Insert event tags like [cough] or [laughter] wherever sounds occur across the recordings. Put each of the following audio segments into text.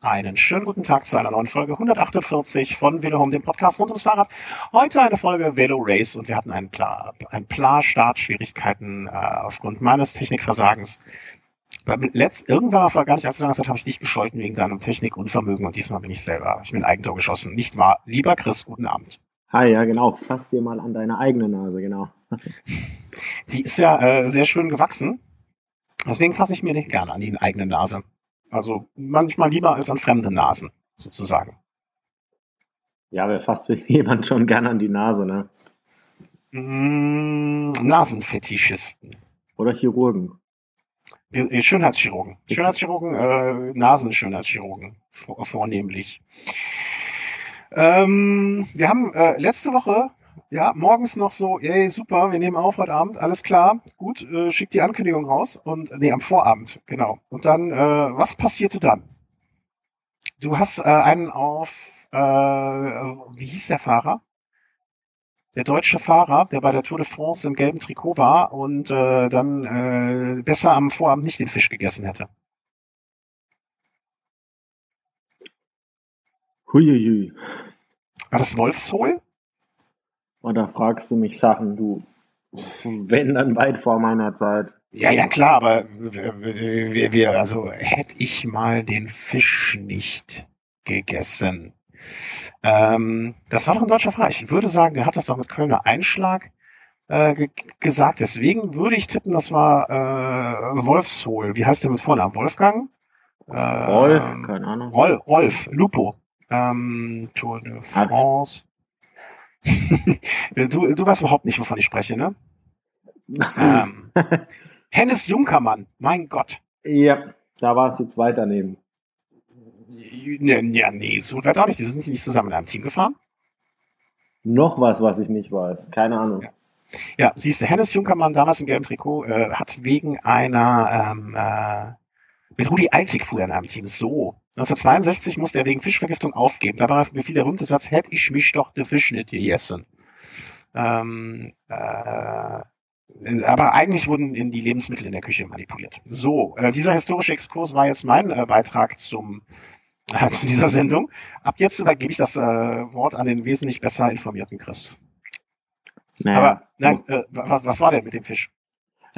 Einen schönen guten Tag zu einer neuen Folge 148 von Velo Home, dem Podcast rund ums Fahrrad. Heute eine Folge Velo Race und wir hatten ein ein Pla Startschwierigkeiten äh, aufgrund meines Technikversagens. Beim Letzt, irgendwann vor gar nicht allzu langer Zeit habe ich dich gescholten wegen deinem Technikunvermögen und diesmal bin ich selber, ich bin Eigentor geschossen. Nicht wahr? Lieber Chris, guten Abend. Hi, ja genau. Fass dir mal an deine eigene Nase, genau. Die ist ja äh, sehr schön gewachsen. Deswegen fasse ich mir nicht gerne an die eigene Nase. Also manchmal lieber als an fremde Nasen, sozusagen. Ja, wer fasst für jemand schon gerne an die Nase, ne? Mm, Nasenfetischisten. Oder Chirurgen. Schönheitschirurgen. Schönheitschirurgen, äh, Nasenschönheitschirurgen vor, vornehmlich. Ähm, wir haben äh, letzte Woche ja, morgens noch so, ey, super, wir nehmen auf heute Abend, alles klar, gut, äh, schickt die Ankündigung raus und, nee, am Vorabend, genau. Und dann, äh, was passierte dann? Du hast äh, einen auf, äh, wie hieß der Fahrer? Der deutsche Fahrer, der bei der Tour de France im gelben Trikot war und äh, dann äh, besser am Vorabend nicht den Fisch gegessen hätte. Huiuiui. War das Wolfshohl? Oder fragst du mich Sachen, du, wenn dann weit vor meiner Zeit. Ja, ja, klar, aber wir, wir, also hätte ich mal den Fisch nicht gegessen. Ähm, das war doch ein deutscher Fahrer. Ich würde sagen, der hat das doch mit Kölner Einschlag äh, ge gesagt. Deswegen würde ich tippen, das war äh, Wolfshohl. Wie heißt der mit Vornamen? Wolfgang? Äh, Rolf, keine Ahnung. Rolf, Rolf Lupo. Ähm, Tour de France. [laughs] du, du weißt überhaupt nicht, wovon ich spreche, ne? ähm, [laughs] Hennes Junkermann, mein Gott. Ja, da war es jetzt weiter daneben. Ja, nee, so weit auch nicht. Die sind nicht zusammen in einem Team gefahren. Noch was, was ich nicht weiß. Keine Ahnung. Ja. Ja, siehst du, Hennes Junkermann, damals im gelben Trikot, äh, hat wegen einer, ähm, äh, mit Rudi Altig fuhr er in einem Team. So. 1962 musste er wegen Fischvergiftung aufgeben. Dabei befiel der runde Satz, hätte ich mich doch de Fisch nicht gegessen. Ähm, äh, aber eigentlich wurden in die Lebensmittel in der Küche manipuliert. So, äh, dieser historische Exkurs war jetzt mein äh, Beitrag zum äh, [laughs] zu dieser Sendung. Ab jetzt übergebe ich das äh, Wort an den wesentlich besser informierten Chris. Naja. Aber nein, äh, was, was war denn mit dem Fisch?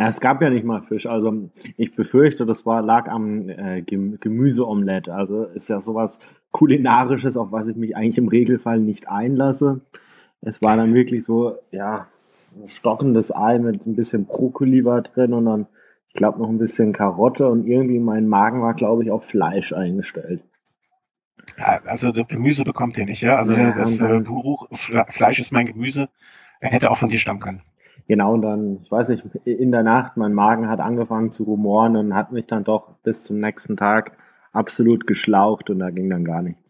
Ja, es gab ja nicht mal Fisch. Also ich befürchte, das war lag am äh, Gemüseomelett. Also ist ja sowas kulinarisches, auf was ich mich eigentlich im Regelfall nicht einlasse. Es war dann wirklich so, ja, stockendes Ei mit ein bisschen Brokkoli war drin und dann, ich glaube, noch ein bisschen Karotte und irgendwie mein Magen war, glaube ich, auf Fleisch eingestellt. Ja, also das Gemüse bekommt ihr nicht, ja? Also ja, das äh, Buch, Fleisch ist mein Gemüse. Er hätte auch von dir stammen können. Genau, und dann, ich weiß nicht, in der Nacht, mein Magen hat angefangen zu rumoren und hat mich dann doch bis zum nächsten Tag absolut geschlaucht und da ging dann gar nichts.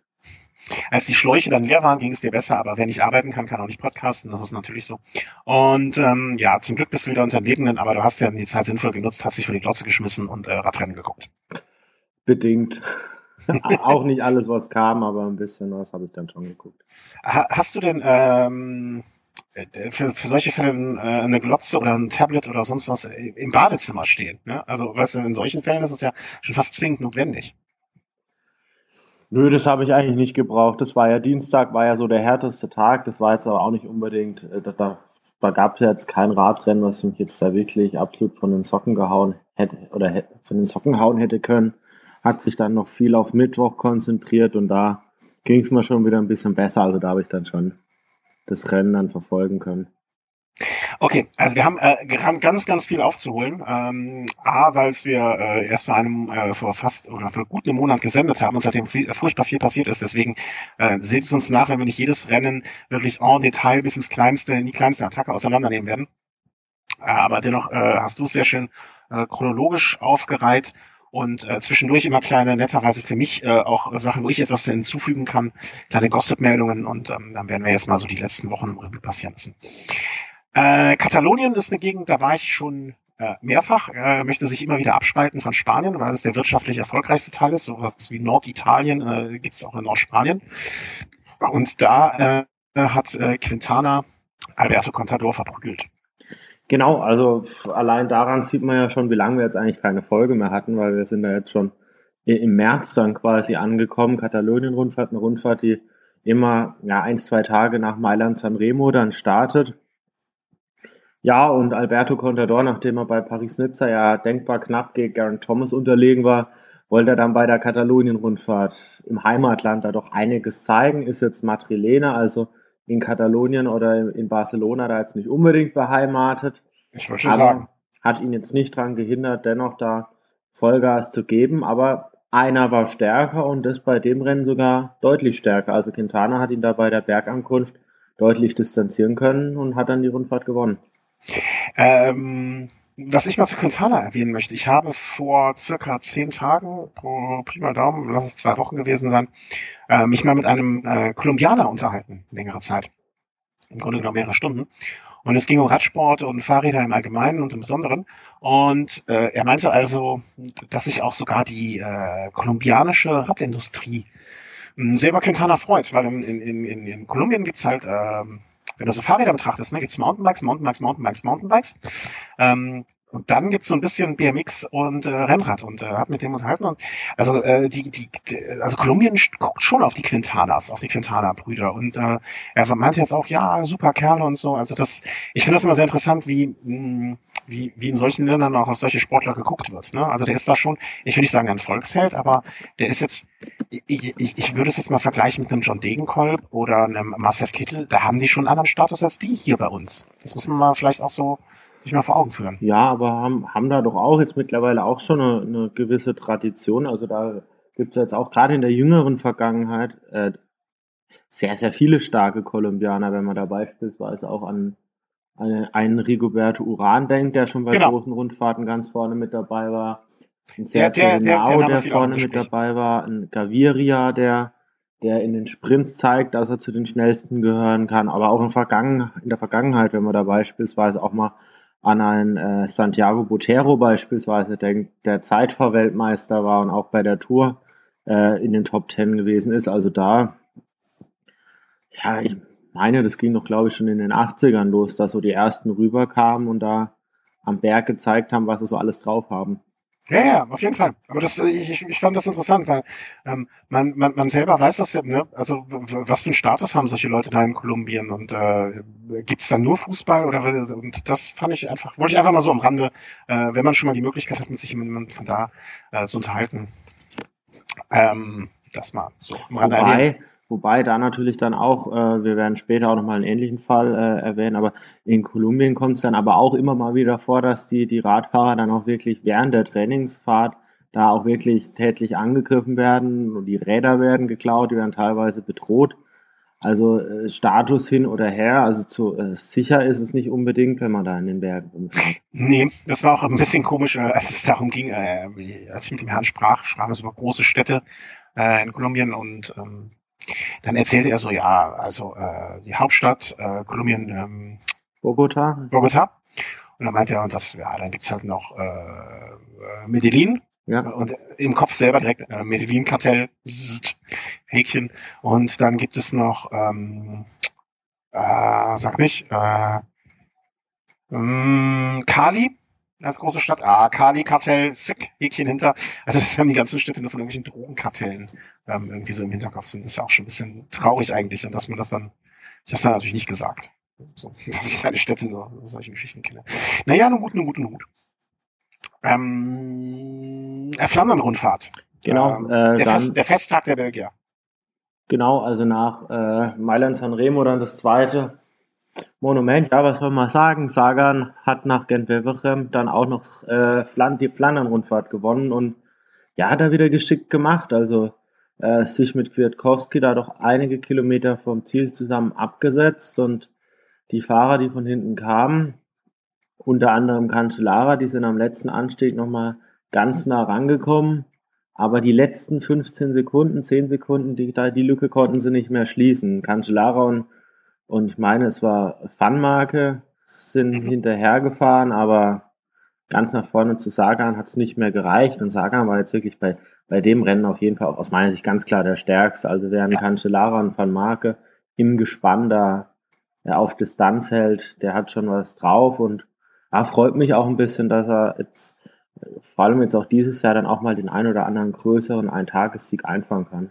Als die Schläuche dann leer waren, ging es dir besser, aber wer nicht arbeiten kann, kann auch nicht podcasten, das ist natürlich so. Und ähm, ja, zum Glück bist du wieder unter den Lebenden, aber du hast ja die Zeit sinnvoll genutzt, hast dich vor die Glotze geschmissen und äh, Radrennen geguckt. Bedingt. [laughs] auch nicht alles, was kam, aber ein bisschen was habe ich dann schon geguckt. Hast du denn ähm, äh, für, für solche Fälle äh, eine Glotze oder ein Tablet oder sonst was im Badezimmer stehen. Ne? Also weißt du, in solchen Fällen ist es ja schon fast zwingend notwendig. Nö, das habe ich eigentlich nicht gebraucht. Das war ja Dienstag, war ja so der härteste Tag. Das war jetzt aber auch nicht unbedingt, äh, da, da, da gab es ja jetzt kein Radrennen, was mich jetzt da wirklich absolut von den Socken gehauen hätte oder von den Socken hauen hätte können. Hat sich dann noch viel auf Mittwoch konzentriert und da ging es mir schon wieder ein bisschen besser. Also da habe ich dann schon das Rennen dann verfolgen können. Okay, also wir haben äh, ganz, ganz viel aufzuholen. Ähm, A, weil es wir äh, erst vor einem, äh, vor fast oder vor gut einem Monat gesendet haben und seitdem viel, furchtbar viel passiert ist. Deswegen äh, seht es uns nach, wenn wir nicht jedes Rennen wirklich en Detail bis ins kleinste, in die kleinste Attacke auseinandernehmen werden. Äh, aber dennoch äh, hast du es sehr schön äh, chronologisch aufgereiht und äh, zwischendurch immer kleine, netterweise für mich äh, auch Sachen, wo ich etwas hinzufügen kann, kleine Gossip-Meldungen und ähm, dann werden wir jetzt mal so die letzten Wochen passieren lassen. Äh, Katalonien ist eine Gegend, da war ich schon äh, mehrfach, äh, möchte sich immer wieder abspalten von Spanien, weil es der wirtschaftlich erfolgreichste Teil ist. So was wie Norditalien äh, gibt es auch in Nordspanien. Und da äh, hat äh, Quintana Alberto Contador verprügelt. Genau, also allein daran sieht man ja schon, wie lange wir jetzt eigentlich keine Folge mehr hatten, weil wir sind ja jetzt schon im März dann quasi angekommen. Katalonien-Rundfahrt, eine Rundfahrt, die immer ja, ein, zwei Tage nach Mailand Sanremo dann startet. Ja, und Alberto Contador, nachdem er bei Paris-Nizza ja denkbar knapp gegen Garen Thomas unterlegen war, wollte er dann bei der Katalonien-Rundfahrt im Heimatland da doch einiges zeigen. Ist jetzt Madrilena, also in Katalonien oder in Barcelona da jetzt nicht unbedingt beheimatet. Ich wollte schon sagen. Hat ihn jetzt nicht dran gehindert, dennoch da Vollgas zu geben, aber einer war stärker und das bei dem Rennen sogar deutlich stärker. Also Quintana hat ihn da bei der Bergankunft deutlich distanzieren können und hat dann die Rundfahrt gewonnen. Ähm, was ich mal zu Quintana erwähnen möchte, ich habe vor circa zehn Tagen, pro prima Daumen, lass es zwei Wochen gewesen sein, äh, mich mal mit einem äh, Kolumbianer unterhalten, längere Zeit. Im Grunde genommen mehrere Stunden. Und es ging um Radsport und Fahrräder im Allgemeinen und im Besonderen. Und äh, er meinte also, dass sich auch sogar die äh, kolumbianische Radindustrie äh, selber Quintana freut, weil in, in, in, in Kolumbien gibt's halt, äh, wenn du so Fahrräder betrachtest, ne, gibt's Mountainbikes, Mountainbikes, Mountainbikes, Mountainbikes. Ähm, und dann gibt's so ein bisschen BMX und äh, Rennrad und äh, hat mit dem unterhalten. Und also äh, die, die, also Kolumbien guckt schon auf die Quintanas, auf die Quintana-Brüder. Und äh, er meinte jetzt auch, ja, super Kerle und so. Also das, ich finde das immer sehr interessant, wie, mh, wie, wie in solchen Ländern auch auf solche Sportler geguckt wird. Ne? Also der ist da schon, ich will nicht sagen ein Volksheld, aber der ist jetzt, ich, ich, ich würde es jetzt mal vergleichen mit einem John Degenkolb oder einem Marcel Kittel. Da haben die schon einen anderen Status als die hier bei uns. Das muss man mal vielleicht auch so sich mal vor Augen führen. Ja, aber haben, haben da doch auch jetzt mittlerweile auch schon eine, eine gewisse Tradition. Also da gibt es jetzt auch gerade in der jüngeren Vergangenheit äh, sehr, sehr viele starke Kolumbianer, wenn man da beispielsweise auch an einen Rigoberto Uran denkt, der schon bei genau. großen Rundfahrten ganz vorne mit dabei war. Ein Sergio der, der, der, der, der vorne mit dabei war. Ein Gaviria, der, der in den Sprints zeigt, dass er zu den schnellsten gehören kann. Aber auch in, Vergangen, in der Vergangenheit, wenn man da beispielsweise auch mal an einen äh, Santiago Botero beispielsweise, der, der Zeitfahrweltmeister war und auch bei der Tour äh, in den Top Ten gewesen ist. Also da, ja, ich meine, das ging doch, glaube ich, schon in den 80ern los, dass so die ersten rüberkamen und da am Berg gezeigt haben, was sie so alles drauf haben. Ja, ja, auf jeden Fall. Aber das, ich, ich fand das interessant, weil ähm, man, man, man selber weiß das ja, ne? Also was für einen Status haben solche Leute da in Kolumbien und äh, gibt es da nur Fußball oder und das fand ich einfach, wollte ich einfach mal so am Rande, äh, wenn man schon mal die Möglichkeit hat, mit sich jemandem von da äh, zu unterhalten. Ähm, das mal so am Rande Wobei, erwähnen. Wobei da natürlich dann auch, äh, wir werden später auch nochmal einen ähnlichen Fall äh, erwähnen, aber in Kolumbien kommt es dann aber auch immer mal wieder vor, dass die, die Radfahrer dann auch wirklich während der Trainingsfahrt da auch wirklich tätlich angegriffen werden und die Räder werden geklaut, die werden teilweise bedroht. Also äh, Status hin oder her, also zu, äh, sicher ist es nicht unbedingt, wenn man da in den Bergen rumfährt. Nee, das war auch ein bisschen komisch, äh, als es darum ging, äh, als ich mit dem Herrn sprach, sprach es über große Städte äh, in Kolumbien und ähm, dann erzählte er so, ja, also äh, die Hauptstadt äh, Kolumbien, ähm, Bogota. Bogota. Und dann meinte er, und das, ja, dann gibt's halt noch äh, Medellin. Ja. Und im Kopf selber direkt äh, Medellin-Kartell, Häkchen. Und dann gibt es noch, ähm, äh, sag nicht, äh, ähm, Kali als große Stadt. Ah, Kali-Kartell, Sick, Häkchen hinter. Also das haben die ganzen Städte nur von irgendwelchen Drogenkartellen ähm, irgendwie so im Hinterkopf sind. Das ist ja auch schon ein bisschen traurig eigentlich, dass man das dann, ich habe es dann natürlich nicht gesagt, so, [laughs] dass ich seine Städte nur solchen Geschichten kenne. Naja, nun gut, nun gut, nun gut. Ähm, äh, Flandern-Rundfahrt. Genau. Ähm, äh, der, Fest, der Festtag der Belgier. Genau, also nach äh, Mailand Sanremo dann das zweite Monument, ja, was soll man sagen? Sagan hat nach Gent-Wevelgem dann auch noch äh, die Flandern-Rundfahrt gewonnen und ja, hat er wieder geschickt gemacht. Also äh, sich mit Kwiatkowski da doch einige Kilometer vom Ziel zusammen abgesetzt und die Fahrer, die von hinten kamen, unter anderem Cancellara, die sind am letzten Anstieg nochmal ganz nah rangekommen. Aber die letzten 15 Sekunden, 10 Sekunden, die, die Lücke konnten sie nicht mehr schließen. Cancellara und und ich meine, es war Funmarke, sind mhm. hinterhergefahren, aber ganz nach vorne zu Sagan hat es nicht mehr gereicht. Und Sagan war jetzt wirklich bei, bei dem Rennen auf jeden Fall auch aus meiner Sicht ganz klar der Stärkste. Also während Cancellara und Van Marke im Gespann da ja, auf Distanz hält, der hat schon was drauf und ja, freut mich auch ein bisschen, dass er jetzt vor allem jetzt auch dieses Jahr dann auch mal den ein oder anderen größeren Eintagessieg einfangen kann.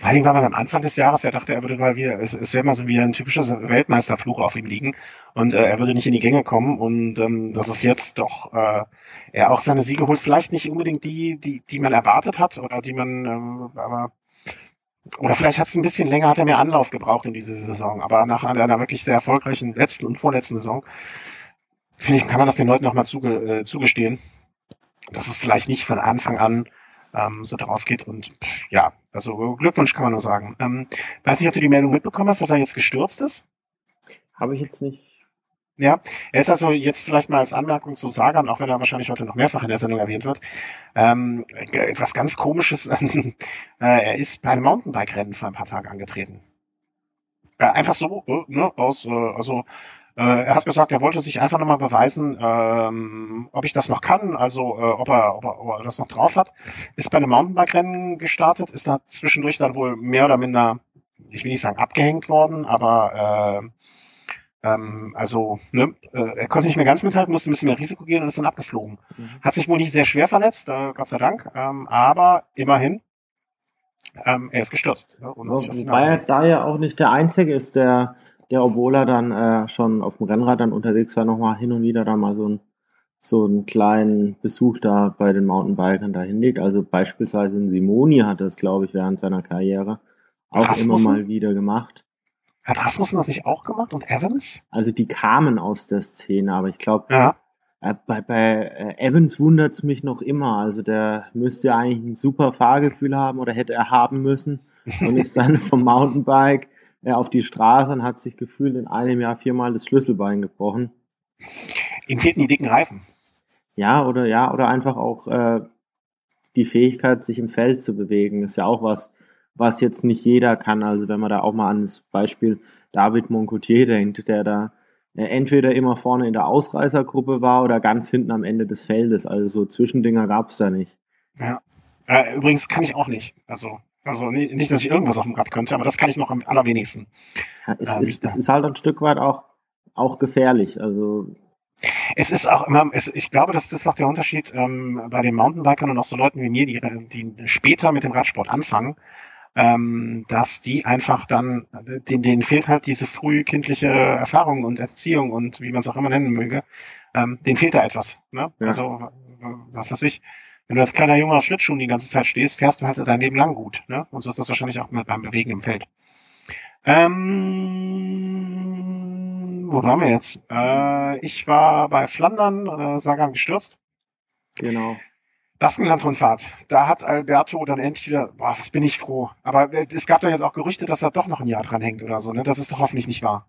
Vor allem, weil man am Anfang des Jahres ja dachte, er würde mal wieder, es, es wäre mal so wie ein typischer Weltmeisterfluch auf ihm liegen. Und äh, er würde nicht in die Gänge kommen. Und ähm, das ist jetzt doch, äh, er auch seine Siege holt, vielleicht nicht unbedingt die, die, die man erwartet hat oder die man, ähm, aber oder vielleicht hat es ein bisschen länger, hat er mehr Anlauf gebraucht in dieser Saison, aber nach einer wirklich sehr erfolgreichen letzten und vorletzten Saison, finde ich, kann man das den Leuten nochmal zuge, äh, zugestehen, dass es vielleicht nicht von Anfang an ähm, so drauf geht. Und pff, ja, also Glückwunsch kann man nur sagen. Ähm, weiß nicht, ob du die Meldung mitbekommen hast, dass er jetzt gestürzt ist? Habe ich jetzt nicht. Ja, er ist also jetzt vielleicht mal als Anmerkung zu Sagan, auch wenn er wahrscheinlich heute noch mehrfach in der Sendung erwähnt wird, ähm, etwas ganz Komisches. [laughs] äh, er ist bei einem Mountainbike-Rennen vor ein paar Tagen angetreten. Äh, einfach so, äh, ne, aus, äh, also er hat gesagt, er wollte sich einfach nochmal beweisen, ähm, ob ich das noch kann, also äh, ob, er, ob, er, ob er das noch drauf hat. Ist bei einem Mountainbike-Rennen gestartet, ist da zwischendurch dann wohl mehr oder minder, ich will nicht sagen abgehängt worden, aber äh, ähm, also ne, äh, er konnte nicht mehr ganz mithalten, musste ein bisschen mehr Risiko gehen und ist dann abgeflogen. Mhm. Hat sich wohl nicht sehr schwer verletzt, äh, Gott sei Dank, ähm, aber immerhin ähm, er ist gestürzt. Ja, Wobei er da ja auch nicht der Einzige ist, der der, obwohl er dann äh, schon auf dem Rennrad dann unterwegs war, nochmal hin und wieder da mal so, ein, so einen kleinen Besuch da bei den Mountainbikern da hinlegt. Also beispielsweise in Simoni hat das, glaube ich, während seiner Karriere auch Rasmussen? immer mal wieder gemacht. Hat Rasmussen das nicht auch gemacht und Evans? Also die kamen aus der Szene, aber ich glaube, ja. äh, bei, bei äh, Evans wundert's mich noch immer. Also der müsste eigentlich ein super Fahrgefühl haben oder hätte er haben müssen und [laughs] ist dann vom Mountainbike auf die Straße und hat sich gefühlt in einem Jahr viermal das Schlüsselbein gebrochen. Ihm fehlten die dicken Reifen. Ja, oder ja, oder einfach auch äh, die Fähigkeit, sich im Feld zu bewegen, ist ja auch was, was jetzt nicht jeder kann. Also wenn man da auch mal an das Beispiel David Moncoutier denkt, der da äh, entweder immer vorne in der Ausreißergruppe war oder ganz hinten am Ende des Feldes. Also so Zwischendinger gab's da nicht. Ja. Äh, übrigens kann ich auch nicht. Also also nicht, dass ich irgendwas auf dem Rad könnte, aber das kann ich noch am allerwenigsten. Ja, es, ähm, ist, es ist halt ein Stück weit auch, auch gefährlich. Also es ist auch immer, es, ich glaube, das ist auch der Unterschied ähm, bei den Mountainbikern und auch so Leuten wie mir, die, die später mit dem Radsport anfangen, ähm, dass die einfach dann, denen, denen fehlt halt diese frühkindliche Erfahrung und Erziehung und wie man es auch immer nennen möge, ähm, denen fehlt da etwas. Ne? Ja. Also was weiß ich, wenn du als kleiner Junge auf Schlittschuhen die ganze Zeit stehst, fährst du halt dein Leben lang gut. Ne? Und so ist das wahrscheinlich auch beim Bewegen im Feld. Ähm, wo waren wir jetzt? Äh, ich war bei Flandern, äh, Sagan gestürzt. Genau. Baskenland-Rundfahrt. Da hat Alberto dann endlich wieder, boah, was bin ich froh. Aber äh, es gab da jetzt auch Gerüchte, dass er doch noch ein Jahr dran hängt oder so, ne? Das ist doch hoffentlich nicht wahr.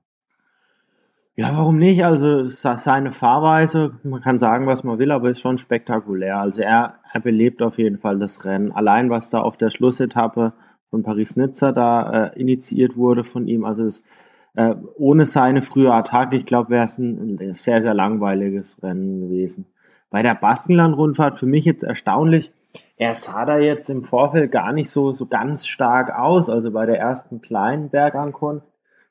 Ja, warum nicht? Also seine Fahrweise, man kann sagen, was man will, aber ist schon spektakulär. Also er, er belebt auf jeden Fall das Rennen. Allein was da auf der Schlussetappe von Paris-Nizza da äh, initiiert wurde von ihm, also es, äh, ohne seine frühe Attacke, ich glaube, wäre es ein sehr, sehr langweiliges Rennen gewesen. Bei der Baskenland-Rundfahrt für mich jetzt erstaunlich, er sah da jetzt im Vorfeld gar nicht so, so ganz stark aus. Also bei der ersten kleinen Bergankunft,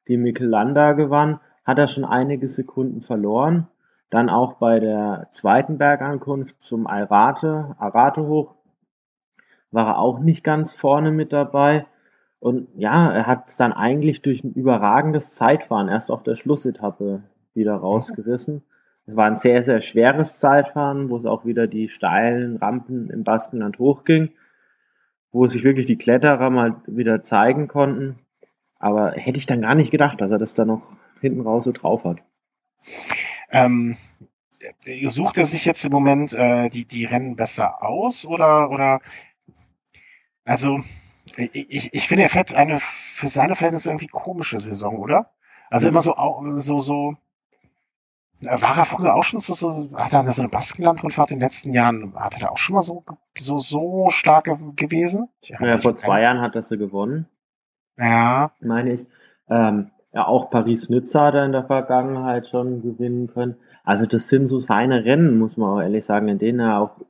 die Mikkel Landa gewann, hat er schon einige Sekunden verloren. Dann auch bei der zweiten Bergankunft zum Arate, Arate hoch, war er auch nicht ganz vorne mit dabei. Und ja, er hat es dann eigentlich durch ein überragendes Zeitfahren erst auf der Schlussetappe wieder rausgerissen. Es war ein sehr, sehr schweres Zeitfahren, wo es auch wieder die steilen Rampen im Baskenland hochging, wo sich wirklich die Kletterer mal wieder zeigen konnten. Aber hätte ich dann gar nicht gedacht, dass er das dann noch hinten raus so drauf hat. Ähm, sucht er sich jetzt im Moment äh, die, die Rennen besser aus oder, oder also ich, ich finde, er fährt eine für seine Verhältnisse irgendwie komische Saison, oder? Also immer so, so, so, war er früher auch schon so, so hat er so eine Baskenlandrundfahrt in den letzten Jahren, hat er da auch schon mal so, so, so stark gewesen? Ja, vor zwei Jahren hat er sie gewonnen. Ja. Meine ich. Ähm, ja auch Paris-Nizza hat er in der Vergangenheit schon gewinnen können. Also das sind so seine Rennen, muss man auch ehrlich sagen, in denen er auch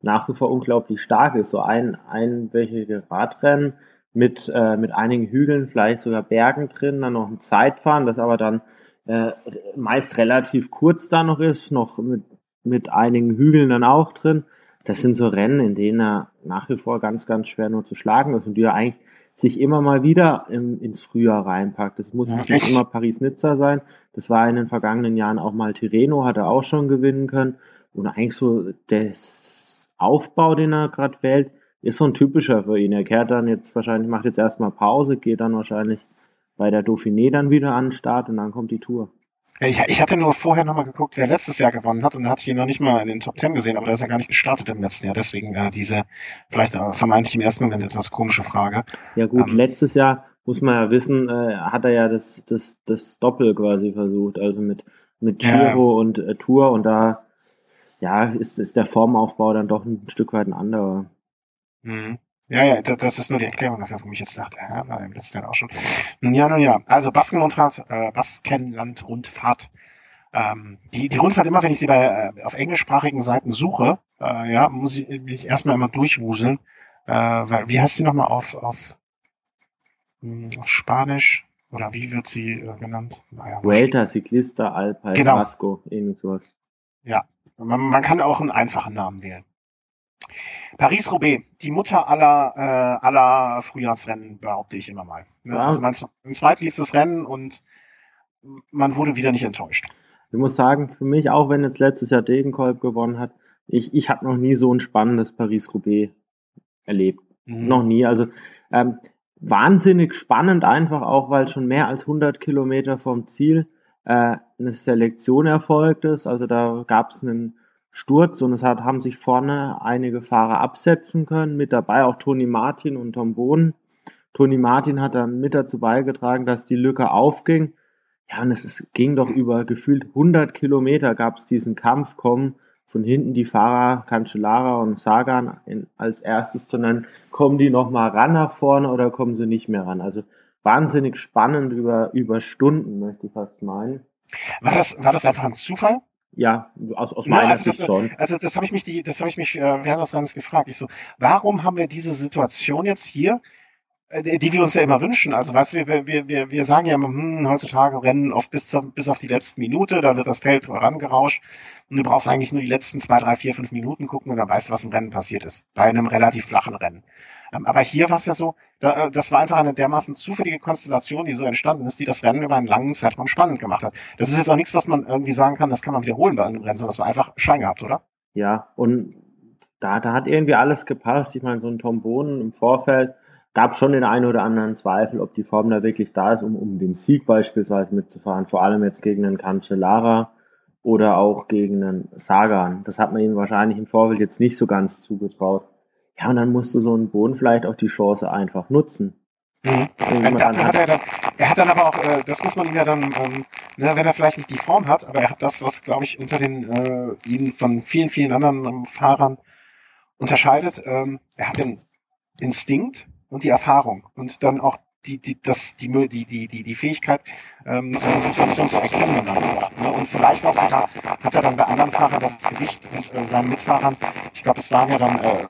nach wie vor unglaublich stark ist. So ein einwöchige Radrennen mit, äh, mit einigen Hügeln, vielleicht sogar Bergen drin, dann noch ein Zeitfahren, das aber dann äh, meist relativ kurz da noch ist, noch mit, mit einigen Hügeln dann auch drin. das sind so Rennen, in denen er nach wie vor ganz, ganz schwer nur zu schlagen ist und die er eigentlich sich immer mal wieder im, ins Frühjahr reinpackt. Das muss jetzt nicht immer Paris-Nizza sein. Das war in den vergangenen Jahren auch mal Tireno, hat er auch schon gewinnen können. Und eigentlich so das Aufbau, den er gerade wählt, ist so ein typischer für ihn. Er kehrt dann jetzt wahrscheinlich, macht jetzt erstmal Pause, geht dann wahrscheinlich bei der Dauphiné dann wieder an den Start und dann kommt die Tour. Ich, ich hatte nur vorher nochmal geguckt, wer letztes Jahr gewonnen hat und da hatte ich ihn noch nicht mal in den Top Ten gesehen, aber der ist ja gar nicht gestartet im letzten Jahr. Deswegen äh, diese vielleicht äh, vermeintlich im ersten Moment etwas komische Frage. Ja gut, ähm, letztes Jahr muss man ja wissen, äh, hat er ja das, das, das Doppel quasi versucht, also mit, mit Giro ja. und äh, Tour und da ja, ist, ist der Formaufbau dann doch ein Stück weit ein anderer. Mhm. Ja, ja, das ist nur die Erklärung dafür, wo ich jetzt dachte, ja, war im letzten Jahr auch schon. Ja, nun ja. Also Baskenrundfahrt, äh, Baskenland-Rundfahrt. Ähm, die, die Rundfahrt immer, wenn ich sie bei äh, auf englischsprachigen Seiten suche, äh, ja, muss ich mich erstmal immer durchwuseln. Äh, weil, wie heißt sie nochmal auf, auf, mh, hm, auf Spanisch? Oder wie wird sie äh, genannt? Naja, Vuelta Ciclista Alpa genau. Vasco, irgend sowas. Ja, man, man kann auch einen einfachen Namen wählen. Paris-Roubaix, die Mutter aller, äh, aller Frühjahrsrennen, behaupte ich immer mal. Ja. Also mein, mein zweitliebstes Rennen und man wurde wieder nicht enttäuscht. Ich muss sagen, für mich, auch wenn jetzt letztes Jahr Degenkolb gewonnen hat, ich, ich habe noch nie so ein spannendes Paris-Roubaix erlebt. Mhm. Noch nie. Also ähm, wahnsinnig spannend einfach auch, weil schon mehr als 100 Kilometer vom Ziel äh, eine Selektion erfolgt ist. Also da gab es einen Sturz und es hat, haben sich vorne einige Fahrer absetzen können, mit dabei auch Toni Martin und Tom Bohn. Toni Martin hat dann mit dazu beigetragen, dass die Lücke aufging. Ja, und es ist, ging doch über gefühlt 100 Kilometer gab es diesen Kampf, kommen von hinten die Fahrer Cancellara und Sagan in, als erstes zu nennen, kommen die nochmal ran nach vorne oder kommen sie nicht mehr ran? Also wahnsinnig spannend über, über Stunden, möchte ich fast meinen. War das, war das einfach ein Zufall? Ja, aus, aus meiner also Sicht schon. Also das habe ich mich, die, das habe ich mich äh, während des Rennens gefragt. Ich so, warum haben wir diese Situation jetzt hier, äh, die wir uns ja immer wünschen? Also weißt du, wir, wir, wir, wir sagen ja immer, hm, heutzutage rennen oft bis, zur, bis auf die letzten Minute, da wird das Feld rangerauscht und du brauchst eigentlich nur die letzten zwei, drei, vier, fünf Minuten gucken und dann weißt du, was im Rennen passiert ist. Bei einem relativ flachen Rennen. Ähm, aber hier war es ja so, äh, das war einfach eine dermaßen zufällige Konstellation, die so entstanden ist, die das Rennen über einen langen Zeitraum spannend gemacht hat. Das ist jetzt auch nichts, was man irgendwie sagen kann, das kann man wiederholen bei einem Rennen, sondern das war einfach Schein gehabt, oder? Ja, und da, da hat irgendwie alles gepasst. Ich meine, so ein Tom Bohnen im Vorfeld gab schon den einen oder anderen Zweifel, ob die Form da wirklich da ist, um, um den Sieg beispielsweise mitzufahren. Vor allem jetzt gegen einen Cancellara oder auch gegen einen Sagan. Das hat man ihm wahrscheinlich im Vorfeld jetzt nicht so ganz zugetraut. Ja, und dann musst du so einen Boden vielleicht auch die Chance einfach nutzen. Mhm. Dann hat er, dann, er hat dann aber auch, äh, das muss man ihm ja dann, ähm, ne, wenn er vielleicht nicht die Form hat, aber er hat das, was glaube ich unter den äh, ihn von vielen, vielen anderen ähm, Fahrern unterscheidet. Ähm, er hat den Instinkt und die Erfahrung und dann auch die, die, das, die, die, die, die, die Fähigkeit, ähm, so eine Situation zu erkennen. Ne? Und vielleicht auch sogar hat er dann bei anderen Fahrern das Gewicht und äh, seinen Mitfahrern, ich glaube, es waren ja dann äh,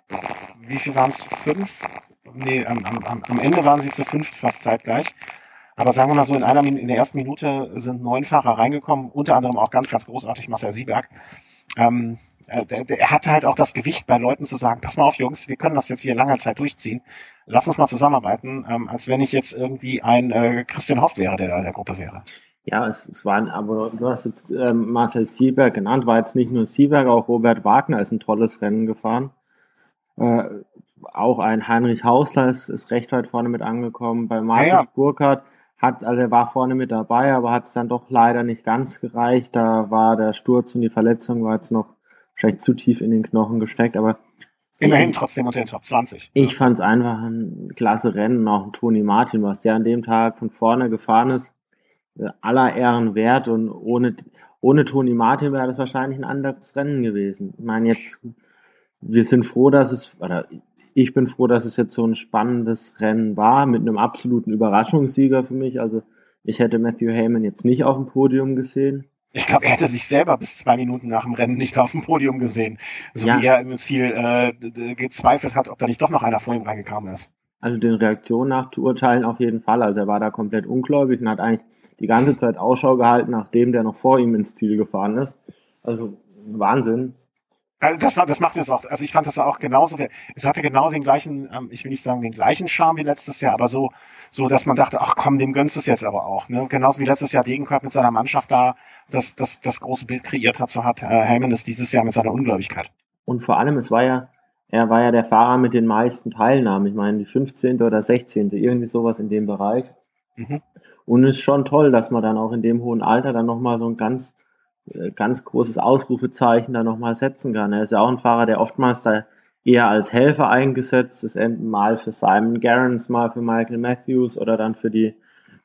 wie viel waren es? Fünf? Nee, am, am, am Ende waren sie zu fünft fast zeitgleich. Aber sagen wir mal so, in einer in der ersten Minute sind neun Fahrer reingekommen, unter anderem auch ganz, ganz großartig Marcel Sieberg. Ähm, er, er hat halt auch das Gewicht bei Leuten zu sagen, pass mal auf, Jungs, wir können das jetzt hier lange Zeit durchziehen. Lass uns mal zusammenarbeiten, ähm, als wenn ich jetzt irgendwie ein äh, Christian Hoff wäre, der da in der Gruppe wäre. Ja, es, es waren, aber du hast jetzt ähm, Marcel Sieberg genannt, war jetzt nicht nur Sieberg, auch Robert Wagner ist ein tolles Rennen gefahren. Äh, auch ein Heinrich Hausler ist, ist recht weit vorne mit angekommen. Bei Markus ja, ja. Burkhardt hat, also er war vorne mit dabei, aber hat es dann doch leider nicht ganz gereicht. Da war der Sturz und die Verletzung war jetzt noch wahrscheinlich zu tief in den Knochen gesteckt, aber Immerhin trotzdem unter den Top 20. Ich fand es einfach ein klasse Rennen, auch ein Toni Martin, was der an dem Tag von vorne gefahren ist. Äh, aller Ehren wert und ohne, ohne Toni Martin wäre das wahrscheinlich ein anderes Rennen gewesen. Ich meine, jetzt wir sind froh, dass es, oder ich bin froh, dass es jetzt so ein spannendes Rennen war, mit einem absoluten Überraschungssieger für mich. Also ich hätte Matthew Heyman jetzt nicht auf dem Podium gesehen. Ich glaube, er hätte sich selber bis zwei Minuten nach dem Rennen nicht auf dem Podium gesehen. So ja. wie er im Ziel äh, gezweifelt hat, ob da nicht doch noch einer vor ihm reingekommen ist. Also den Reaktionen nach zu urteilen auf jeden Fall. Also er war da komplett ungläubig und hat eigentlich die ganze Zeit Ausschau gehalten, nachdem der noch vor ihm ins Ziel gefahren ist. Also Wahnsinn. Also das war, das macht es auch. Also ich fand das auch genauso. Es hatte genau den gleichen, ähm, ich will nicht sagen den gleichen Charme wie letztes Jahr, aber so, so, dass man dachte, ach komm, dem gönnst du es jetzt aber auch. Ne? Genauso wie letztes Jahr Degenkolb mit seiner Mannschaft da das, das, das große Bild kreiert hat, so hat äh, Heyman es dieses Jahr mit seiner Ungläubigkeit. Und vor allem, es war ja, er war ja der Fahrer mit den meisten Teilnahmen. Ich meine, die 15. oder 16. irgendwie sowas in dem Bereich. Mhm. Und es ist schon toll, dass man dann auch in dem hohen Alter dann nochmal so ein ganz, äh, ganz großes Ausrufezeichen da nochmal setzen kann. Er ist ja auch ein Fahrer, der oftmals da eher als Helfer eingesetzt ist, mal für Simon Gerrans, mal für Michael Matthews oder dann für die,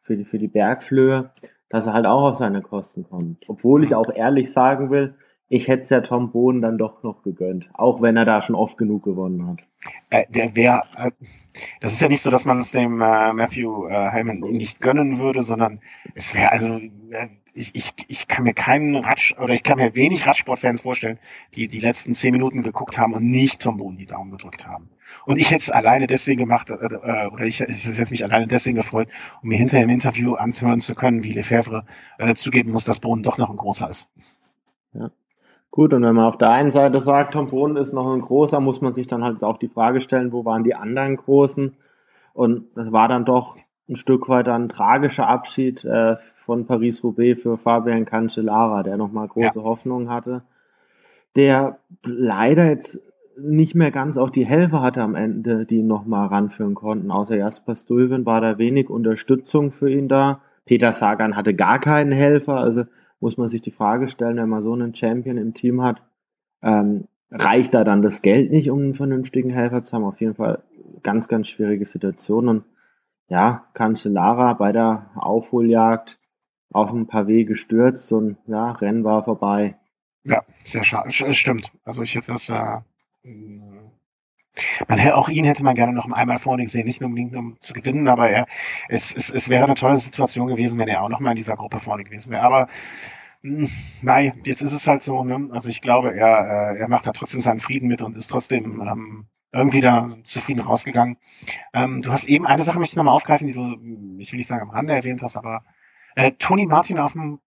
für die, für die Bergflöhe, dass er halt auch auf seine Kosten kommt. Obwohl ich auch ehrlich sagen will, ich hätte es ja Tom Bohnen dann doch noch gegönnt, auch wenn er da schon oft genug gewonnen hat. Äh, der wäre, äh, das ist ja nicht so, dass man es dem äh, Matthew äh, Hyman nicht gönnen würde, sondern es wäre also, äh, ich, ich, ich kann mir keinen Radsch oder ich kann mir wenig Radsportfans vorstellen, die die letzten zehn Minuten geguckt haben und nicht Tom Bohnen die Daumen gedrückt haben. Und ich hätte es alleine deswegen gemacht, äh, äh, oder ich, ich hätte mich alleine deswegen gefreut, um mir hinterher im Interview anzuhören zu können, wie Lefebvre äh, zugeben muss, dass Bohnen doch noch ein großer ist. Ja. Gut, und wenn man auf der einen Seite sagt, Tom Boden ist noch ein großer, muss man sich dann halt auch die Frage stellen, wo waren die anderen Großen? Und das war dann doch ein Stück weit ein tragischer Abschied äh, von Paris-Roubaix für Fabian Cancellara, der nochmal große ja. Hoffnung hatte, der leider jetzt nicht mehr ganz auch die Helfer hatte am Ende, die ihn nochmal ranführen konnten. Außer Jasper Stuyven war da wenig Unterstützung für ihn da. Peter Sagan hatte gar keinen Helfer, also muss man sich die Frage stellen, wenn man so einen Champion im Team hat, ähm, reicht da dann das Geld nicht, um einen vernünftigen Helfer zu haben? Auf jeden Fall ganz, ganz schwierige Situation. Und ja, Cancellara bei der Aufholjagd auf ein paar Wege gestürzt und ja, Rennen war vorbei. Ja, sehr schade. Stimmt. Also ich hätte das äh, man, auch ihn hätte man gerne noch einmal vorne gesehen, nicht unbedingt um zu gewinnen, aber er, es, es, es wäre eine tolle Situation gewesen, wenn er auch noch mal in dieser Gruppe vorne gewesen wäre. Aber mh, hm, nein, jetzt ist es halt so. Ne? Also ich glaube, er, äh, er macht da trotzdem seinen Frieden mit und ist trotzdem ähm, irgendwie da zufrieden rausgegangen. Ähm, du hast eben eine Sache möchte ich nochmal aufgreifen, die du, ich will nicht sagen am Rande erwähnt hast, aber äh, Toni Martin auf dem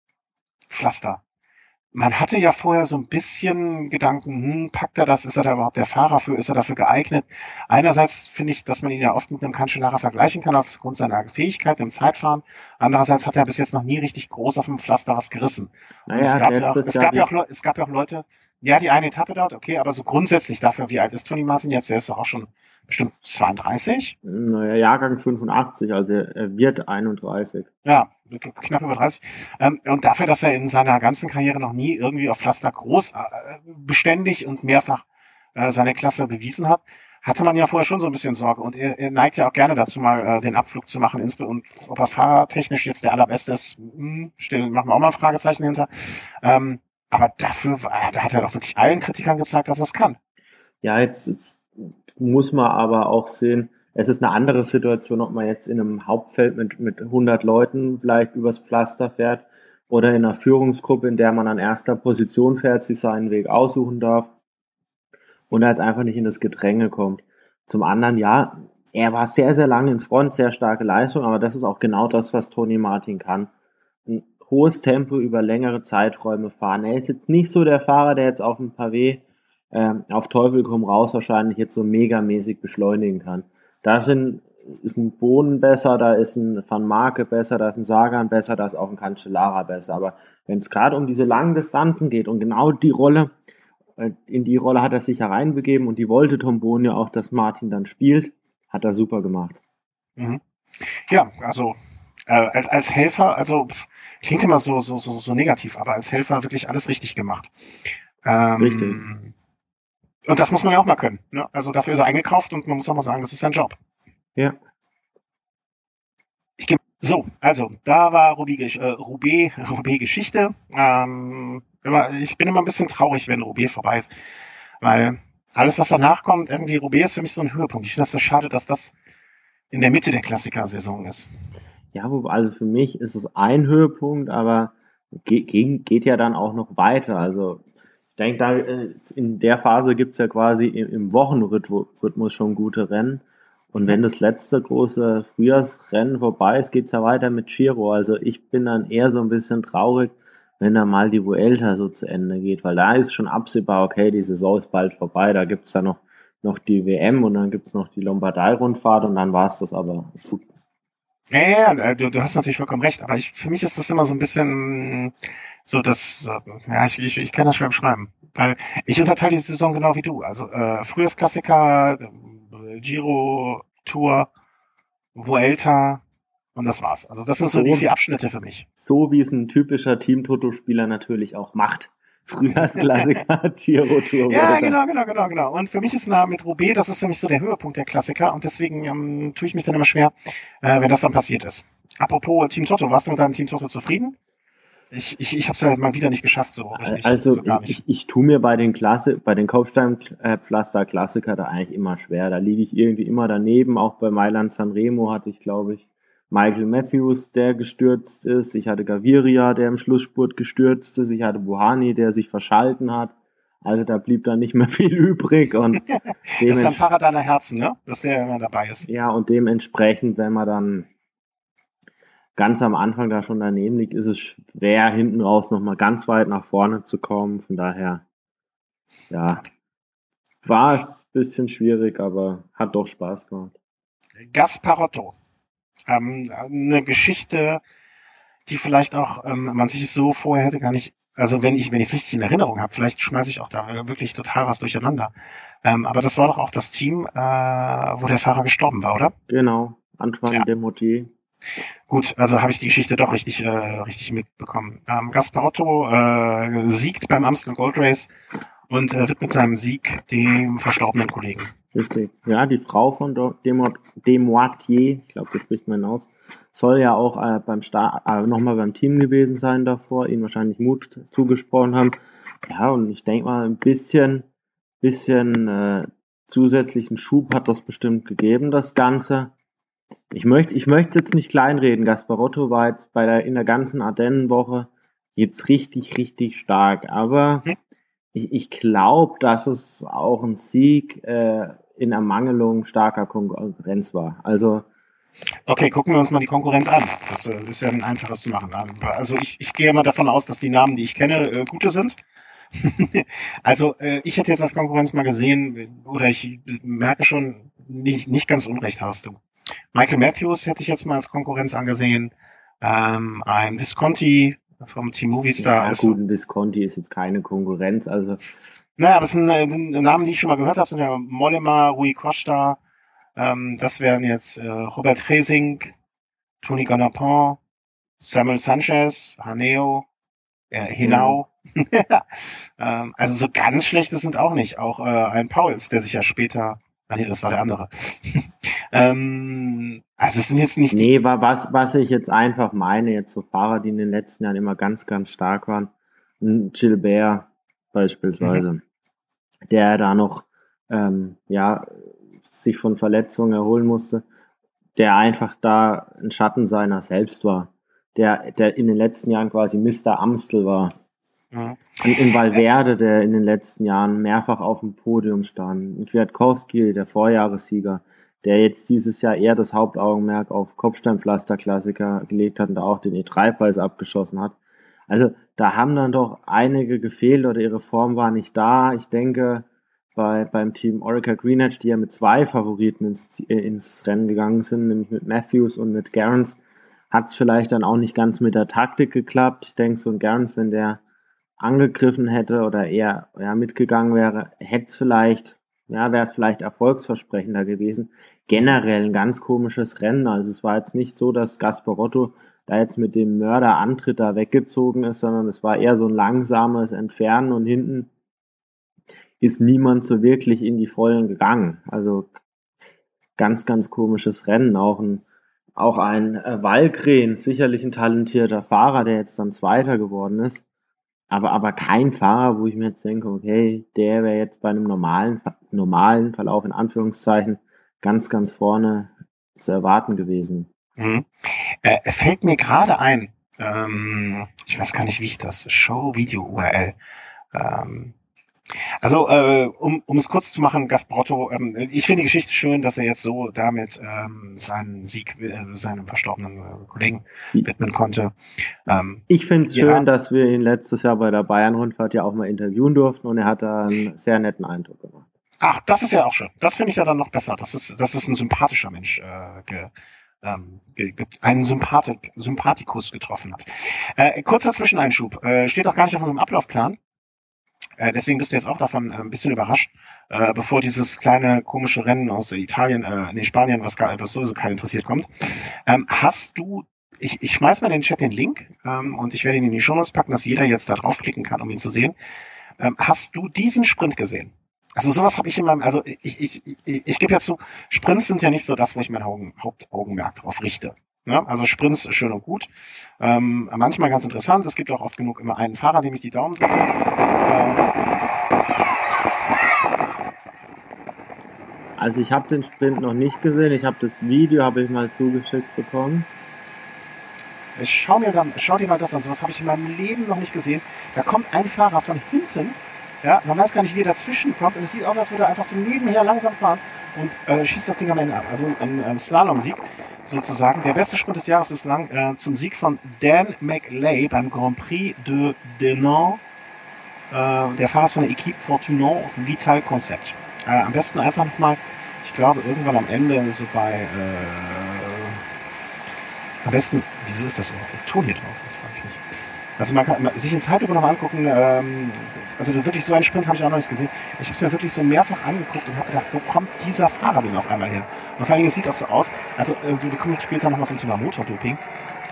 Pflaster man hatte ja vorher so ein bisschen Gedanken, hm, packt er das, ist er da überhaupt der Fahrer für, ist er dafür geeignet? Einerseits finde ich, dass man ihn ja oft mit einem Cancellara vergleichen kann aufgrund seiner Fähigkeit im Zeitfahren. Andererseits hat er bis jetzt noch nie richtig groß auf dem Pflaster was gerissen. Naja, es, gab ja, auch, es, gab ja auch, es gab ja auch Leute, ja, die eine Etappe dort, okay, aber so grundsätzlich dafür, wie alt ist Tony Martin jetzt? Der ist doch auch schon bestimmt 32. Naja, Jahrgang 85, also er wird 31. Ja, knapp über 30. Ähm, und dafür, dass er in seiner ganzen Karriere noch nie irgendwie auf Pflaster groß, äh, beständig und mehrfach äh, seine Klasse bewiesen hat, hatte man ja vorher schon so ein bisschen Sorge. Und er, er neigt ja auch gerne dazu, mal äh, den Abflug zu machen. Und ob er fahrertechnisch jetzt der allerbeste ist, hm, stellen, machen wir auch mal ein Fragezeichen hinter. Ähm, aber dafür war, da hat er doch wirklich allen Kritikern gezeigt, dass er es kann. Ja, jetzt, jetzt muss man aber auch sehen, es ist eine andere Situation, ob man jetzt in einem Hauptfeld mit, mit 100 Leuten vielleicht übers Pflaster fährt oder in einer Führungsgruppe, in der man an erster Position fährt, sich seinen Weg aussuchen darf und jetzt einfach nicht in das Gedränge kommt. Zum anderen, ja, er war sehr, sehr lange in Front, sehr starke Leistung, aber das ist auch genau das, was Tony Martin kann. Ein hohes Tempo über längere Zeiträume fahren. Er ist jetzt nicht so der Fahrer, der jetzt auf dem Pavé äh, auf Teufel komm raus wahrscheinlich jetzt so megamäßig beschleunigen kann. Da sind, ist ein Bohnen besser, da ist ein Van Marke besser, da ist ein Sagan besser, da ist auch ein Cancellara besser. Aber wenn es gerade um diese langen Distanzen geht und genau die Rolle, äh, in die Rolle hat er sich hereinbegeben und die wollte Tom Bohnen ja auch, dass Martin dann spielt, hat er super gemacht. Mhm. Ja, also äh, als, als Helfer, also klingt immer so, so, so, so negativ, aber als Helfer wirklich alles richtig gemacht. Ähm, richtig. Und das muss man ja auch mal können. Ne? Also dafür ist er eingekauft und man muss auch mal sagen, das ist sein Job. Ja. Ich so, also da war Roubaix, äh, Roubaix, [laughs] Roubaix Geschichte. Ähm, ich bin immer ein bisschen traurig, wenn Roubaix vorbei ist, weil alles, was danach kommt, irgendwie Roubaix ist für mich so ein Höhepunkt. Ich finde es so schade, dass das in der Mitte der Klassiker-Saison ist. Ja, also für mich ist es ein Höhepunkt, aber geht, geht ja dann auch noch weiter. Also ich denke, da äh, in der Phase gibt's ja quasi im Wochenrhythmus schon gute Rennen. Und wenn das letzte große Frühjahrsrennen vorbei ist, geht's ja weiter mit Giro. Also ich bin dann eher so ein bisschen traurig, wenn da mal die Vuelta so zu Ende geht, weil da ist schon absehbar, okay, die Saison ist bald vorbei, da gibt's da noch, noch die WM und dann gibt's noch die Lombardei-Rundfahrt und dann war's das aber. Ja, ja, ja du, du hast natürlich vollkommen recht, aber ich, für mich ist das immer so ein bisschen so das, ja, ich, ich, ich kann das schwer beschreiben. Weil ich unterteile die Saison genau wie du. Also äh, Frühjahrsklassiker, Giro, Tour, Vuelta und das war's. Also das sind so, so die vier Abschnitte für mich. So wie es ein typischer Team-Toto-Spieler natürlich auch macht. [laughs] Frühjahrsklassiker, [laughs] Giro, Tour, Vuelta. Ja, genau, genau, genau, genau. Und für mich ist nah mit Roubaix, das ist für mich so der Höhepunkt der Klassiker und deswegen ähm, tue ich mich dann immer schwer, äh, wenn das dann passiert ist. Apropos Team Toto, warst du mit deinem Team Toto zufrieden? Ich, ich, ich habe es ja mal wieder nicht geschafft, so richtig. Also so ich, ich, ich tue mir bei den Klasse, bei den Kopfsteinpflaster Klassiker da eigentlich immer schwer. Da liege ich irgendwie immer daneben. Auch bei Mailand Sanremo hatte ich, glaube ich, Michael Matthews, der gestürzt ist. Ich hatte Gaviria, der im Schlussspurt gestürzt ist. Ich hatte Buhani, der sich verschalten hat. Also da blieb dann nicht mehr [laughs] viel übrig und das ist ein Fahrer deiner Herzen, ne? Dass der immer dabei ist. Ja, und dementsprechend, wenn man dann ganz am Anfang da schon daneben liegt, ist es schwer, hinten raus nochmal ganz weit nach vorne zu kommen. Von daher, ja, war es ein bisschen schwierig, aber hat doch Spaß gemacht. Gasparotto. Ähm, eine Geschichte, die vielleicht auch ähm, man sich so vorher hätte gar nicht, also wenn ich wenn ich es richtig in Erinnerung habe, vielleicht schmeiße ich auch da wirklich total was durcheinander. Ähm, aber das war doch auch das Team, äh, wo der Fahrer gestorben war, oder? Genau, Antoine ja. Demotier. Gut, also habe ich die Geschichte doch richtig, äh, richtig mitbekommen. Ähm, Gasparotto äh, siegt beim Amstel Gold Race und äh, widmet seinem Sieg dem verstorbenen Kollegen. Richtig. Ja, die Frau von Demoitier, ich glaube, das spricht man aus, soll ja auch äh, beim Start äh, nochmal beim Team gewesen sein davor, ihnen wahrscheinlich Mut zugesprochen haben. Ja, und ich denke mal, ein bisschen, bisschen äh, zusätzlichen Schub hat das bestimmt gegeben, das Ganze. Ich möchte, ich möchte jetzt nicht kleinreden. Gasparotto war jetzt bei der, in der ganzen Ardennenwoche jetzt richtig, richtig stark. Aber mhm. ich, ich glaube, dass es auch ein Sieg äh, in Ermangelung starker Konkurrenz war. Also Okay, gucken wir uns mal die Konkurrenz an. Das äh, ist ja ein einfaches zu machen. Also ich, ich gehe mal davon aus, dass die Namen, die ich kenne, äh, gute sind. [laughs] also äh, ich hätte jetzt als Konkurrenz mal gesehen, oder ich merke schon, nicht, nicht ganz unrecht hast du. Michael Matthews hätte ich jetzt mal als Konkurrenz angesehen. Ähm, ein Visconti vom Team Movistar. Ja, also, gut, ein Visconti ist jetzt keine Konkurrenz, also. Naja, aber es sind äh, Namen, die ich schon mal gehört habe, sind ja Mollema, Rui Costa, ähm, das wären jetzt äh, Robert Resing, Tony Ganapon, Samuel Sanchez, Haneo, äh, Hinau. Mhm. [laughs] ähm, also so ganz schlecht sind auch nicht. Auch äh, ein Pauls, der sich ja später Ah nee, das war der andere. [laughs] ähm, also es sind jetzt nicht. Nee, was, was ich jetzt einfach meine, jetzt so Fahrer, die in den letzten Jahren immer ganz, ganz stark waren, Gilbert beispielsweise, mhm. der da noch ähm, ja sich von Verletzungen erholen musste, der einfach da ein Schatten seiner selbst war, der, der in den letzten Jahren quasi Mr. Amstel war. Ja. Und in Valverde, der in den letzten Jahren mehrfach auf dem Podium stand. In Kwiatkowski, der Vorjahressieger, der jetzt dieses Jahr eher das Hauptaugenmerk auf Kopfsteinpflaster-Klassiker gelegt hat und da auch den E3-Preis abgeschossen hat. Also da haben dann doch einige gefehlt oder ihre Form war nicht da. Ich denke, bei, beim Team Orica Greenedge, die ja mit zwei Favoriten ins, ins Rennen gegangen sind, nämlich mit Matthews und mit Gerrans, hat es vielleicht dann auch nicht ganz mit der Taktik geklappt. Ich denke, so ein Gerrans, wenn der angegriffen hätte oder eher ja, mitgegangen wäre, hätte es vielleicht, ja, wäre es vielleicht erfolgsversprechender gewesen. Generell ein ganz komisches Rennen. Also es war jetzt nicht so, dass Gasparotto da jetzt mit dem Mörderantritt da weggezogen ist, sondern es war eher so ein langsames Entfernen und hinten ist niemand so wirklich in die Vollen gegangen. Also ganz, ganz komisches Rennen. Auch ein, auch ein äh, Walgren, sicherlich ein talentierter Fahrer, der jetzt dann Zweiter geworden ist aber, aber kein Fahrer, wo ich mir jetzt denke, okay, der wäre jetzt bei einem normalen, normalen Verlauf in Anführungszeichen ganz, ganz vorne zu erwarten gewesen. Mhm. Äh, fällt mir gerade ein, ähm, ich weiß gar nicht, wie ich das, Show-Video-URL, ähm, Also, äh, um, um es kurz zu machen, Gasparotto, ähm, ich finde die Geschichte schön, dass er jetzt so damit ähm, seinen Sieg äh, seinem verstorbenen äh, Kollegen widmen konnte. Ähm, ich finde es ja. schön, dass wir ihn letztes Jahr bei der Bayern-Rundfahrt ja auch mal interviewen durften und er hat da einen sehr netten Eindruck gemacht. Ach, das ist ja auch schön. Das finde ich ja dann noch besser. Das ist, das ist ein sympathischer Mensch äh, ge, ähm, einen Sympathik, Sympathikus getroffen hat. Äh, kurzer Zwischeneinschub. Äh, steht auch gar nicht auf unserem Ablaufplan. Äh, deswegen bist du jetzt auch davon äh, ein bisschen überrascht, äh, bevor dieses kleine komische Rennen aus Italien, äh, nee, Spanien, was, gar, was sowieso keinen interessiert, kommt. Ähm, hast du, ich, ich schmeiß mal in den Chat den Link ähm, und ich werde ihn in die Shownotes packen, dass jeder jetzt da draufklicken kann, um ihn zu sehen. Ähm, hast du diesen Sprint gesehen? Also sowas habe ich in meinem, also ich, ich, ich, ich gebe ja zu, Sprints sind ja nicht so das, wo ich mein Hauptaugenmerk drauf richte. Ja, also Sprints schön und gut. Ähm, manchmal ganz interessant. Es gibt auch oft genug immer einen Fahrer, dem ich die Daumen drücke. Also ich habe den Sprint noch nicht gesehen. Ich habe das Video habe ich mal zugeschickt bekommen. Ich schau mir dann, schau dir mal das an. So was habe ich in meinem Leben noch nicht gesehen. Da kommt ein Fahrer von hinten. Ja, man weiß gar nicht, wie er dazwischen kommt. Und es sieht aus, als würde er einfach so nebenher langsam fahren und äh, schießt das Ding am Ende ab. Also ein, ein Slalom-Sieg sozusagen. Der beste Sprint des Jahres bislang äh, zum Sieg von Dan McLay beim Grand Prix de Denon. Äh, der Fahrer ist von der Equipe Fortunon Vital Concept. Äh, am besten einfach nochmal, ich glaube, irgendwann am Ende so bei äh, am besten, wieso ist das überhaupt der Ton hier drauf? Das frage ich nicht. Also man kann sich in Zeitlupe noch angucken, ähm, also wirklich so einen Sprint habe ich auch noch nicht gesehen. Ich habe es mir wirklich so mehrfach angeguckt und habe gedacht, wo kommt dieser Fahrer denn auf einmal hin? Und vor allem, es sieht auch so aus, also äh, wir kommen später nochmal zum Thema Motordoping.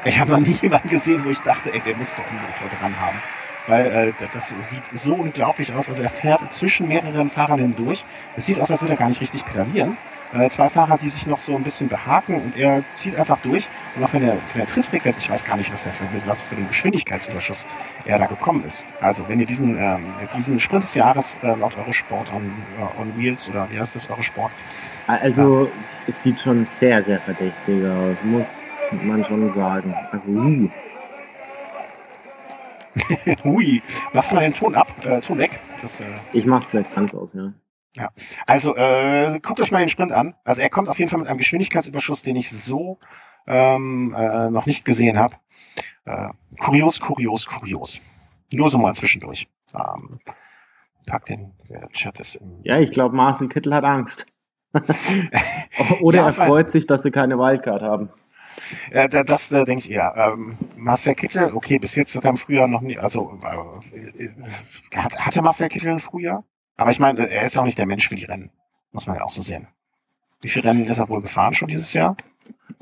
Ich habe noch nie jemanden gesehen, wo ich dachte, ey, der muss doch einen Motor dran haben. Weil äh, das sieht so unglaublich aus. Also er fährt zwischen mehreren Fahrern hindurch. Es sieht aus, als würde er gar nicht richtig pedalieren äh, zwei Fahrer, die sich noch so ein bisschen behaken und er zieht einfach durch. Und auch wenn er, wenn er tritt rückwärts, ich weiß gar nicht, was er für, was für einen Geschwindigkeitsüberschuss er da gekommen ist. Also wenn ihr diesen, ähm, diesen Sprint des Jahres äh, laut Eurosport on, uh, on Wheels oder wie heißt das, Eurosport? Also ja. es, es, sieht schon sehr, sehr verdächtig aus, muss man schon sagen. Also, uh. [laughs] Hui, machst du mal den Ton ab, äh, Ton weg. Das, äh, ich mach's gleich ganz aus, ja. Ja, also äh, guckt euch mal den Sprint an. Also er kommt auf jeden Fall mit einem Geschwindigkeitsüberschuss, den ich so ähm, äh, noch nicht gesehen habe. Äh, kurios, kurios, kurios. Nur so mal zwischendurch. Ähm, pack den, der Chat ist im Ja, ich glaube, Marcel Kittel hat Angst. [laughs] [laughs] Oder ja, er freut sich, dass sie keine Wildcard haben. Ja, das äh, denke ich eher. Ähm, Marcel Kittel, okay, bis jetzt hat er im Frühjahr noch nie, also äh, äh hat, hatte Marcel Kittel ein Frühjahr? Aber ich meine, er ist auch nicht der Mensch für die Rennen. Muss man ja auch so sehen. Wie viele Rennen ist er wohl gefahren schon dieses Jahr?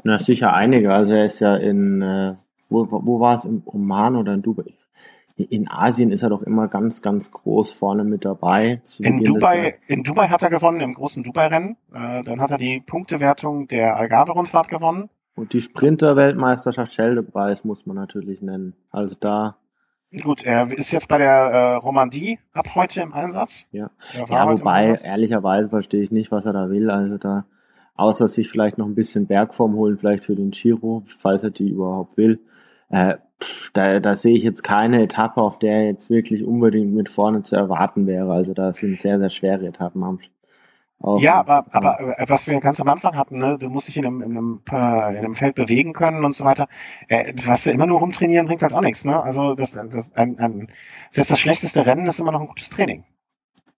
Na, sicher einige. Also er ist ja in, äh, wo, wo war es, in Oman oder in Dubai? In Asien ist er doch immer ganz, ganz groß vorne mit dabei. In Dubai, in Dubai hat er gewonnen, im großen Dubai-Rennen. Äh, dann hat er die Punktewertung der Algarve-Rundfahrt gewonnen. Und die Sprinter-Weltmeisterschaft Schelde-Preis muss man natürlich nennen. Also da Gut, er ist jetzt bei der äh, Romandie ab heute im Einsatz. Ja, ja wobei, ehrlicherweise verstehe ich nicht, was er da will. Also da, außer sich vielleicht noch ein bisschen Bergform holen, vielleicht für den Giro, falls er die überhaupt will. Äh, pff, da, da sehe ich jetzt keine Etappe, auf der jetzt wirklich unbedingt mit vorne zu erwarten wäre. Also da sind sehr, sehr schwere Etappen am, auch, ja, aber, aber äh, was wir ganz am Anfang hatten, ne, du musst dich in einem, in einem, äh, in einem Feld bewegen können und so weiter. Äh, was du immer nur rumtrainieren bringt halt auch nichts. Ne? Also das, das, ein, ein, selbst das schlechteste Rennen ist immer noch ein gutes Training.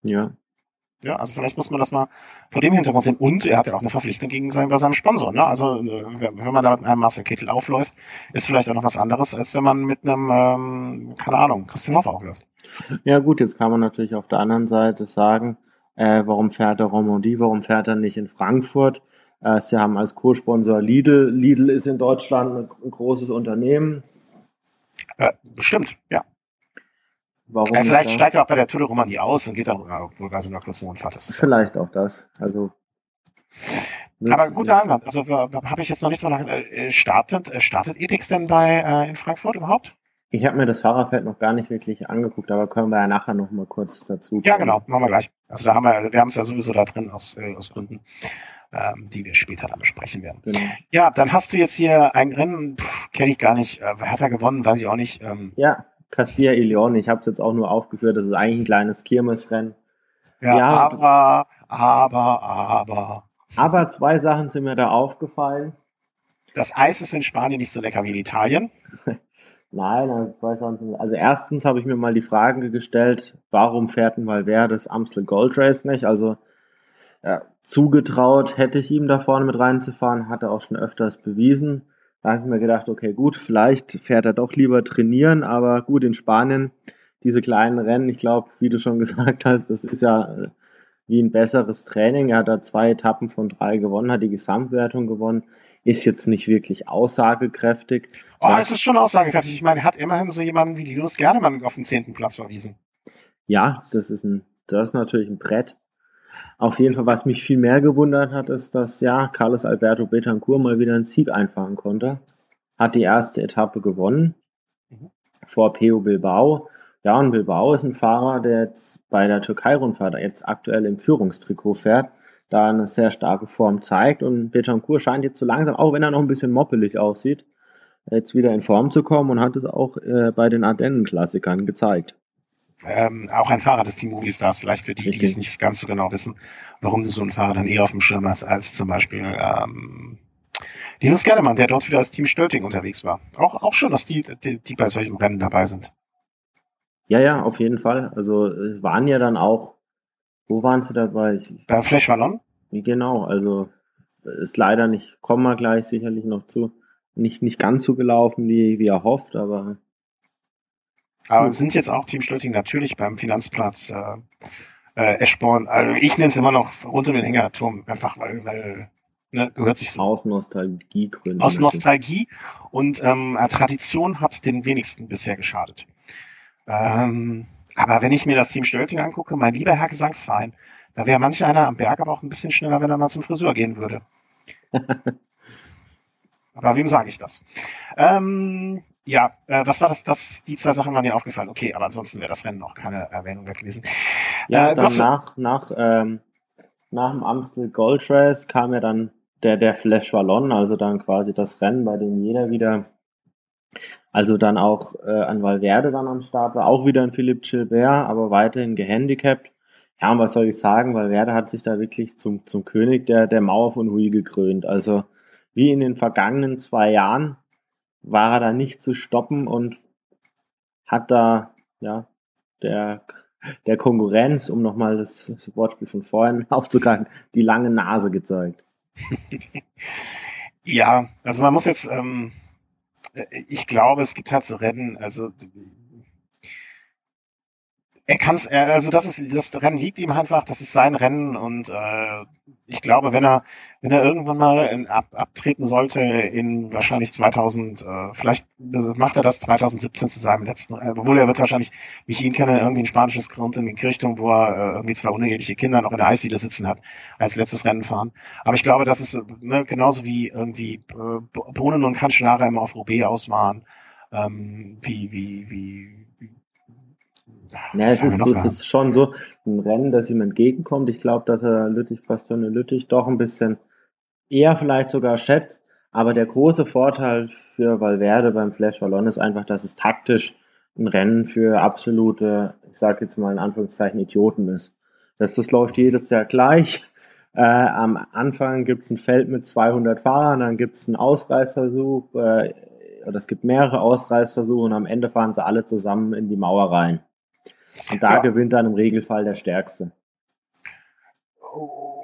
Ja. Ja, also vielleicht muss man das mal vor dem Hintergrund sehen. Und er hat ja auch eine Verpflichtung gegen seinen, bei seinem Sponsor. Ne? Also äh, wenn man da mit einem Marcel Kittel aufläuft, ist vielleicht auch noch was anderes, als wenn man mit einem, ähm, keine Ahnung, Christian Hoff aufläuft. Ja gut, jetzt kann man natürlich auf der anderen Seite sagen, äh, warum fährt er Romandie? Warum fährt er nicht in Frankfurt? Äh, sie haben als Co-Sponsor Lidl. Lidl ist in Deutschland ein, großes Unternehmen. Äh, bestimmt, ja. Warum äh, vielleicht steigt er auch bei der Tour de Romandie aus und geht dann wohl bei so einer kurzen Rundfahrt. Das vielleicht auch das. Also aber guter Einwand. Also habe ich jetzt noch nicht mal nach, äh, startet, äh, startet Edix denn bei äh, in Frankfurt überhaupt? Ich habe mir das Fahrerfeld noch gar nicht wirklich angeguckt, aber können wir ja nachher noch mal kurz dazu. Ja, genau, machen wir gleich. Also da haben wir, wir haben es ja sowieso da drin aus, äh, aus Gründen, ähm, die wir später dann besprechen werden. Genau. Ja, dann hast du jetzt hier ein Rennen, kenne ich gar nicht. Äh, hat er gewonnen? Weiß ich auch nicht. Ähm, ja, Castilla y León, ich habe es jetzt auch nur aufgeführt, das ist eigentlich ein kleines Kirmesrennen. Ja, ja, aber, aber, aber. Aber zwei Sachen sind mir da aufgefallen. Das Eis ist in Spanien nicht so lecker wie in Italien. [laughs] Nein, also, erstens habe ich mir mal die Frage gestellt, warum fährt ein Valverde das Amstel Gold Race nicht? Also ja, zugetraut hätte ich ihm da vorne mit reinzufahren, hat er auch schon öfters bewiesen. Da habe ich mir gedacht, okay, gut, vielleicht fährt er doch lieber trainieren, aber gut, in Spanien, diese kleinen Rennen, ich glaube, wie du schon [laughs] gesagt hast, das ist ja äh, wie ein besseres Training. Er hat da zwei Etappen von drei gewonnen, hat die Gesamtwertung gewonnen, ist jetzt nicht wirklich aussagekräftig. Oh, es ist schon aussagekräftig. Ich meine, er hat immerhin so jemanden wie Linus Gernemann auf den zehnten Platz verwiesen. Ja, das ist ein, das ist natürlich ein Brett. Auf jeden Fall, was mich viel mehr gewundert hat, ist, dass ja Carlos Alberto Betancourt mal wieder einen Sieg einfahren konnte. Hat die erste Etappe gewonnen mhm. vor Peo Bilbao. Ja, und Bilbao ist ein Fahrer, der jetzt bei der Türkei-Rundfahrt jetzt aktuell im Führungstrikot fährt, da eine sehr starke Form zeigt. Und Betancourt scheint jetzt so langsam, auch wenn er noch ein bisschen moppelig aussieht, jetzt wieder in Form zu kommen und hat es auch äh, bei den Ardennen-Klassikern gezeigt. Ähm, auch ein Fahrer des Team Movistar, vielleicht für die, die es nicht ganz so genau wissen, warum du so einen Fahrer dann eher auf dem Schirm hast, als zum Beispiel ähm, Linus Gerdemann, der dort wieder als Team Stölting unterwegs war. Auch, auch schon, dass die, die, die bei solchen Rennen dabei sind. Ja, ja, auf jeden Fall. Also es waren ja dann auch, wo waren sie dabei? Ich, Beim Flash Wallon? Genau, also ist leider nicht, kommen wir gleich sicherlich noch zu, nicht, nicht ganz so gelaufen, wie, wie er hofft, aber aber sind jetzt auch Team Stötting natürlich beim Finanzplatz äh, äh, Eschborn. Also ich nenne es immer noch rund um den Hängerturm, einfach weil, weil ne, gehört sich so. Aus Nostalgiegründen. Aus Nostalgie und ähm, Tradition hat den wenigsten bisher geschadet. Ähm, aber wenn ich mir das Team Stölting angucke, mein lieber Herr Gesangsverein, da wäre manch einer am Berg aber auch ein bisschen schneller, wenn er mal zum Friseur gehen würde. [laughs] aber wem sage ich das? Ähm, ja, äh, was war das? das? Die zwei Sachen waren dir aufgefallen. Okay, aber ansonsten wäre das Rennen auch keine Erwähnung wert gewesen. Ja, äh, dann nach, nach, ähm, nach dem Amstel Gold Race kam ja dann der, der Flash Wallon, also dann quasi das Rennen, bei dem jeder wieder, also dann auch äh, an Valverde dann am Start war, auch wieder ein Philipp Gilbert, aber weiterhin gehandicapt. Ja, und was soll ich sagen, Valverde hat sich da wirklich zum, zum König der, der Mauer von Hui gekrönt. Also wie in den vergangenen zwei Jahren war er da nicht zu stoppen und hat da ja der der Konkurrenz, um nochmal das, das Wortspiel von vorhin [laughs] aufzugreifen, die lange Nase gezeigt. [laughs] ja, also man muss jetzt, ähm, ich glaube, es gibt halt so Rennen, also er kann es, also das ist, das Rennen liegt ihm einfach, das ist sein Rennen und äh, ich glaube, wenn er, wenn er irgendwann mal in, ab, abtreten sollte in wahrscheinlich 2000, äh, vielleicht macht er das 2017 zu seinem letzten, äh, obwohl er wird wahrscheinlich, wie ich ihn kenne, irgendwie ein spanisches Grund in die Kirchturm, wo er äh, irgendwie zwei uneheliche Kinder noch in der Eisdiele sitzen hat, als letztes Rennen fahren. Aber ich glaube, das ist ne, genauso wie irgendwie äh, Bohnen und Kanschnare immer auf Roubaix ausmachen, ähm, wie, wie, wie ja, es ist, es ist schon so ein Rennen, das ihm entgegenkommt. Ich glaube, dass er Lüttich, Bastione Lüttich doch ein bisschen eher vielleicht sogar schätzt. Aber der große Vorteil für Valverde beim Flash Wallon ist einfach, dass es taktisch ein Rennen für absolute, ich sage jetzt mal in Anführungszeichen, Idioten ist. Das, das läuft jedes Jahr gleich. Äh, am Anfang gibt es ein Feld mit 200 Fahrern, dann gibt es einen Ausreißversuch, äh, oder es gibt mehrere Ausreißversuche und am Ende fahren sie alle zusammen in die Mauer rein. Und da ja. gewinnt dann im Regelfall der Stärkste.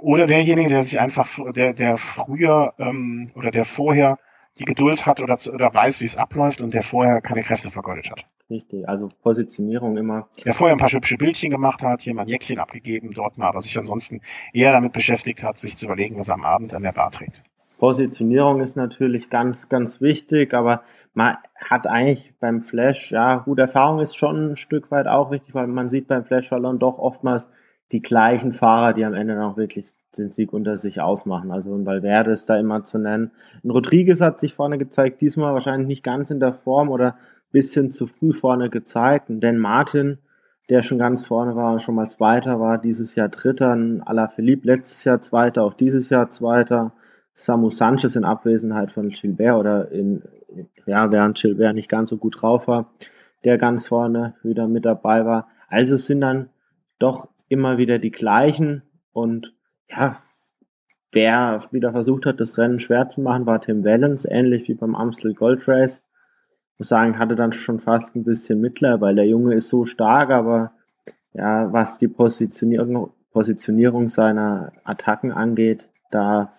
Oder derjenige, der sich einfach, der, der früher ähm, oder der vorher die Geduld hat oder, oder weiß, wie es abläuft und der vorher keine Kräfte vergeudet hat. Richtig, also Positionierung immer. Der vorher ein paar hübsche Bildchen gemacht hat, hier mal ein Jäckchen abgegeben, dort mal, aber sich ansonsten eher damit beschäftigt hat, sich zu überlegen, was er am Abend an der Bar trägt. Positionierung ist natürlich ganz, ganz wichtig, aber man hat eigentlich beim Flash, ja, gute Erfahrung ist schon ein Stück weit auch wichtig, weil man sieht beim Flash Ballon doch oftmals die gleichen Fahrer, die am Ende noch wirklich den Sieg unter sich ausmachen. Also ein Valverde ist da immer zu nennen. Ein Rodriguez hat sich vorne gezeigt, diesmal wahrscheinlich nicht ganz in der Form oder bisschen zu früh vorne gezeigt. Und Dan Martin, der schon ganz vorne war schon mal Zweiter war, dieses Jahr Dritter. Ein Alaphilippe letztes Jahr Zweiter, auch dieses Jahr Zweiter. Samu Sanchez in Abwesenheit von Gilbert oder in, ja, während Gilbert nicht ganz so gut drauf war. der ganz vorne wieder mit dabei war. Also es sind dann doch immer wieder die gleichen und ja, wer wieder versucht hat, das Rennen schwer zu machen, war Tim Wellens, ähnlich wie beim Amstel Gold Race. Ich muss sagen, hatte dann schon fast ein bisschen Mittler, weil der Junge ist so stark, aber ja, was die Positionierung, Positionierung seiner Attacken angeht, da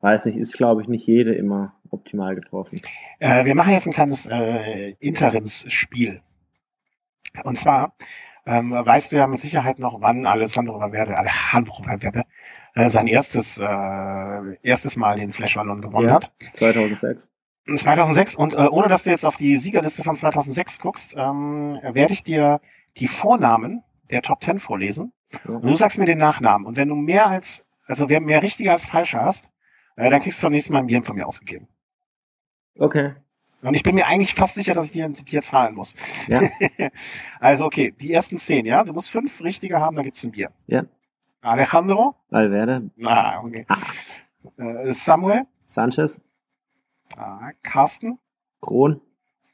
weiß nicht, ist glaube ich nicht jede immer optimal getroffen. Äh, wir machen jetzt ein kleines äh, Interimsspiel. Und zwar ähm, weißt du ja mit Sicherheit noch, wann Alessandro Valverde, Alejandro Valverde äh, sein erstes äh, erstes Mal den Flash Ballon gewonnen ja, hat. 2006. 2006 und äh, ohne dass du jetzt auf die Siegerliste von 2006 guckst, ähm, werde ich dir die Vornamen der Top 10 vorlesen ja. und du sagst mir den Nachnamen und wenn du mehr als also wer mehr richtiger als falscher hast, äh, dann kriegst du beim nächsten Mal ein Bier von mir ausgegeben. Okay. Und ich bin mir eigentlich fast sicher, dass ich dir ein Bier zahlen muss. Ja. [laughs] also okay, die ersten zehn, ja? Du musst fünf richtige haben, dann gibt's ein Bier. Ja. Alejandro. Valverde. Ah, okay. Äh, Samuel. Sanchez. Ah, Carsten. Kron.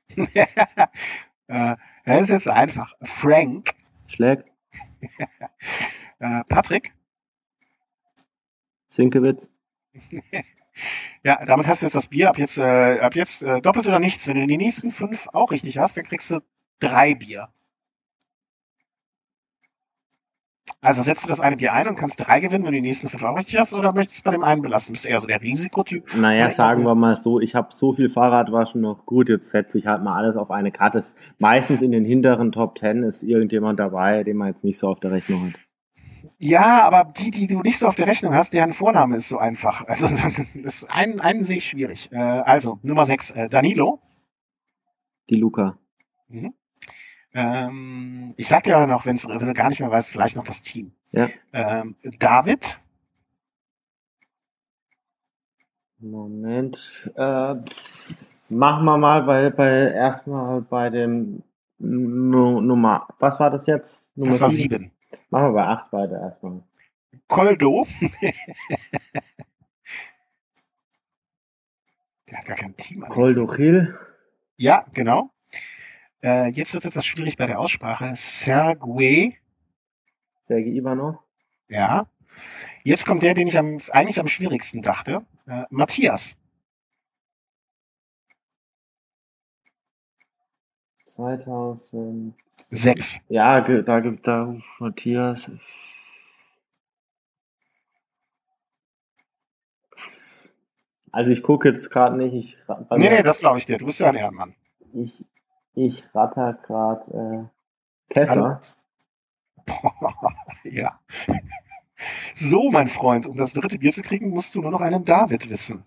[laughs] äh, das ist jetzt einfach. Frank. Schläg. [laughs] äh, Patrick. Sinkewitz. Ja, damit hast du jetzt das Bier. Ab jetzt, äh, ab jetzt äh, doppelt oder nichts. Wenn du die nächsten fünf auch richtig hast, dann kriegst du drei Bier. Also setzt du das eine Bier ein und kannst drei gewinnen, wenn du die nächsten fünf auch richtig hast, oder möchtest du es bei dem einen belassen? Bist du eher so der Risikotyp? Naja, sagen wir mal so, ich habe so viel Fahrradwaschen noch gut, jetzt setze ich halt mal alles auf eine Karte. Meistens in den hinteren Top Ten ist irgendjemand dabei, den man jetzt nicht so auf der Rechnung hat. Ja, aber die, die du nicht so auf der Rechnung hast, deren Vorname ist so einfach. Also [laughs] das einen, einen sehe ich schwierig. Äh, also Nummer sechs, äh, Danilo. Die Luca. Mhm. Ähm, ich sag dir aber noch, wenn's, wenn du gar nicht mehr weißt, vielleicht noch das Team. Ja. Ähm, David. Moment. Äh, machen wir mal bei, bei erstmal bei dem Nummer. Was war das jetzt? Nummer das war sieben. Machen wir bei acht weiter erstmal. Koldo. [laughs] Der hat gar kein Team. Koldo Hill. Ja, genau. Äh, jetzt wird es etwas schwierig bei der Aussprache. Sergei. Sergei Ivanov. Ja. Jetzt kommt der, den ich am, eigentlich am schwierigsten dachte. Äh, Matthias. 2006. Ja, da gibt da Matthias. Also ich gucke jetzt gerade nicht. Ich, nee, nee, das glaube ich dir. Du bist ja ein Ehrenmann. Ich, ich ratter gerade äh, Kessler. [laughs] ja. So, mein Freund, um das dritte Bier zu kriegen, musst du nur noch einen David wissen.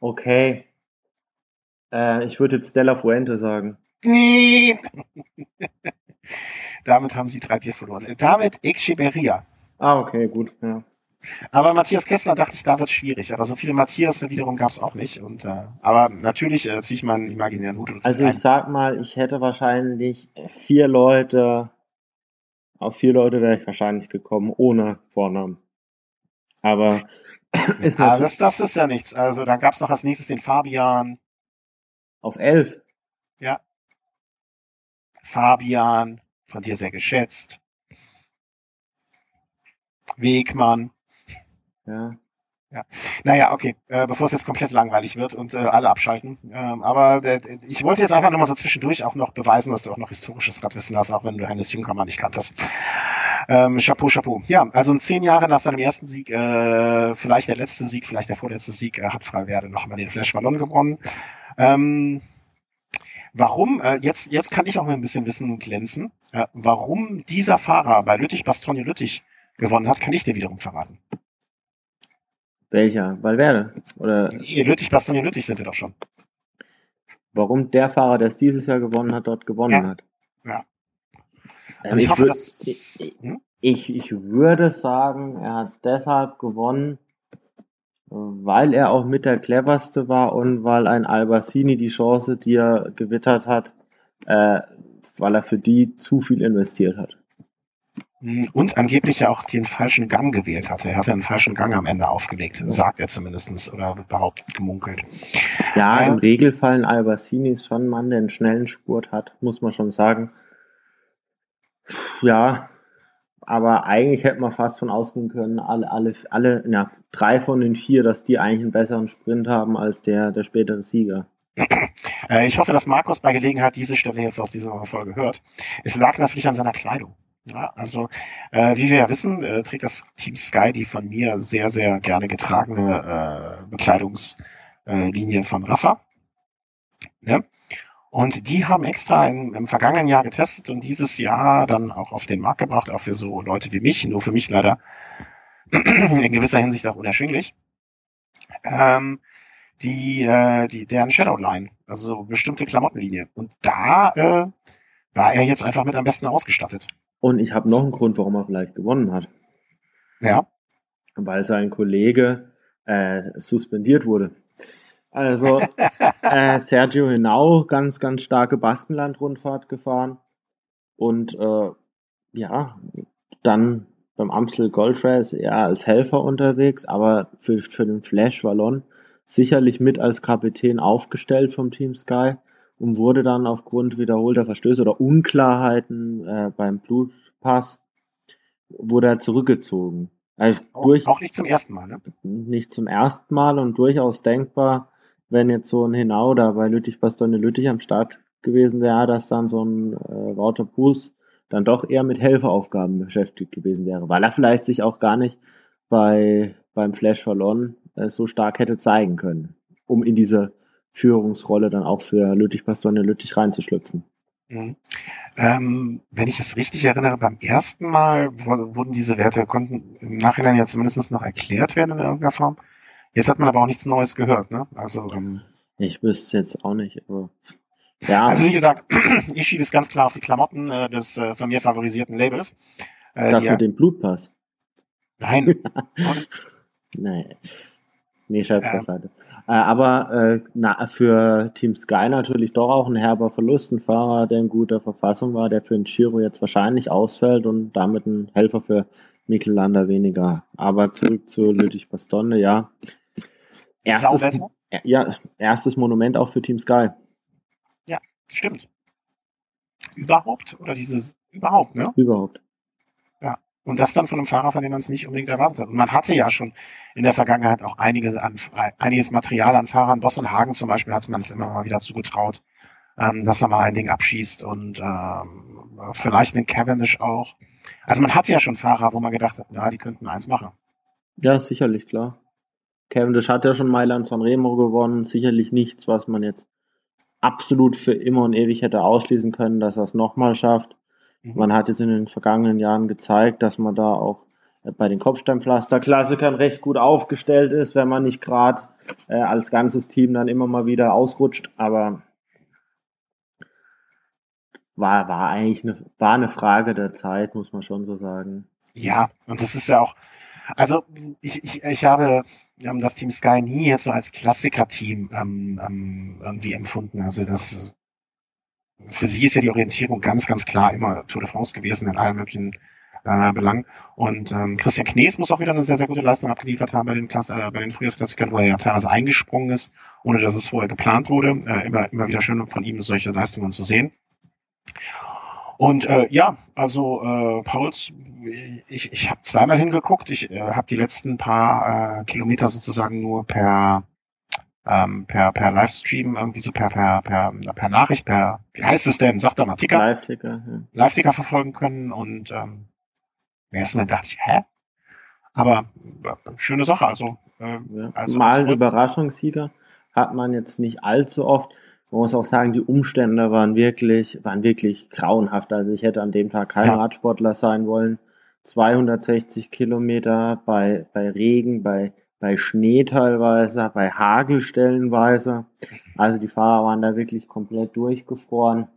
Okay. Äh, ich würde jetzt Della Fuente sagen. Nee. [laughs] Damit haben sie drei Bier verloren. David Echeverria. Ah, okay, gut. Ja. Aber Matthias Kessler dachte ich, da wird schwierig. Aber so viele Matthias wiederum gab es auch nicht. Und äh, aber natürlich äh, ziehe ich meinen imaginären Hut. Also ich sag mal, ich hätte wahrscheinlich vier Leute, auf vier Leute wäre ich wahrscheinlich gekommen, ohne Vornamen. Aber [laughs] ist ah, das, das ist ja nichts. Also dann gab es noch als nächstes den Fabian. Auf elf. Ja. Fabian, von dir sehr geschätzt. Wegmann. Ja. Ja. Naja, okay, äh, bevor es jetzt komplett langweilig wird und äh, alle abschalten. Ähm, aber äh, ich wollte jetzt einfach nochmal so zwischendurch auch noch beweisen, dass du auch noch historisches Radwissen hast, auch wenn du Hennes Jungkammer nicht kanntest. Ähm, Chapeau, Chapeau. Ja, also in zehn Jahren nach seinem ersten Sieg, äh, vielleicht der letzte Sieg, vielleicht der vorletzte Sieg, äh, hat Freiwerde nochmal den Flash Ballon gewonnen. Ähm, warum, äh, jetzt, jetzt kann ich auch mal ein bisschen wissen und glänzen, äh, warum dieser Fahrer bei Lüttich, Bastogne Lüttich gewonnen hat, kann ich dir wiederum verraten. Welcher? Valverde? Oder? Nee, Lüttich, Bastogne Lüttich sind wir doch schon. Warum der Fahrer, der es dieses Jahr gewonnen hat, dort gewonnen ja. hat? Ja. Also ich, ich, hoffe, dass, ich, hm? ich, ich würde sagen, er hat es deshalb gewonnen, weil er auch mit der cleverste war und weil ein Albassini die Chance, die er gewittert hat, äh, weil er für die zu viel investiert hat. Hm, und angeblich ja auch den falschen Gang gewählt hatte. Er hatte einen falschen Gang am Ende aufgelegt, sagt er zumindestens oder behauptet, gemunkelt. Ja, äh, im Regelfall ein Albassini ist schon ein Mann, der einen schnellen Spurt hat, muss man schon sagen. Ja, aber eigentlich hätte man fast von ausgehen können, alle, alle, alle, ja, drei von den vier, dass die eigentlich einen besseren Sprint haben als der, der spätere Sieger. [clears throat] Äh, ich hoffe, dass Markus bei Gelegenheit diese Stelle jetzt aus dieser Folge hört. Es lag natürlich an seiner Kleidung. Ja, also äh, wie wir ja wissen, äh, trägt das Team Sky die von mir sehr, sehr gerne getragene äh, Bekleidungslinie von Rafa. Ja? Und die haben extra im, im vergangenen Jahr getestet und dieses Jahr dann auch auf den Markt gebracht, auch für so Leute wie mich, nur für mich leider [clears throat] in gewisser Hinsicht auch unerschwinglich. Ähm, die, äh, die, deren Shadowline, also bestimmte Klamottenlinie. Und da äh, war er jetzt einfach mit am besten ausgestattet. Und ich habe noch einen Grund, warum er vielleicht gewonnen hat. Ja. Weil sein Kollege äh, suspendiert wurde. Also [laughs] äh, Sergio Henao, ganz, ganz starke Baskenland-Rundfahrt gefahren. Und äh, ja, dann beim Amstel Golf Race eher als Helfer unterwegs, aber für, für den Flash Wallon sicherlich mit als Kapitän aufgestellt vom Team Sky und wurde dann aufgrund wiederholter Verstöße oder Unklarheiten äh, beim Blutpass wurde er zurückgezogen. Also auch, durch, auch nicht zum ersten Mal, ne? Nicht zum ersten Mal und durchaus denkbar, wenn jetzt so ein Hinau da bei Lüttich Bastogne Lüttich am Start gewesen wäre, dass dann so ein äh, Wouter Puls dann doch eher mit Helferaufgaben beschäftigt gewesen wäre, weil er vielleicht sich auch gar nicht bei beim Flash verloren äh, so stark hätte zeigen können, um in diese Führungsrolle dann auch für Lüttich Bastogne Lüttich reinzuschlüpfen. Mhm. Ähm, wenn ich es richtig erinnere, beim ersten Mal wurden diese Werte, konnten im Nachhinein ja zumindest noch erklärt werden in irgendeiner Form. Jetzt hat man aber auch nichts Neues gehört, ne? Also, ähm, ich wüsste jetzt auch nicht, aber ja. Also wie gesagt, [clears throat] ich schiebe es ganz klar auf die Klamotten äh, des äh, von mir favorisierten Labels. Äh, das mit dem Blutpass. Nein. [laughs] nee. Nee, Scherz beiseite. Äh, aber äh, na, für Team Sky natürlich doch auch ein herber Verlust. Ein Fahrer, der in guter Verfassung war, der für den Giro jetzt wahrscheinlich ausfällt und damit ein Helfer für Mikkel Lander weniger. Aber zurück zu Lüttich Bastogne, ja. Erstes, ja, erstes Monument auch für Team Sky. Ja, stimmt. Überhaupt? Oder dieses überhaupt, ne? Überhaupt. Und das dann von einem Fahrer, von dem man es nicht unbedingt erwartet hat. Und man hatte ja schon in der Vergangenheit auch einiges, an, einiges Material an Fahrern. Boss und Hagen zum Beispiel hat man es immer mal wieder zugetraut, ähm, dass er mal ein Ding abschießt und ähm, vielleicht einen Cavendish auch. Also man hatte ja schon Fahrer, wo man gedacht hat, ja, die könnten eins machen. Ja, sicherlich, klar. Cavendish hat ja schon Mailand Sanremo gewonnen. Sicherlich nichts, was man jetzt absolut für immer und ewig hätte ausschließen können, dass er es nochmal schafft. Mhm. Man hat jetzt in den vergangenen Jahren gezeigt, dass man da auch äh, bei den Kopfsteinpflaster-Klassikern recht gut aufgestellt ist, wenn man nicht gerade äh, als ganzes Team dann immer mal wieder ausrutscht. Aber war, war eigentlich eine, war eine Frage der Zeit, muss man schon so sagen. Ja, und das ist ja auch, also ich, ich, ich habe ähm, das Team Sky nie jetzt so als Klassiker-Team ähm, ähm, irgendwie empfunden. Also das für sie ist ja die Orientierung ganz, ganz klar immer Tour de France gewesen in allen möglichen äh, Belangen. Und ähm, Christian Knees muss auch wieder eine sehr, sehr gute Leistung abgeliefert haben bei den, Klasse, äh, bei den Frühjahrsklassikern, wo er ja teilweise eingesprungen ist, ohne dass es vorher geplant wurde. Äh, immer, immer wieder schön von ihm solche Leistungen zu sehen. Und äh, ja, also äh, Pauls, ich, ich habe zweimal hingeguckt. Ich äh, habe die letzten paar äh, Kilometer sozusagen nur per ähm, per, per Livestream, irgendwie so per, per, per, per Nachricht, per, wie heißt es denn? Sagt doch mal, Ticker. Live-Ticker, ja. Live-Ticker verfolgen können und ähm, erstmal dachte ich, hä? Aber äh, schöne Sache, also. Äh, ja. also Mal Überraschungssieger hat man jetzt nicht allzu oft. Man muss auch sagen, die Umstände waren wirklich, waren wirklich grauenhaft. Also ich hätte an dem Tag kein ja. Radsportler sein wollen. 260 Kilometer bei, bei Regen, bei bei Schnee teilweise, bei Hagel stellenweise. Also die Fahrer waren da wirklich komplett durchgefroren.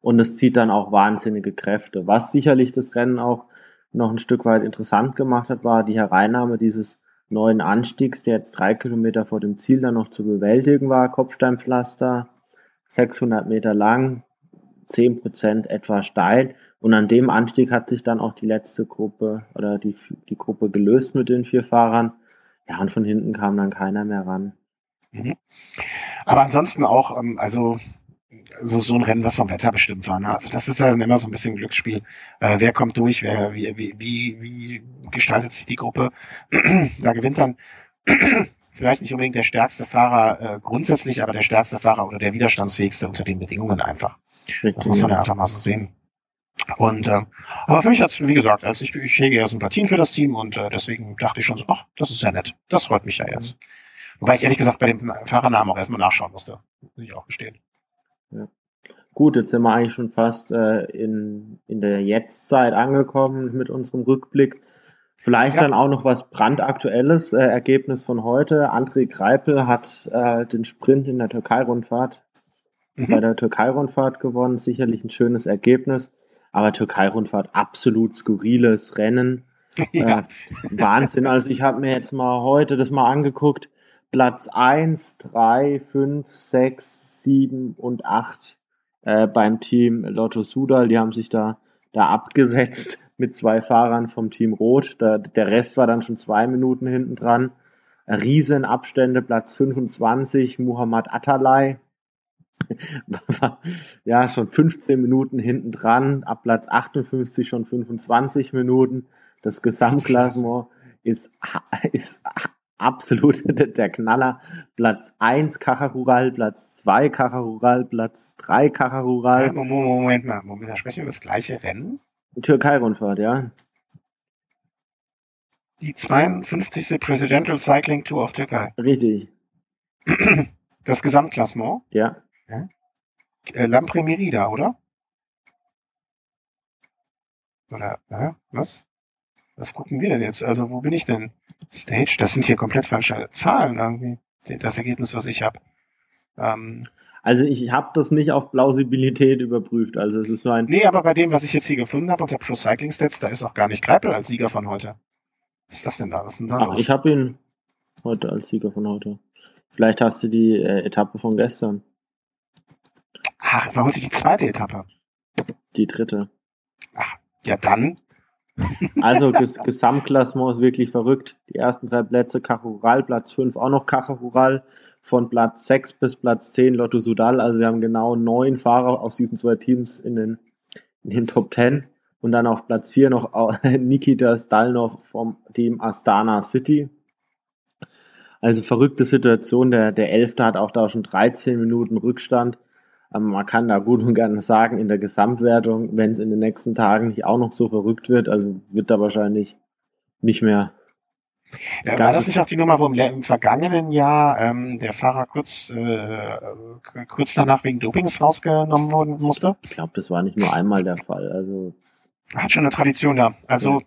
Und es zieht dann auch wahnsinnige Kräfte. Was sicherlich das Rennen auch noch ein Stück weit interessant gemacht hat, war die Hereinnahme dieses neuen Anstiegs, der jetzt drei Kilometer vor dem Ziel dann noch zu bewältigen war. Kopfsteinpflaster, 600 Meter lang, zehn Prozent etwa steil. Und an dem Anstieg hat sich dann auch die letzte Gruppe oder die, die Gruppe gelöst mit den vier Fahrern. Ja, und von hinten kam dann keiner mehr ran. Mhm. Aber ansonsten auch, ähm, also so, so ein Rennen, was vom Wetter bestimmt war. Ne? Also das ist ja dann immer so ein bisschen Glücksspiel. Äh, wer kommt durch, wer, wie, wie, wie, gestaltet sich die Gruppe? [clears throat] da gewinnt dann [clears throat] vielleicht nicht unbedingt der stärkste Fahrer äh, grundsätzlich, aber der stärkste Fahrer oder der widerstandsfähigste unter den Bedingungen einfach. Richtig. Das muss man ja einfach mal so sehen. Und äh, aber für mich hat es, wie gesagt, als ich, ich hege ja Sympathien für das Team und äh, deswegen dachte ich schon so, ach, das ist ja nett. Das freut mich ja jetzt. Wobei ich ehrlich gesagt bei dem Fahrernamen auch erstmal nachschauen musste. Muss ich auch gestehen. Ja. Gut, jetzt sind wir eigentlich schon fast äh, in, in der Jetztzeit angekommen mit unserem Rückblick. Vielleicht ja. dann auch noch was brandaktuelles, äh, Ergebnis von heute. André Greipel hat äh, den Sprint in der Türkei-Rundfahrt mhm. bei der Türkei-Rundfahrt gewonnen. Sicherlich ein schönes Ergebnis. Aber Türkei-Rundfahrt absolut skurriles Rennen. [laughs] Ja. Äh, Wahnsinn. Also ich habe mir jetzt mal heute das mal angeguckt. Platz eins, drei, fünf, sechs, sieben und acht äh, beim Team Lotto Sudal. Die haben sich da, da abgesetzt [laughs] mit zwei Fahrern vom Team Rot. Da, der Rest war dann schon zwei Minuten hinten dran. Riesenabstände, Platz 25, Muhammad Atalay. [laughs] ja, schon 15 Minuten hinten dran, ab Platz 58 schon 25 Minuten. Das Gesamtklassement ist, [laughs] ist absolut [laughs] der Knaller. Platz 1 Kacharural, Platz 2 Kacharural, Platz 3 Kacharural. Moment, Moment mal, Moment, da sprechen wir das gleiche Rennen? Türkei-Rundfahrt, ja. Die 52. Presidential Cycling Tour of Türkei. Richtig. [clears throat] Das Gesamtklassement? Ja. ja. Äh, Lampre Merida, oder? Oder, äh, was? Was gucken wir denn jetzt? Also, wo bin ich denn? Stage, das sind hier komplett falsche Zahlen irgendwie. Das Ergebnis, was ich habe. Ähm, also ich habe das nicht auf Plausibilität überprüft. Also es ist so ein. Nee, aber bei dem, was ich jetzt hier gefunden habe unter Pro Cycling Stats, da ist auch gar nicht Greipel als Sieger von heute. Was ist das denn da? Was ist denn da Ach, los? ich habe ihn heute als Sieger von heute. Vielleicht hast du die äh, Etappe von gestern. Ach, war heute die zweite Etappe. Die dritte. Ach, ja dann also das Gesamtklassement ist wirklich verrückt. Die ersten drei Plätze Caja Platz 5 auch noch Caja von Platz 6 bis Platz 10 Lotto Sudal. Also wir haben genau neun Fahrer aus diesen zwei Teams in den, in den Top 10. Und dann auf Platz 4 noch [laughs] Nikita Stalnov vom Team Astana City. Also verrückte Situation. Der, der Elfte hat auch da schon 13 Minuten Rückstand. Ähm, man kann da gut und gerne sagen, in der Gesamtwertung, wenn es in den nächsten Tagen nicht auch noch so verrückt wird, also wird da wahrscheinlich nicht mehr. Ja, war das nicht auch die Nummer, wo im, im vergangenen Jahr ähm, der Fahrer kurz, äh, kurz danach wegen Dopings rausgenommen worden musste? Ich glaube, das war nicht nur einmal der Fall. Also hat schon eine Tradition da. Also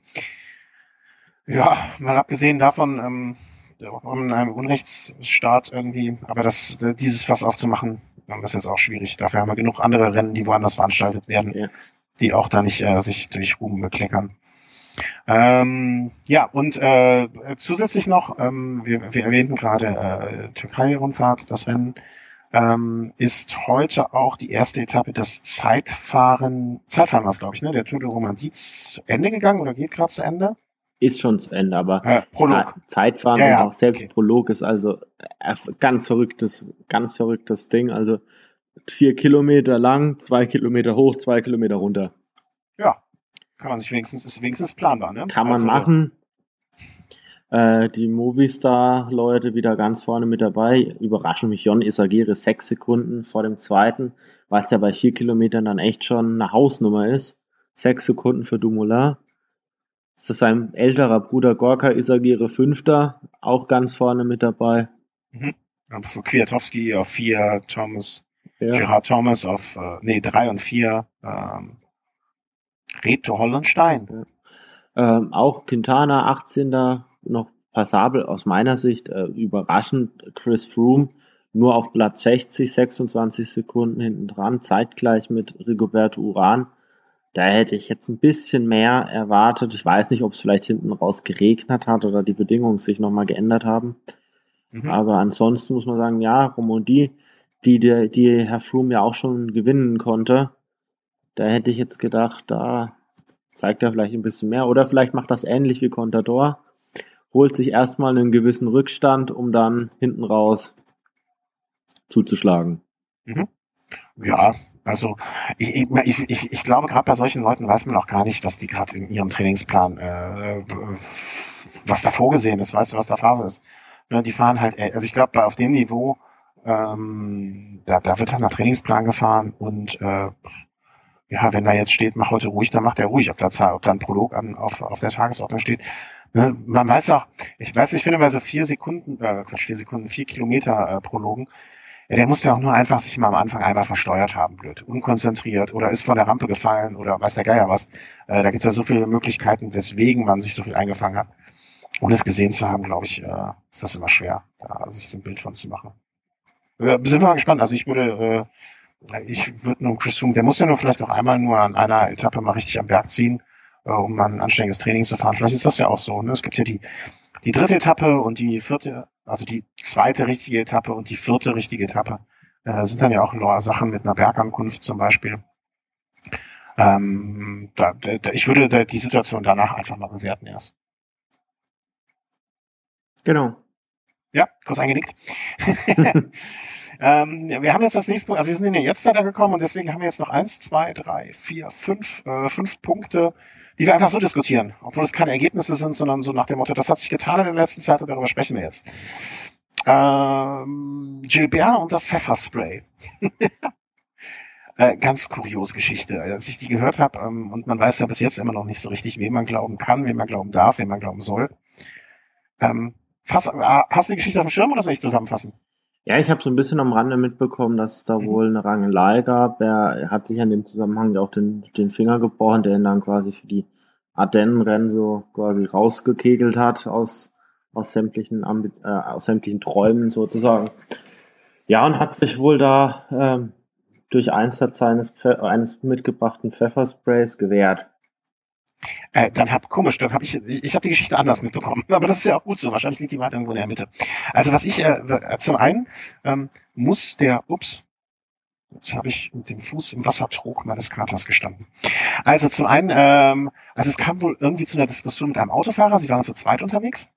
ja, ja mal abgesehen davon, ähm, in einem Unrechtsstaat irgendwie, aber das, dieses Fass aufzumachen, das ist jetzt auch schwierig. Dafür haben wir genug andere Rennen, die woanders veranstaltet werden, ja. die auch da nicht äh, sich durch Ruben bekleckern. Ähm, ja, und äh, zusätzlich noch, ähm, wir, wir erwähnten gerade äh, Türkei-Rundfahrt, das Rennen ähm, ist heute auch die erste Etappe des Zeitfahren, Zeitfahren war es, glaube ich, ne? Der Tour de Romandie zu Ende gegangen oder geht gerade zu Ende? Ist schon zu Ende, aber äh, Zeitfahren ja, ja. und auch selbst okay. Prolog ist also äh, ganz verrücktes, ganz verrücktes Ding. Also vier Kilometer lang, zwei Kilometer hoch, zwei Kilometer runter. Ja, kann man sich wenigstens, ist wenigstens planbar, ne? Kann man also, machen. Äh, die Movistar-Leute wieder ganz vorne mit dabei. Überraschung mich Jon Isagire sechs Sekunden vor dem zweiten, was ja bei vier Kilometern dann echt schon eine Hausnummer ist. Sechs Sekunden für Dumoulin. Ist das sein älterer Bruder Gorka Isagire Fünfter, auch ganz vorne mit dabei. Mhm. Kwiatowski auf vier, Thomas, ja. Gerard Thomas auf, äh, nee, drei und vier, ähm, Reto Hollenstein. Ja. Ähm, auch Quintana 18. noch passabel aus meiner Sicht, äh, überraschend Chris Froome nur auf Platz 60, 26 Sekunden hinten dran, zeitgleich mit Rigoberto Uran. Da hätte ich jetzt ein bisschen mehr erwartet. Ich weiß nicht, ob es vielleicht hinten raus geregnet hat oder die Bedingungen sich nochmal geändert haben. Mhm. Aber ansonsten muss man sagen, ja, Romondie, die, die, die Herr Froome ja auch schon gewinnen konnte, Da hätte ich jetzt gedacht, da zeigt er vielleicht ein bisschen mehr. Oder vielleicht macht das ähnlich wie Contador. Holt sich erstmal einen gewissen Rückstand, um dann hinten raus zuzuschlagen. Mhm. Ja, also ich, ich, ich, ich glaube, gerade bei solchen Leuten weiß man auch gar nicht, was die gerade in ihrem Trainingsplan, äh, was da vorgesehen ist, weißt du, was da Phase ist. Ja, die fahren halt, äh, also ich glaube, auf dem Niveau, ähm, da, da wird halt nach Trainingsplan gefahren und äh, ja, wenn da jetzt steht, mach heute ruhig, dann macht er ruhig, ob da, ob da ein Prolog an, auf, auf der Tagesordnung steht. Ne? Man weiß auch, ich weiß, ich finde mal so vier Sekunden, äh, Quatsch, vier Sekunden, vier Kilometer äh, Prologen, der muss ja auch nur einfach sich mal am Anfang einmal versteuert haben, blöd, unkonzentriert oder ist von der Rampe gefallen oder weiß der Geier was. Äh, da gibt's ja so viele Möglichkeiten, weswegen man sich so viel eingefangen hat. Ohne es gesehen zu haben, glaube ich, äh, ist das immer schwer, da sich so ein Bild von zu machen. Äh, sind wir mal gespannt. Also ich würde, äh, ich würde nur Chris Froome, der muss ja nur vielleicht auch einmal nur an einer Etappe mal richtig am Berg ziehen, äh, um mal ein anständiges Training zu fahren. Vielleicht ist das ja auch so. Ne? Es gibt ja die, die dritte Etappe und die vierte also die zweite richtige Etappe und die vierte richtige Etappe äh, sind dann ja auch Sachen mit einer Bergankunft zum Beispiel. Ähm, da, da, ich würde da, die Situation danach einfach mal bewerten erst. Genau. Ja, kurz eingenickt. [laughs] ähm, wir haben jetzt das nächste Punkt, also wir sind in den Jetztzeiter gekommen und deswegen haben wir jetzt noch eins, zwei, drei, vier, fünf, äh, fünf Punkte, die wir einfach so diskutieren, obwohl es keine Ergebnisse sind, sondern so nach dem Motto, das hat sich getan in der letzten Zeit und darüber sprechen wir jetzt. Ähm, Gilbert und das Pfefferspray. [laughs] äh, ganz kuriose Geschichte. Als ich die gehört habe, ähm, und man weiß ja bis jetzt immer noch nicht so richtig, wem man glauben kann, wem man glauben darf, wem man glauben soll. Ähm, fass, äh, hast du die Geschichte auf dem Schirm oder soll ich zusammenfassen? Ja, ich habe so ein bisschen am Rande mitbekommen, dass es da mhm. wohl eine Rangelei gab. Er hat sich an dem Zusammenhang auch den, den Finger gebrochen, der ihn dann quasi für die Ardennenrennen so quasi rausgekegelt hat aus, aus sämtlichen, äh, aus sämtlichen Träumen sozusagen. Ja, und hat sich wohl da ähm, durch Einsatz eines, eines mitgebrachten Pfeffersprays gewehrt. Äh, dann hab komisch, dann habe ich ich habe die Geschichte anders mitbekommen, [laughs] aber das ist ja auch gut so. Wahrscheinlich liegt die Wahrheit irgendwo in der Mitte. Also was ich äh, zum einen ähm, muss der, ups, Jetzt habe ich mit dem Fuß im Wassertrog meines Katers gestanden. Also zum einen, ähm, also es kam wohl irgendwie zu einer Diskussion mit einem Autofahrer. Sie waren zu zweit unterwegs.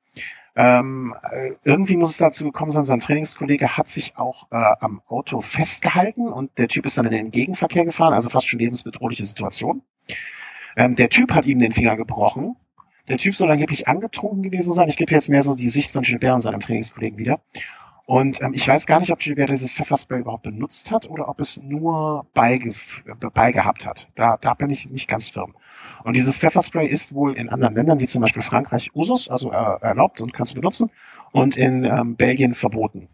Ähm, äh, irgendwie muss es dazu gekommen sein, sein Trainingskollege hat sich auch äh, am Auto festgehalten und der Typ ist dann in den Gegenverkehr gefahren, also fast schon lebensbedrohliche Situation. Ähm, der Typ hat ihm den Finger gebrochen. Der Typ soll angeblich angetrunken gewesen sein. Ich gebe jetzt mehr so die Sicht von Gilbert und seinem Trainingskollegen wieder. Und ähm, ich weiß gar nicht, ob Gilbert dieses Pfefferspray überhaupt benutzt hat oder ob es nur beige, beigehabt hat. Da, da bin ich nicht ganz firm. Und dieses Pfefferspray ist wohl in anderen Ländern, wie zum Beispiel Frankreich, Usus, also äh, erlaubt und kannst benutzen, und in ähm, Belgien verboten.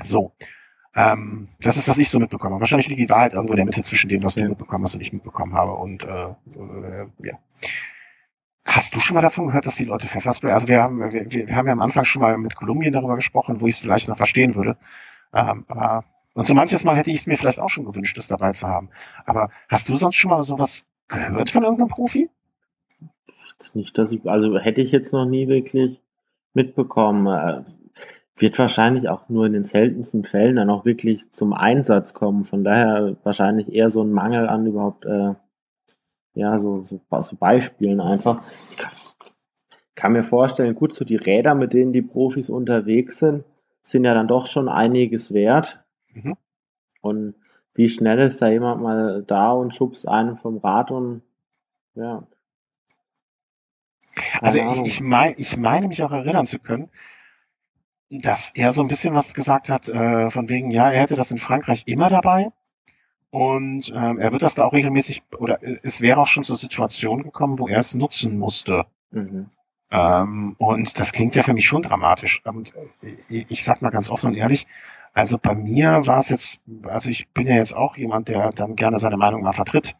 So. Ähm, das ist, was ich so mitbekomme. Wahrscheinlich liegt die Wahrheit irgendwo in der Mitte zwischen dem, was du mitbekommen hast und ich mitbekommen habe. Und äh, äh, ja. Hast du schon mal davon gehört, dass die Leute Pfefferspray, also wir haben, wir, wir haben ja am Anfang schon mal mit Kolumbien darüber gesprochen, wo ich es vielleicht noch verstehen würde. Ähm, aber, und so manches Mal hätte ich es mir vielleicht auch schon gewünscht, das dabei zu haben. Aber hast du sonst schon mal sowas gehört von irgendeinem Profi? Jetzt nicht, dass ich, also hätte ich jetzt noch nie wirklich mitbekommen. Wird wahrscheinlich auch nur in den seltensten Fällen dann auch wirklich zum Einsatz kommen. Von daher wahrscheinlich eher so ein Mangel an überhaupt, äh, ja, so, so, so Beispielen einfach. Ich kann, kann mir vorstellen, gut, so die Räder, mit denen die Profis unterwegs sind, sind ja dann doch schon einiges wert. Mhm. Und wie schnell ist da jemand mal da und schubst einen vom Rad und ja. Also ich, ich, mein, ich meine mich auch erinnern zu können, dass er so ein bisschen was gesagt hat, äh, von wegen, ja, er hätte das in Frankreich immer dabei. Und ähm, er wird das da auch regelmäßig, oder es wäre auch schon zur Situation gekommen, wo er es nutzen musste. Mhm. Ähm, und das klingt ja für mich schon dramatisch. Und äh, ich sag mal ganz offen und ehrlich, also bei mir war es jetzt, also ich bin ja jetzt auch jemand, der dann gerne seine Meinung mal vertritt.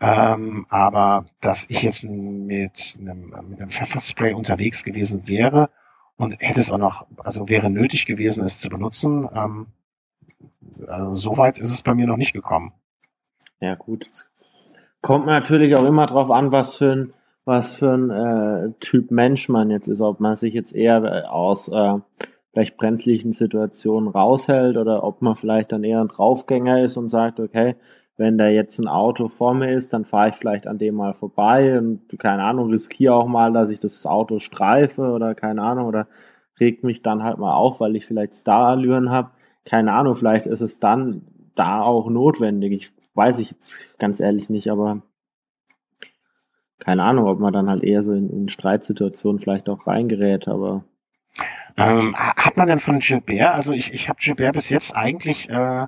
Ähm, aber dass ich jetzt mit einem, mit einem Pfefferspray unterwegs gewesen wäre und hätte es auch noch, also wäre nötig gewesen, es zu benutzen. Ähm, also so weit ist es bei mir noch nicht gekommen. Ja, gut. Kommt natürlich auch immer drauf an, was für ein, was für ein äh, Typ Mensch man jetzt ist, ob man sich jetzt eher äh, aus äh, vielleicht brenzlichen Situationen raushält oder ob man vielleicht dann eher ein Draufgänger ist und sagt, okay, wenn da jetzt ein Auto vor mir ist, dann fahre ich vielleicht an dem mal vorbei und keine Ahnung, riskiere auch mal, dass ich das Auto streife oder keine Ahnung oder regt mich dann halt mal auf, weil ich vielleicht Starallüren habe. Keine Ahnung, vielleicht ist es dann da auch notwendig. Ich weiß ich jetzt ganz ehrlich nicht, aber keine Ahnung, ob man dann halt eher so in, in Streitsituationen vielleicht auch reingerät, aber ähm, hat man denn von Gilbert, also ich, ich habe Gilbert bis jetzt eigentlich äh,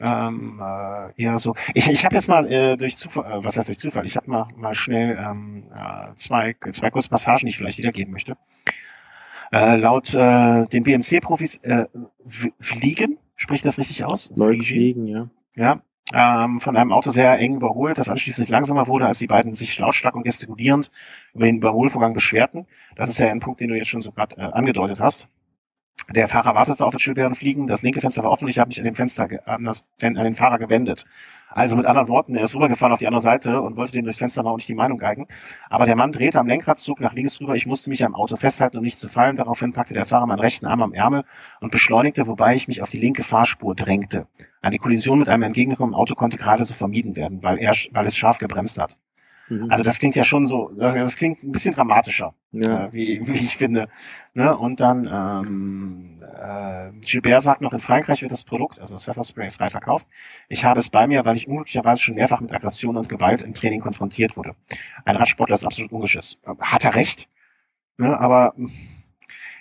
ähm, äh, eher so. Ich, ich habe jetzt mal äh, durch Zufall, äh, was heißt durch Zufall? Ich habe mal mal schnell ähm, äh, zwei zwei kurze Passagen, die ich vielleicht wiedergeben möchte. Äh, laut äh, den BMC-Profis äh, fliegen, spricht das richtig aus? Leute fliegen, ja. Ja, ähm, von einem Auto sehr eng überholt, das anschließend langsamer wurde, als die beiden sich lautstark und gestikulierend über den Überholvorgang beschwerten. Das ist ja ein Punkt, den du jetzt schon so gerade äh, angedeutet hast. Der Fahrer wartete auf das Schild Fliegen, das linke Fenster war offen und ich habe mich an dem Fenster an, das, an den Fahrer gewendet. Also mit anderen Worten, er ist rübergefahren auf die andere Seite und wollte dem durchs Fenster mal auch nicht die Meinung geigen. Aber der Mann drehte am Lenkradzug nach links rüber. Ich musste mich am Auto festhalten, um nicht zu fallen. Daraufhin packte der Fahrer meinen rechten Arm am Ärmel und beschleunigte, wobei ich mich auf die linke Fahrspur drängte. Eine Kollision mit einem entgegengekommenen Auto konnte gerade so vermieden werden, weil er, weil es scharf gebremst hat. Mhm. Also das klingt ja schon so, das, das klingt ein bisschen dramatischer, ja. äh, wie, wie ich finde. Ne? Und dann ähm, äh, Gilbert sagt noch, in Frankreich wird das Produkt, also das Pfefferspray, frei verkauft. Ich habe es bei mir, weil ich unglücklicherweise schon mehrfach mit Aggression und Gewalt im Training konfrontiert wurde. Ein Radsportler ist absolut ungeschiss. Hat er recht? Ne? Aber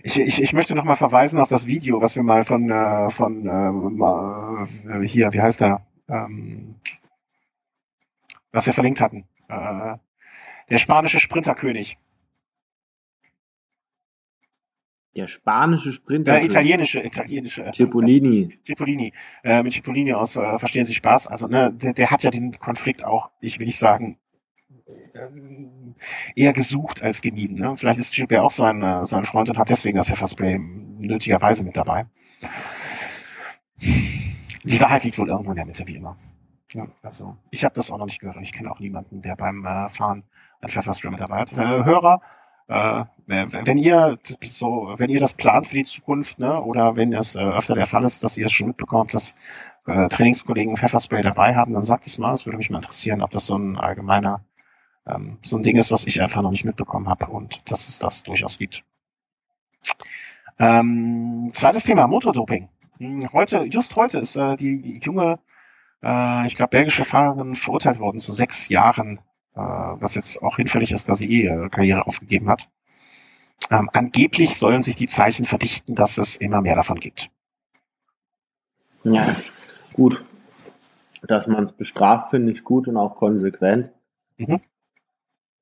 ich, ich, ich möchte noch mal verweisen auf das Video, was wir mal von äh, von äh, hier, wie heißt er, ähm, was wir verlinkt hatten. Äh, der spanische Sprinterkönig. Der spanische Sprinter. Äh, italienische, italienische. Cipollini. Cipollini. Äh, mit Cipollini aus äh, Verstehen Sie Spaß. Also, ne, der, der hat ja den Konflikt auch, ich will nicht sagen, äh, eher gesucht als gemieden. Ne? Vielleicht ist Gilbert auch so ein, äh, so ein Freund und hat deswegen das Pfefferspray nötigerweise mit dabei. Die Wahrheit liegt wohl irgendwo in der Mitte, wie immer. Ja, also ich habe das auch noch nicht gehört und ich kenne auch niemanden, der beim äh, Fahren ein Pfefferspray mit dabei hat. Äh, Hörer, äh, wenn ihr so, wenn ihr das plant für die Zukunft, ne, oder wenn es äh, öfter der Fall ist, dass ihr es schon mitbekommt, dass äh, Trainingskollegen Pfefferspray dabei haben, dann sagt es mal. Es würde mich mal interessieren, ob das so ein allgemeiner, ähm, so ein Ding ist, was ich einfach noch nicht mitbekommen habe und dass es das durchaus gibt. Ähm, zweites Thema, Motordoping. Hm, heute, just heute ist äh, die junge äh, ich glaube, belgische Fahrerin verurteilt worden zu sechs Jahren, äh, was jetzt auch hinfällig ist, dass sie eh ihre Karriere aufgegeben hat. Ähm, angeblich sollen sich die Zeichen verdichten, dass es immer mehr davon gibt. Ja, gut. Dass man es bestraft, finde ich gut und auch konsequent. Mhm.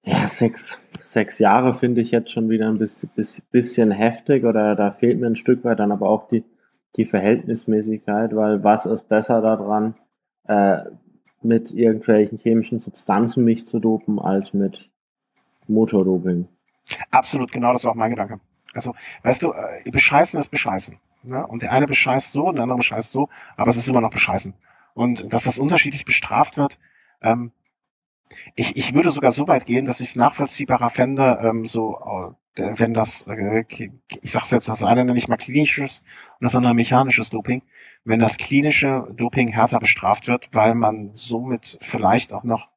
Ja, sechs, sechs Jahre finde ich jetzt schon wieder ein bisschen, bisschen heftig oder da fehlt mir ein Stück weit dann aber auch die, die Verhältnismäßigkeit, weil was ist besser daran, äh, mit irgendwelchen chemischen Substanzen mich zu dopen, als mit Motordoping. Absolut, genau das war auch mein Gedanke. Also, weißt du, äh, bescheißen ist bescheißen. Ne? Und der eine bescheißt so, der andere bescheißt so, aber es ist immer noch bescheißen. Und dass das unterschiedlich bestraft wird, ähm, ich, ich würde sogar so weit gehen, dass ich es nachvollziehbarer fände, ähm, so, äh, wenn das, äh, ich sag's jetzt, das eine nämlich mal klinisches und das andere mechanisches Doping, wenn das klinische Doping härter bestraft wird, weil man somit vielleicht auch noch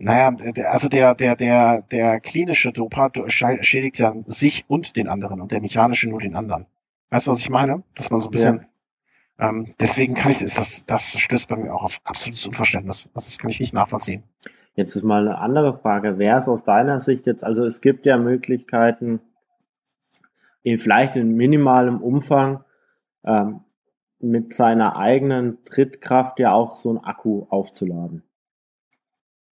naja, also der, der, der, der klinische Doper schädigt ja sich und den anderen und der mechanische nur den anderen. Weißt du, was ich meine? Dass man so ein bisschen, ja. ähm, deswegen kann ich, ist das, das stößt bei mir auch auf absolutes Unverständnis. Also das kann ich nicht nachvollziehen. Jetzt ist mal eine andere Frage. Wäre es aus deiner Sicht jetzt, also es gibt ja Möglichkeiten, in vielleicht in minimalem Umfang, ähm, mit seiner eigenen Trittkraft ja auch so ein Akku aufzuladen.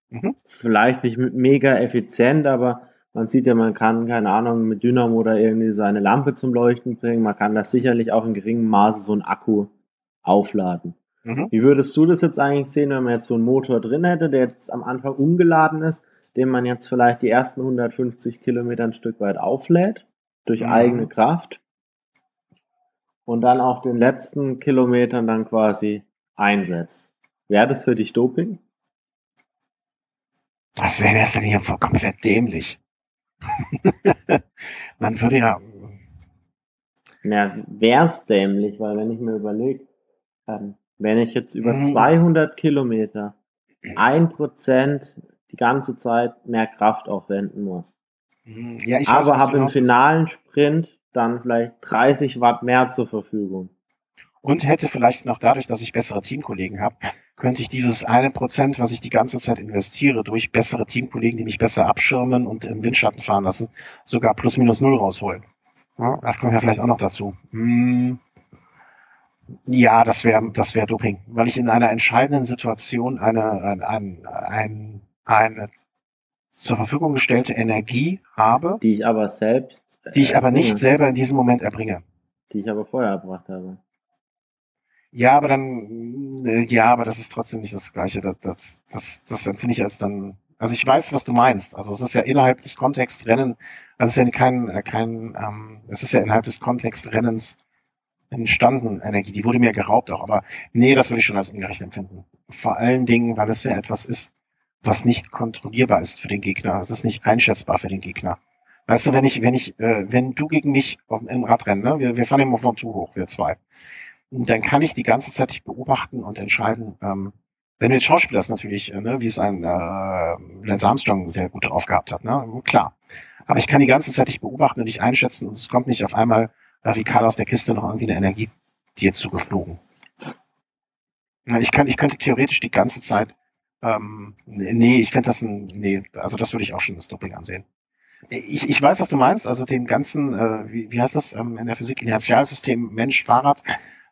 Mhm. Vielleicht nicht mega effizient, aber man sieht ja, man kann, keine Ahnung, mit Dynamo oder irgendwie seine Lampe zum Leuchten bringen. Man kann das sicherlich auch in geringem Maße so ein Akku aufladen. Mhm. Wie würdest du das jetzt eigentlich sehen, wenn man jetzt so einen Motor drin hätte, der jetzt am Anfang umgeladen ist, den man jetzt vielleicht die ersten 150 Kilometer ein Stück weit auflädt, durch mhm. eigene Kraft? Und dann auf den letzten Kilometern dann quasi einsetzt. Wäre das für dich Doping? Das wäre das denn hier komplett dämlich. [laughs] Man würde ja. Ja, wär's dämlich, weil wenn ich mir überlege, ähm, Wenn ich jetzt über 200 mhm. Kilometer ein Prozent die ganze Zeit mehr Kraft aufwenden muss. Mhm. Ja, ich aber habe im finalen Sprint dann vielleicht 30 Watt mehr zur Verfügung. Und hätte vielleicht noch dadurch, dass ich bessere Teamkollegen habe, könnte ich dieses eine Prozent, was ich die ganze Zeit investiere, durch bessere Teamkollegen, die mich besser abschirmen und im Windschatten fahren lassen, sogar plus minus null rausholen. Ja, das kommt ja vielleicht auch noch dazu. Hm. Ja, das wäre das wäre Doping, weil ich in einer entscheidenden Situation eine, ein, ein, ein, eine zur Verfügung gestellte Energie habe, die ich aber selbst, die ich aber nicht selber in diesem Moment erbringe, die ich aber vorher erbracht habe. Ja, aber dann, äh, ja, aber das ist trotzdem nicht das Gleiche. Das, das, das, das empfinde ich als dann. Also ich weiß, was du meinst. Also es ist ja innerhalb des Kontexts Rennen, also es ist ja kein, äh, kein, ähm, es ist ja innerhalb des Kontexts Rennens entstanden Energie. Die wurde mir geraubt auch. Aber nee, das würde ich schon als ungerecht empfinden. Vor allen Dingen, weil es ja etwas ist, was nicht kontrollierbar ist für den Gegner. Es ist nicht einschätzbar für den Gegner. Weißt du, wenn ich, wenn ich, äh, wenn du gegen mich auf, im Radrennen, ne, wir, wir fahren immer von zu hoch, wir zwei dann kann ich die ganze Zeit dich beobachten und entscheiden, ähm, wenn du jetzt Schauspieler ist natürlich, äh, ne, wie es ein äh, Lance Armstrong sehr gut drauf gehabt hat, ne? klar. Aber ich kann die ganze Zeit dich beobachten und dich einschätzen und es kommt nicht auf einmal radikal aus der Kiste noch irgendwie eine Energie dir zugeflogen. Ich kann, ich könnte theoretisch die ganze Zeit, ähm, nee, ich fände das ein, nee, also das würde ich auch schon das Doping ansehen. Ich, ich weiß, was du meinst, also dem ganzen, äh, wie, wie heißt das ähm, in der Physik, Inertialsystem Mensch, Fahrrad,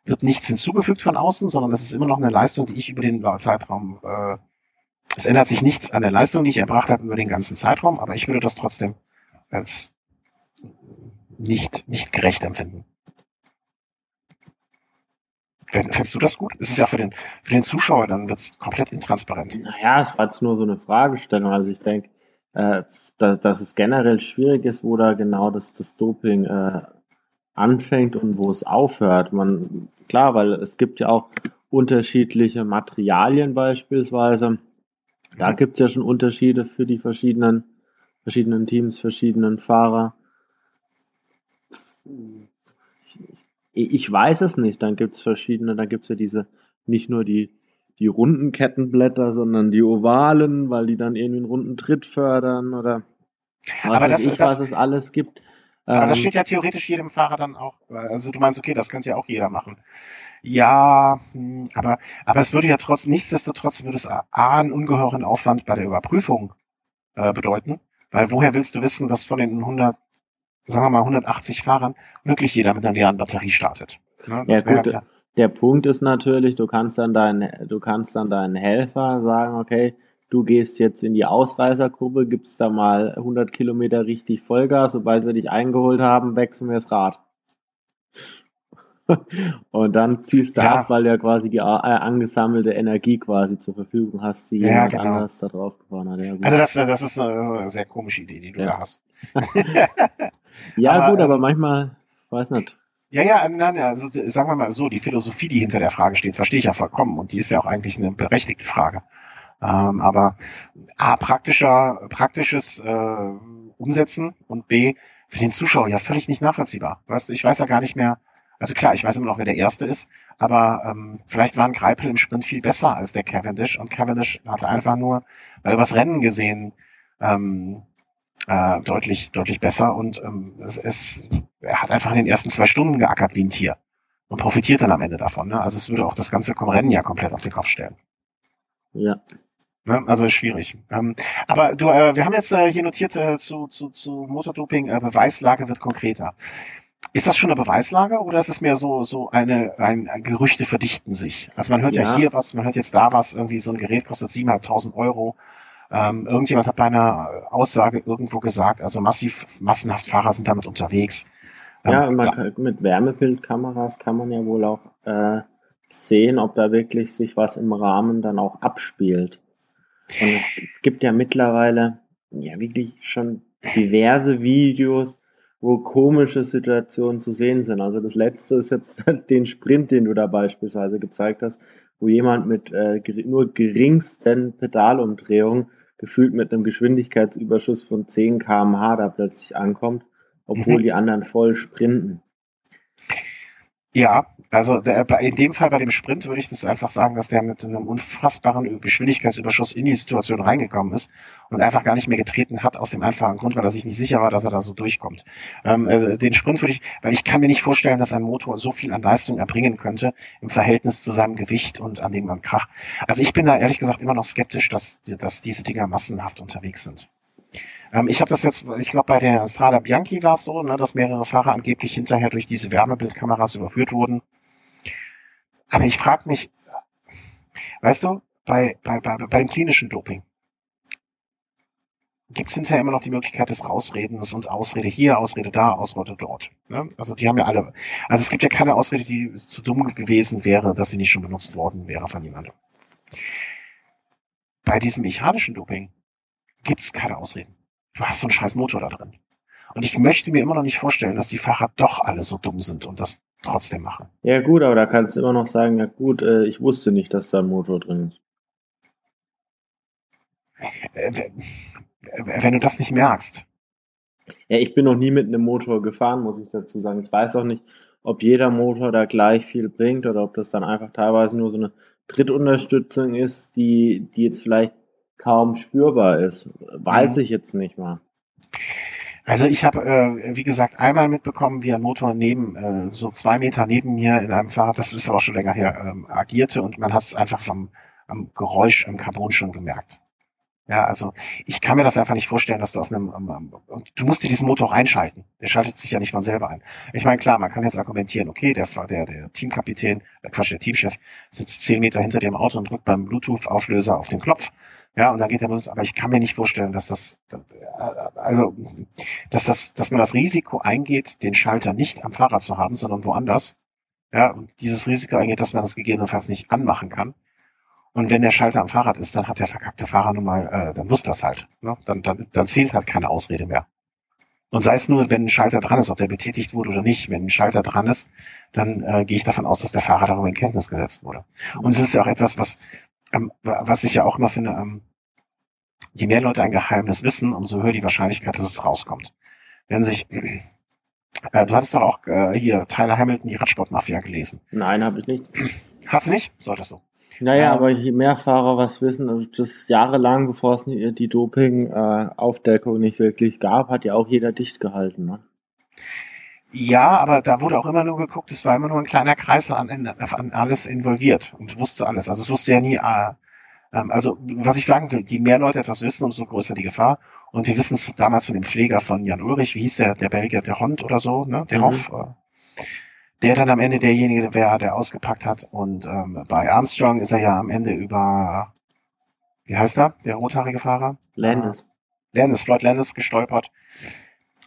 wird nichts hinzugefügt von außen, sondern es ist immer noch eine Leistung, die ich über den Zeitraum, äh, es ändert sich nichts an der Leistung, die ich erbracht habe über den ganzen Zeitraum, aber ich würde das trotzdem als nicht, nicht gerecht empfinden. Findest du das gut? Es ist ja für den, für den Zuschauer, dann wird es komplett intransparent. Naja, es war jetzt nur so eine Fragestellung. Also ich denke, äh, dass, dass es generell schwierig ist, wo da genau das, das Doping äh, anfängt und wo es aufhört. Man, klar, weil es gibt ja auch unterschiedliche Materialien beispielsweise. Da mhm. gibt es ja schon Unterschiede für die verschiedenen, verschiedenen Teams, verschiedenen Fahrer. Ich, ich weiß es nicht. Dann gibt es verschiedene, dann gibt es ja diese, nicht nur die, die runden Kettenblätter, sondern die ovalen, weil die dann irgendwie einen runden Tritt fördern oder was Aber das, ich, das, was es alles gibt. Aber ähm, das steht ja theoretisch jedem Fahrer dann auch. Also du meinst, okay, das könnte ja auch jeder machen. Ja, hm, aber, aber es würde ja trotz, nichtsdestotrotz würde es A, einen ungeheuren Aufwand bei der Überprüfung äh, bedeuten. Weil woher willst du wissen, dass von den 100, sagen wir mal 180 Fahrern wirklich jeder mit einer leeren Batterie startet? Ne? Ja, gut, ja der Punkt ist natürlich, du kannst dann deinen, du kannst dann deinen Helfer sagen, okay, du gehst jetzt in die Ausreißergruppe, gibst da mal 100 Kilometer richtig Vollgas, sobald wir dich eingeholt haben, wechseln wir das Rad. [laughs] und dann ziehst du ja. ab, weil du ja quasi die äh, angesammelte Energie quasi zur Verfügung hast, die ja, jemand genau. anders da drauf gefahren hat. Ja, also das, das ist eine sehr komische Idee, die du da hast. [laughs] ja aber, gut, aber manchmal, weiß nicht. Ja, ja, nein, also sagen wir mal so, die Philosophie, die hinter der Frage steht, verstehe ich ja vollkommen und die ist ja auch eigentlich eine berechtigte Frage. Ähm, aber A, praktischer, praktisches äh, Umsetzen und B, für den Zuschauer ja völlig nicht nachvollziehbar. Weißt du, ich weiß ja gar nicht mehr, also klar, ich weiß immer noch, wer der Erste ist, aber ähm, vielleicht waren Greipel im Sprint viel besser als der Cavendish und Cavendish hatte einfach nur, weil übers Rennen gesehen, ähm, äh, deutlich, deutlich besser und ähm, es, es, er hat einfach in den ersten zwei Stunden geackert wie ein Tier und profitiert dann am Ende davon. Ne? Also es würde auch das ganze Rennen ja komplett auf den Kopf stellen. Ja. Ne? Also ist schwierig. Ähm, aber du, äh, wir haben jetzt äh, hier notiert äh, zu, zu, zu Motordoping, äh, Beweislage wird konkreter. Ist das schon eine Beweislage oder ist es mehr so, so eine, ein, ein Gerüchte verdichten sich? Also man hört ja. ja hier was, man hört jetzt da was, irgendwie so ein Gerät kostet 7.500 Euro. Ähm, irgendjemand hat bei einer Aussage irgendwo gesagt, also massiv, massenhaft Fahrer sind damit unterwegs. Ähm, ja, man, mit Wärmebildkameras kann man ja wohl auch äh, sehen, ob da wirklich sich was im Rahmen dann auch abspielt. Und es gibt ja mittlerweile ja wirklich schon diverse Videos, wo komische Situationen zu sehen sind. Also das letzte ist jetzt [laughs] den Sprint, den du da beispielsweise gezeigt hast, wo jemand mit äh, nur geringsten Pedalumdrehungen gefühlt mit einem Geschwindigkeitsüberschuss von 10 kmh da plötzlich ankommt, obwohl mhm. die anderen voll sprinten. Ja, also der, in dem Fall bei dem Sprint würde ich das einfach sagen, dass der mit einem unfassbaren Geschwindigkeitsüberschuss in die Situation reingekommen ist und einfach gar nicht mehr getreten hat aus dem einfachen Grund, weil er sich nicht sicher war, dass er da so durchkommt. Ähm, äh, den Sprint würde ich, weil ich kann mir nicht vorstellen, dass ein Motor so viel an Leistung erbringen könnte im Verhältnis zu seinem Gewicht und an dem Krach. Also ich bin da ehrlich gesagt immer noch skeptisch, dass, dass diese Dinger massenhaft unterwegs sind. Ähm, ich habe das jetzt, ich glaube bei der Strada Bianchi war es so, ne, dass mehrere Fahrer angeblich hinterher durch diese Wärmebildkameras überführt wurden. Aber ich frage mich, weißt du, bei, bei, bei, bei dem klinischen Doping gibt es hinterher immer noch die Möglichkeit des Rausredens und Ausrede hier, Ausrede da, Ausrede dort. Ne? Also die haben ja alle, also es gibt ja keine Ausrede, die zu dumm gewesen wäre, dass sie nicht schon benutzt worden wäre von jemandem. Bei diesem mechanischen Doping gibt es keine Ausreden du hast so einen scheiß Motor da drin. Und ich möchte mir immer noch nicht vorstellen, dass die Fahrer doch alle so dumm sind und das trotzdem machen. Ja gut, aber da kannst du immer noch sagen, ja gut, äh, ich wusste nicht, dass da ein Motor drin ist. Äh, wenn du das nicht merkst. Ja, ich bin noch nie mit einem Motor gefahren, muss ich dazu sagen. Ich weiß auch nicht, ob jeder Motor da gleich viel bringt oder ob das dann einfach teilweise nur so eine Drittunterstützung ist, die, die jetzt vielleicht kaum spürbar ist. Weiß mhm. ich jetzt nicht mal. Also ich habe, äh, wie gesagt, einmal mitbekommen, wie ein Motor neben, äh, so zwei Meter neben mir in einem Fahrrad, das ist aber schon länger her, ähm, agierte und man hat es einfach vom am Geräusch im Carbon schon gemerkt. Ja, also ich kann mir das einfach nicht vorstellen, dass du auf einem, um, du musst dir diesen Motor auch einschalten. Der schaltet sich ja nicht von selber ein. Ich meine, klar, man kann jetzt argumentieren, okay, der, der, der Teamkapitän, der Quatsch, der Teamchef sitzt zehn Meter hinter dem Auto und drückt beim Bluetooth-Auflöser auf den Knopf. Ja, und dann geht er los. Aber ich kann mir nicht vorstellen, dass das, also, dass das, dass man das Risiko eingeht, den Schalter nicht am Fahrrad zu haben, sondern woanders. Ja, und dieses Risiko eingeht, dass man das gegebenenfalls nicht anmachen kann. Und wenn der Schalter am Fahrrad ist, dann hat der verkackte Fahrer nun mal, äh, dann muss das halt. Ne? Dann, dann, dann zählt halt keine Ausrede mehr. Und sei es nur, wenn ein Schalter dran ist, ob der betätigt wurde oder nicht. Wenn ein Schalter dran ist, dann äh, gehe ich davon aus, dass der Fahrer darüber in Kenntnis gesetzt wurde. Und es ist ja auch etwas, was ähm, was ich ja auch immer finde, ähm, je mehr Leute ein Geheimnis wissen, umso höher die Wahrscheinlichkeit, dass es rauskommt. Wenn sich, [clears throat] äh, du hattest doch auch äh, hier Tyler Hamilton, die Radsportmafia gelesen. Nein, habe ich nicht. Hast du nicht? Solltest du. Naja, aber je mehr Fahrer was wissen, also das jahrelang, bevor es die Doping-Aufdeckung äh, nicht wirklich gab, hat ja auch jeder dicht gehalten. Ne? Ja, aber da wurde auch immer nur geguckt, es war immer nur ein kleiner Kreis an, an alles involviert und wusste alles. Also es wusste ja nie, äh, ähm, also was ich sagen will, je mehr Leute etwas wissen, umso größer die Gefahr. Und wir wissen es damals von dem Pfleger von Jan Ulrich, wie hieß der, der Belgier, der Hond oder so, ne, der mhm. Hoff, äh, der dann am Ende derjenige wäre, der ausgepackt hat. Und ähm, bei Armstrong ist er ja am Ende über, wie heißt er, der rothaarige Fahrer? Landis. Landis, Floyd Landis gestolpert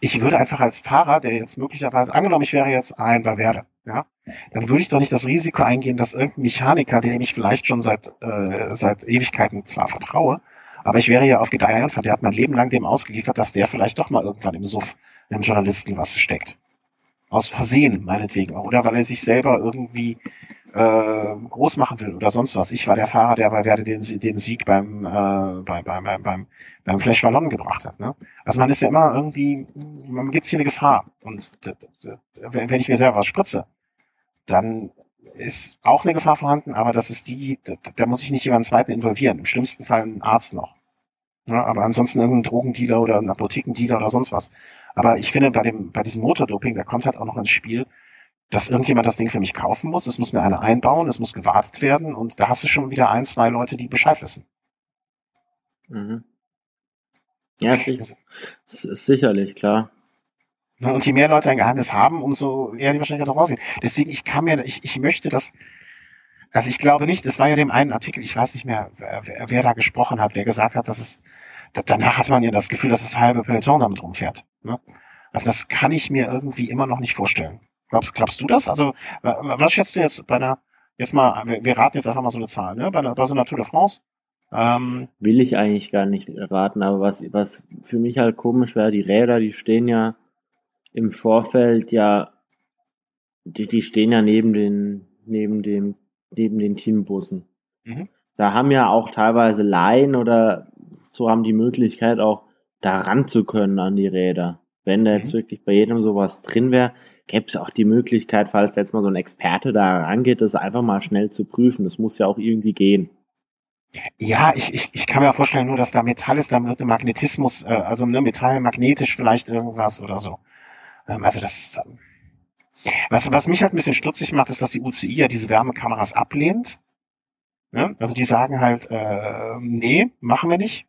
ich würde einfach als Fahrer, der jetzt möglicherweise, angenommen, ich wäre jetzt ein Valverde, ja, dann würde ich doch nicht das Risiko eingehen, dass irgendein Mechaniker, dem ich vielleicht schon seit, äh, seit Ewigkeiten zwar vertraue, aber ich wäre ja auf Gedeih der hat mein Leben lang dem ausgeliefert, dass der vielleicht doch mal irgendwann im Suff einem Journalisten was steckt. Aus Versehen, meinetwegen. Oder weil er sich selber irgendwie äh, groß machen will oder sonst was. Ich war der Fahrer, der bei Werde den, den Sieg beim, äh, beim, beim, beim, beim, beim Flash Wallon gebracht hat. Ne? Also man ist ja immer irgendwie, man gibt hier eine Gefahr. Und wenn ich mir selber was spritze, dann ist auch eine Gefahr vorhanden, aber das ist die, da, muss ich nicht jemanden zweiten involvieren. Im schlimmsten Fall einen Arzt noch. Ja, aber ansonsten irgendein Drogendealer oder ein Apothekendealer oder sonst was. Aber ich finde, bei dem, bei diesem Motordoping, da kommt halt auch noch ins Spiel, dass irgendjemand das Ding für mich kaufen muss. Es muss mir einer einbauen, es muss gewartet werden und da hast du schon wieder ein, zwei Leute, die Bescheid wissen. Mhm. Ja, ist, ist sicherlich, klar. Und je mehr Leute ein Geheimnis haben, umso eher die Wahrscheinlichkeit daraus aussehen. Deswegen, ich kann mir, ich, ich möchte das, also ich glaube nicht, es war ja dem einen Artikel, ich weiß nicht mehr, wer, wer da gesprochen hat, wer gesagt hat, dass es, danach hat man ja das Gefühl, dass das halbe Peloton damit rumfährt. Ne? Also das kann ich mir irgendwie immer noch nicht vorstellen. Glaubst, glaubst du das? Also, was schätzt du jetzt bei einer, jetzt mal, wir, raten jetzt einfach mal so eine Zahl, ne? Bei, einer, bei so einer Tour de France? Ähm, Will ich eigentlich gar nicht raten, aber was, was für mich halt komisch wäre, die Räder, die stehen ja im Vorfeld ja, die, die stehen ja neben den, neben dem, neben den Teambussen. Mhm. Da haben ja auch teilweise Laien oder so haben die Möglichkeit auch da ran zu können an die Räder Wenn da jetzt mhm. wirklich bei jedem sowas drin wäre, gäbe es auch die Möglichkeit, falls jetzt mal so ein Experte da rangeht, das einfach mal schnell zu prüfen. Das muss ja auch irgendwie gehen. Ja, ich, ich, ich kann mir vorstellen, nur dass da Metall ist, dann wird ein Magnetismus, äh, also ne, Metall magnetisch vielleicht irgendwas oder so. Ähm, also das, ähm, was, was mich halt ein bisschen stutzig macht, ist, dass die UCI ja diese Wärmekameras ablehnt. Ja? Also die sagen halt, äh, nee, machen wir nicht.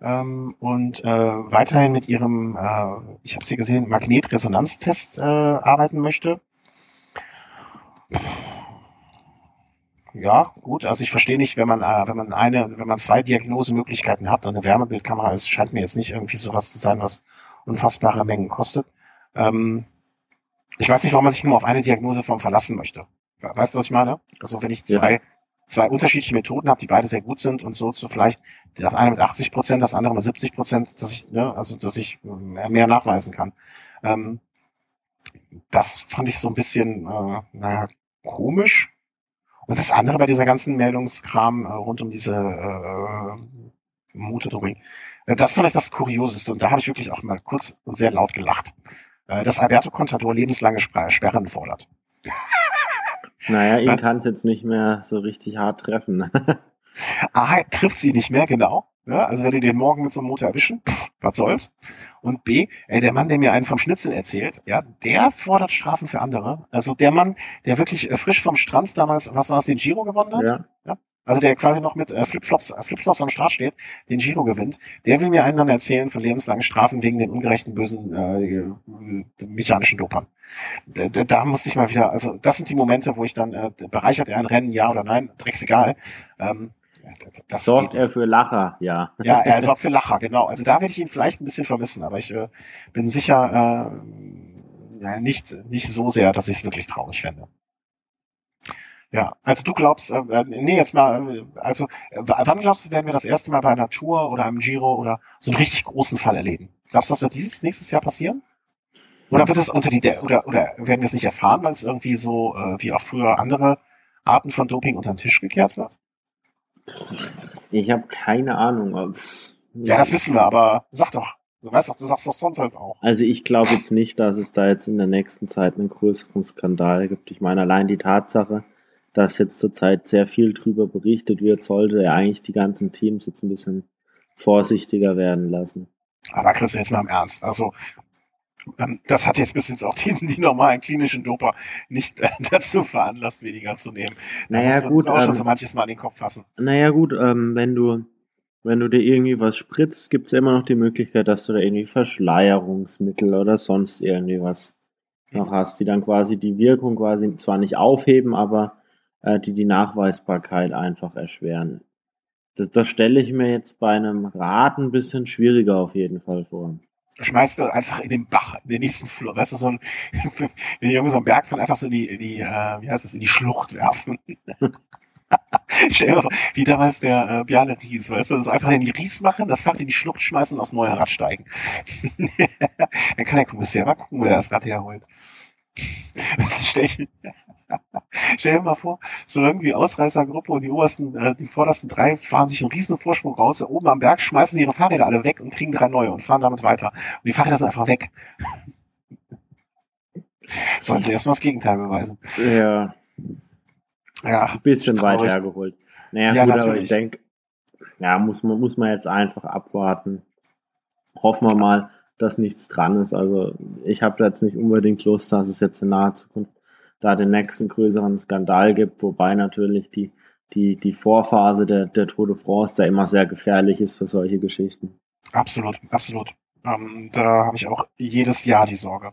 Ähm, und äh, weiterhin mit ihrem, äh, ich habe sie gesehen, Magnetresonanztest äh, arbeiten möchte. Ja, gut. Also ich verstehe nicht, wenn man, äh, wenn man eine, wenn man zwei Diagnosemöglichkeiten hat und eine Wärmebildkamera ist, scheint mir jetzt nicht irgendwie sowas zu sein, was unfassbare Mengen kostet. Ähm, ich weiß nicht, warum man sich nur auf eine Diagnoseform verlassen möchte. Weißt du, was ich meine? Also wenn ich zwei, ja. zwei unterschiedliche Methoden habe, die beide sehr gut sind und so zu vielleicht das eine mit 80 Prozent, das andere mit 70 Prozent, dass ich, ne, also dass ich mehr nachweisen kann. Ähm, das fand ich so ein bisschen, äh, naja, komisch. Und das andere bei dieser ganzen Meldungskram äh, rund um diese äh, Mutedrohung, äh, das fand ich das Kurioseste. Und da habe ich wirklich auch mal kurz und sehr laut gelacht äh, dass Alberto Contador lebenslange Sperren fordert. [laughs] Naja, ihn kann es jetzt nicht mehr so richtig hart treffen. [laughs] A, trifft sie nicht mehr, genau. Ja, also wenn die den morgen mit so einem Motor erwischen, pff, was soll's. Und B, ey, der Mann, der mir einen vom Schnitzel erzählt, ja, der fordert Strafen für andere. Also der Mann, der wirklich äh, frisch vom Strand damals, was war es, den Giro gewonnen hat? Ja. ja also der quasi noch mit äh, Flipflops, äh, Flipflops am Start steht, den Giro gewinnt, der will mir einen dann erzählen von lebenslangen Strafen wegen den ungerechten, bösen äh, mechanischen Dopern. Da, da, da musste ich mal wieder, also das sind die Momente, wo ich dann, äh, bereichert er ein Rennen, ja oder nein, drecksegal. Ähm, das sorgt er für Lacher, ja. Ja, er sorgt für Lacher, genau. Also da werde ich ihn vielleicht ein bisschen vermissen, aber ich äh, bin sicher äh, ja, nicht, nicht so sehr, dass ich es wirklich traurig fände. Ja, also du glaubst, äh, äh nee, jetzt mal, äh, also äh, wann glaubst du, werden wir das erste Mal bei einer Tour oder einem Giro oder so einen richtig großen Fall erleben? Glaubst du, das wird dieses nächstes Jahr passieren? Oder wird es unter die, oder, oder werden wir es nicht erfahren, weil es irgendwie so, äh, wie auch früher andere Arten von Doping unter den Tisch gekehrt wird? Ich habe keine Ahnung. Ja, das wissen wir, aber sag doch. Du weißt doch, du sagst doch sonst halt auch. Also ich glaube jetzt nicht, dass es da jetzt in der nächsten Zeit einen größeren Skandal gibt. Ich meine, allein die Tatsache, dass jetzt zurzeit sehr viel drüber berichtet wird, sollte er eigentlich die ganzen Teams jetzt ein bisschen vorsichtiger werden lassen. Aber Chris, jetzt mal im Ernst. Also, das hat jetzt bis jetzt auch die, die normalen klinischen Doper nicht äh, [laughs] dazu veranlasst, weniger zu nehmen. Da naja, gut. Auch ähm, schon so manches Mal an den Kopf fassen. Naja, gut, ähm, wenn du, wenn du dir irgendwie was spritzt, gibt es immer noch die Möglichkeit, dass du da irgendwie Verschleierungsmittel oder sonst irgendwie was noch hast, die dann quasi die Wirkung quasi zwar nicht aufheben, aber äh, die die Nachweisbarkeit einfach erschweren. Das, das stelle ich mir jetzt bei einem Rad ein bisschen schwieriger auf jeden Fall vor. Schmeißt du einfach in den Bach, in den nächsten Flur, weißt du, so ein, [laughs] wenn die so einen Berg von einfach so in die, in die äh, wie heißt es, in die Schlucht werfen. [laughs] Stell dir vor, wie damals der äh, Bjarne Ries, weißt du, so einfach in die Ries machen, das Fahrrad in die Schlucht schmeißen und aufs neue Rad steigen. [laughs] Dann kann der Kommissar mal gucken, wo er das Rad herholt. stell, stell dir mal vor, so irgendwie Ausreißergruppe und die obersten, äh, die vordersten drei fahren sich einen riesen Vorsprung raus, oben am Berg schmeißen sie ihre Fahrräder alle weg und kriegen drei neue und fahren damit weiter. Und die Fahrräder sind einfach weg. [laughs] Sollen sie erstmal das Gegenteil beweisen. Ja. Ja. Ein bisschen weit hergeholt. Naja, ja, gut, natürlich. aber ich denke, ja, muss man, muss man jetzt einfach abwarten. Hoffen wir mal, dass nichts dran ist. Also ich habe jetzt nicht unbedingt Lust, dass es jetzt in naher Zukunft da den nächsten größeren Skandal gibt, wobei natürlich die, die, die Vorphase der, der Tour de France da immer sehr gefährlich ist für solche Geschichten. Absolut, absolut. Ähm, da habe ich auch jedes Jahr die Sorge.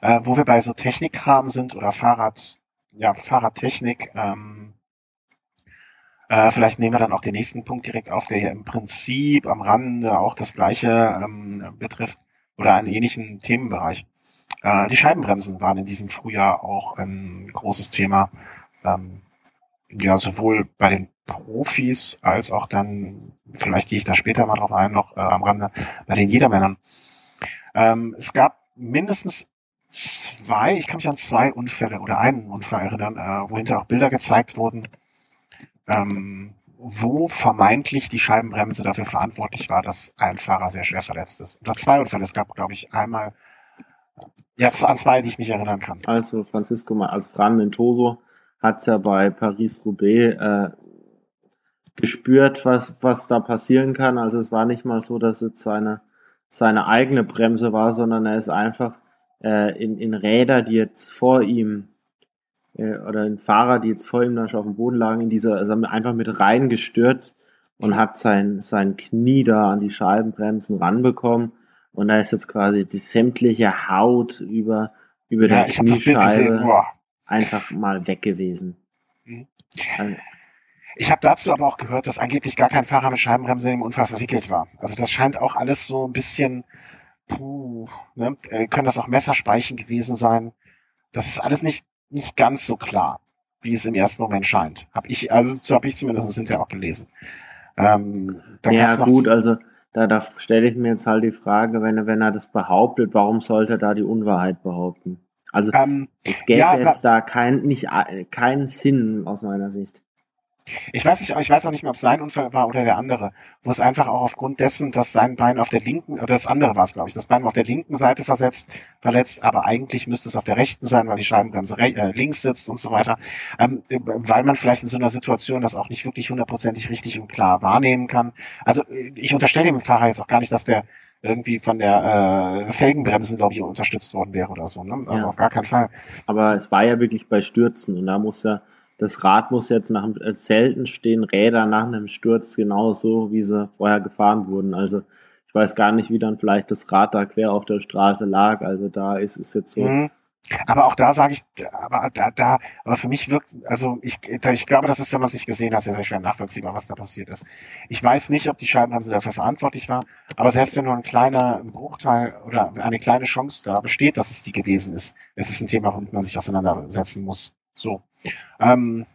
Äh, wo wir bei so Technikkram sind oder Fahrrad, ja, Fahrradtechnik, ähm, äh, vielleicht nehmen wir dann auch den nächsten Punkt direkt auf, der hier im Prinzip am Rande auch das gleiche ähm, betrifft oder einen ähnlichen Themenbereich. Äh, die Scheibenbremsen waren in diesem Frühjahr auch ein großes Thema. Ähm, ja, sowohl bei den Profis als auch dann, vielleicht gehe ich da später mal drauf ein, noch äh, am Rande, bei den Jedermännern. Ähm, es gab mindestens zwei, ich kann mich an zwei Unfälle oder einen Unfall erinnern, äh, wo hinterher auch Bilder gezeigt wurden, ähm, wo vermeintlich die Scheibenbremse dafür verantwortlich war, dass ein Fahrer sehr schwer verletzt ist. Oder zwei Unfälle. Es gab, glaube ich, einmal, jetzt an zwei, die ich mich erinnern kann. Also Francisco, also Fran Mentoso hat es ja bei Paris-Roubaix äh, gespürt, was, was da passieren kann. Also es war nicht mal so, dass es seine, seine eigene Bremse war, sondern er ist einfach äh, in, in Räder, die jetzt vor ihm äh, oder in Fahrer, die jetzt vor ihm dann schon auf dem Boden lagen, in dieser, also einfach mit reingestürzt und hat sein, sein Knie da an die Scheibenbremsen ranbekommen. Und da ist jetzt quasi die sämtliche Haut über, über ja, der Kniescheibe einfach mal weg gewesen. Mhm. Also, ich habe dazu aber auch gehört, dass angeblich gar kein Fahrer mit Scheibenbremse im Unfall verwickelt war. Also das scheint auch alles so ein bisschen, puh, ne? Äh, können das auch Messerspeichen gewesen sein. Das ist alles nicht nicht ganz so klar, wie es im ersten Moment scheint. Hab ich, also so habe ich zumindest hinterher auch gelesen. Ähm, ja gut, also da, da stelle ich mir jetzt halt die Frage, wenn, wenn er das behauptet, warum sollte er da die Unwahrheit behaupten? Also ähm, es gäbe ja, jetzt da kein, nicht, keinen Sinn aus meiner Sicht. Ich weiß nicht, ich weiß auch nicht mehr, ob es sein Unfall war oder der andere, wo es einfach auch aufgrund dessen, dass sein Bein auf der linken, oder das andere war es, glaube ich, das Bein auf der linken Seite versetzt, verletzt, aber eigentlich müsste es auf der rechten sein, weil die Scheibenbremse äh, links sitzt und so weiter, ähm, weil man vielleicht in so einer Situation das auch nicht wirklich hundertprozentig richtig und klar wahrnehmen kann. Also ich unterstelle dem Fahrer jetzt auch gar nicht, dass der irgendwie von der äh, Felgenbremsenlobby unterstützt worden wäre oder so. Ne? Also ja. auf gar keinen Fall. Aber es war ja wirklich bei Stürzen und da muss er das Rad muss jetzt nach äh, selten stehen Räder nach einem Sturz genauso, wie sie vorher gefahren wurden. Also ich weiß gar nicht, wie dann vielleicht das Rad da quer auf der Straße lag. Also da ist es jetzt so. Mhm. Aber auch da sage ich, aber da, da, aber für mich wirkt, also ich, ich glaube, das ist, wenn man es nicht gesehen hat, sehr, sehr schwer nachvollziehbar, was da passiert ist. Ich weiß nicht, ob die Scheibenbremse dafür verantwortlich war, aber selbst wenn nur ein kleiner Bruchteil oder eine kleine Chance da besteht, dass es die gewesen ist, es ist ein Thema, womit man sich auseinandersetzen muss. So. Ähm,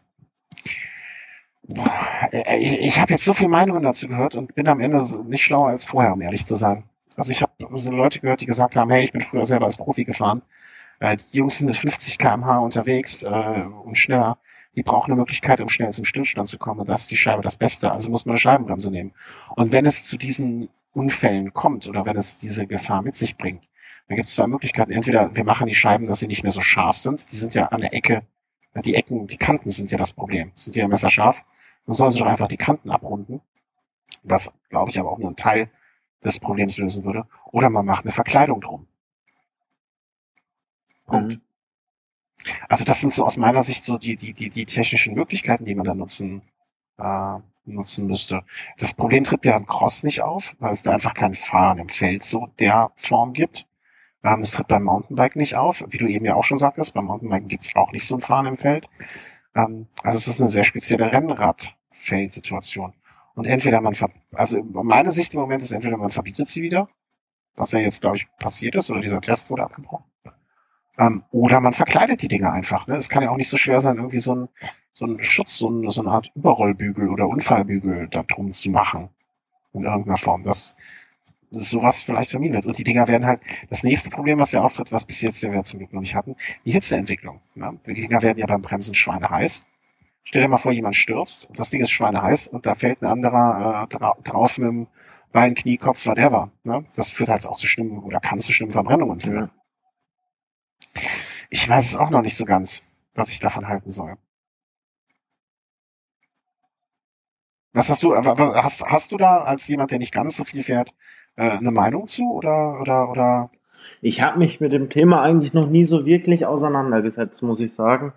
ich ich habe jetzt so viele Meinungen dazu gehört und bin am Ende nicht schlauer als vorher, um ehrlich zu sein. Also ich habe so Leute gehört, die gesagt haben, hey, ich bin früher selber als Profi gefahren. Äh, die Jungs sind mit 50 km/h unterwegs äh, und schneller. Die brauchen eine Möglichkeit, um schnell zum Stillstand zu kommen. Und da ist die Scheibe das Beste. Also muss man eine Scheibenbremse nehmen. Und wenn es zu diesen Unfällen kommt oder wenn es diese Gefahr mit sich bringt, dann gibt es zwei Möglichkeiten. Entweder wir machen die Scheiben, dass sie nicht mehr so scharf sind. Die sind ja an der Ecke die Ecken, die Kanten sind ja das Problem. Sind ja messerscharf. Dann sollen sie doch einfach die Kanten abrunden. Was, glaube ich, aber auch nur ein Teil des Problems lösen würde. Oder man macht eine Verkleidung drum. Punkt. Mhm. Also das sind so aus meiner Sicht so die, die, die, die technischen Möglichkeiten, die man da nutzen, äh, nutzen müsste. Das Problem tritt ja am Cross nicht auf, weil es da einfach kein Fahren im Feld so der Form gibt. Ähm, das tritt beim Mountainbike nicht auf, wie du eben ja auch schon sagtest. Beim Mountainbike gibt's auch nicht so ein Fahren im Feld. Ähm, also es ist eine sehr spezielle Rennradfeldsituation. Und entweder man, also meine Sicht im Moment ist entweder man verbietet sie wieder, was ja jetzt, glaube ich, passiert ist, oder dieser Test wurde abgebrochen. Ähm, oder man verkleidet die Dinge einfach. Ne? Es kann ja auch nicht so schwer sein, irgendwie so ein, so ein Schutz, so, ein, so eine Art Überrollbügel oder Unfallbügel da drum zu machen. In irgendeiner Form. Das, sowas vielleicht vermieden wird. Und die Dinger werden halt, das nächste Problem, was ja auftritt, was bis jetzt wir zum Glück noch nicht hatten, die Hitzeentwicklung. Ja, die Dinger werden ja beim Bremsen schweineheiß. Stell dir mal vor, jemand stürzt, das Ding ist schweineheiß und da fällt ein anderer äh, dra drauf mit dem Bein, Knie, Kopf, whatever. Ne? Das führt halt auch zu schlimmen oder kann zu schlimmen Verbrennungen führen. Ja. Ich weiß es auch noch nicht so ganz, was ich davon halten soll. Was hast du, hast, hast du da als jemand, der nicht ganz so viel fährt, äh, eine Meinung zu oder oder oder? Ich habe mich mit dem Thema eigentlich noch nie so wirklich auseinandergesetzt, muss ich sagen.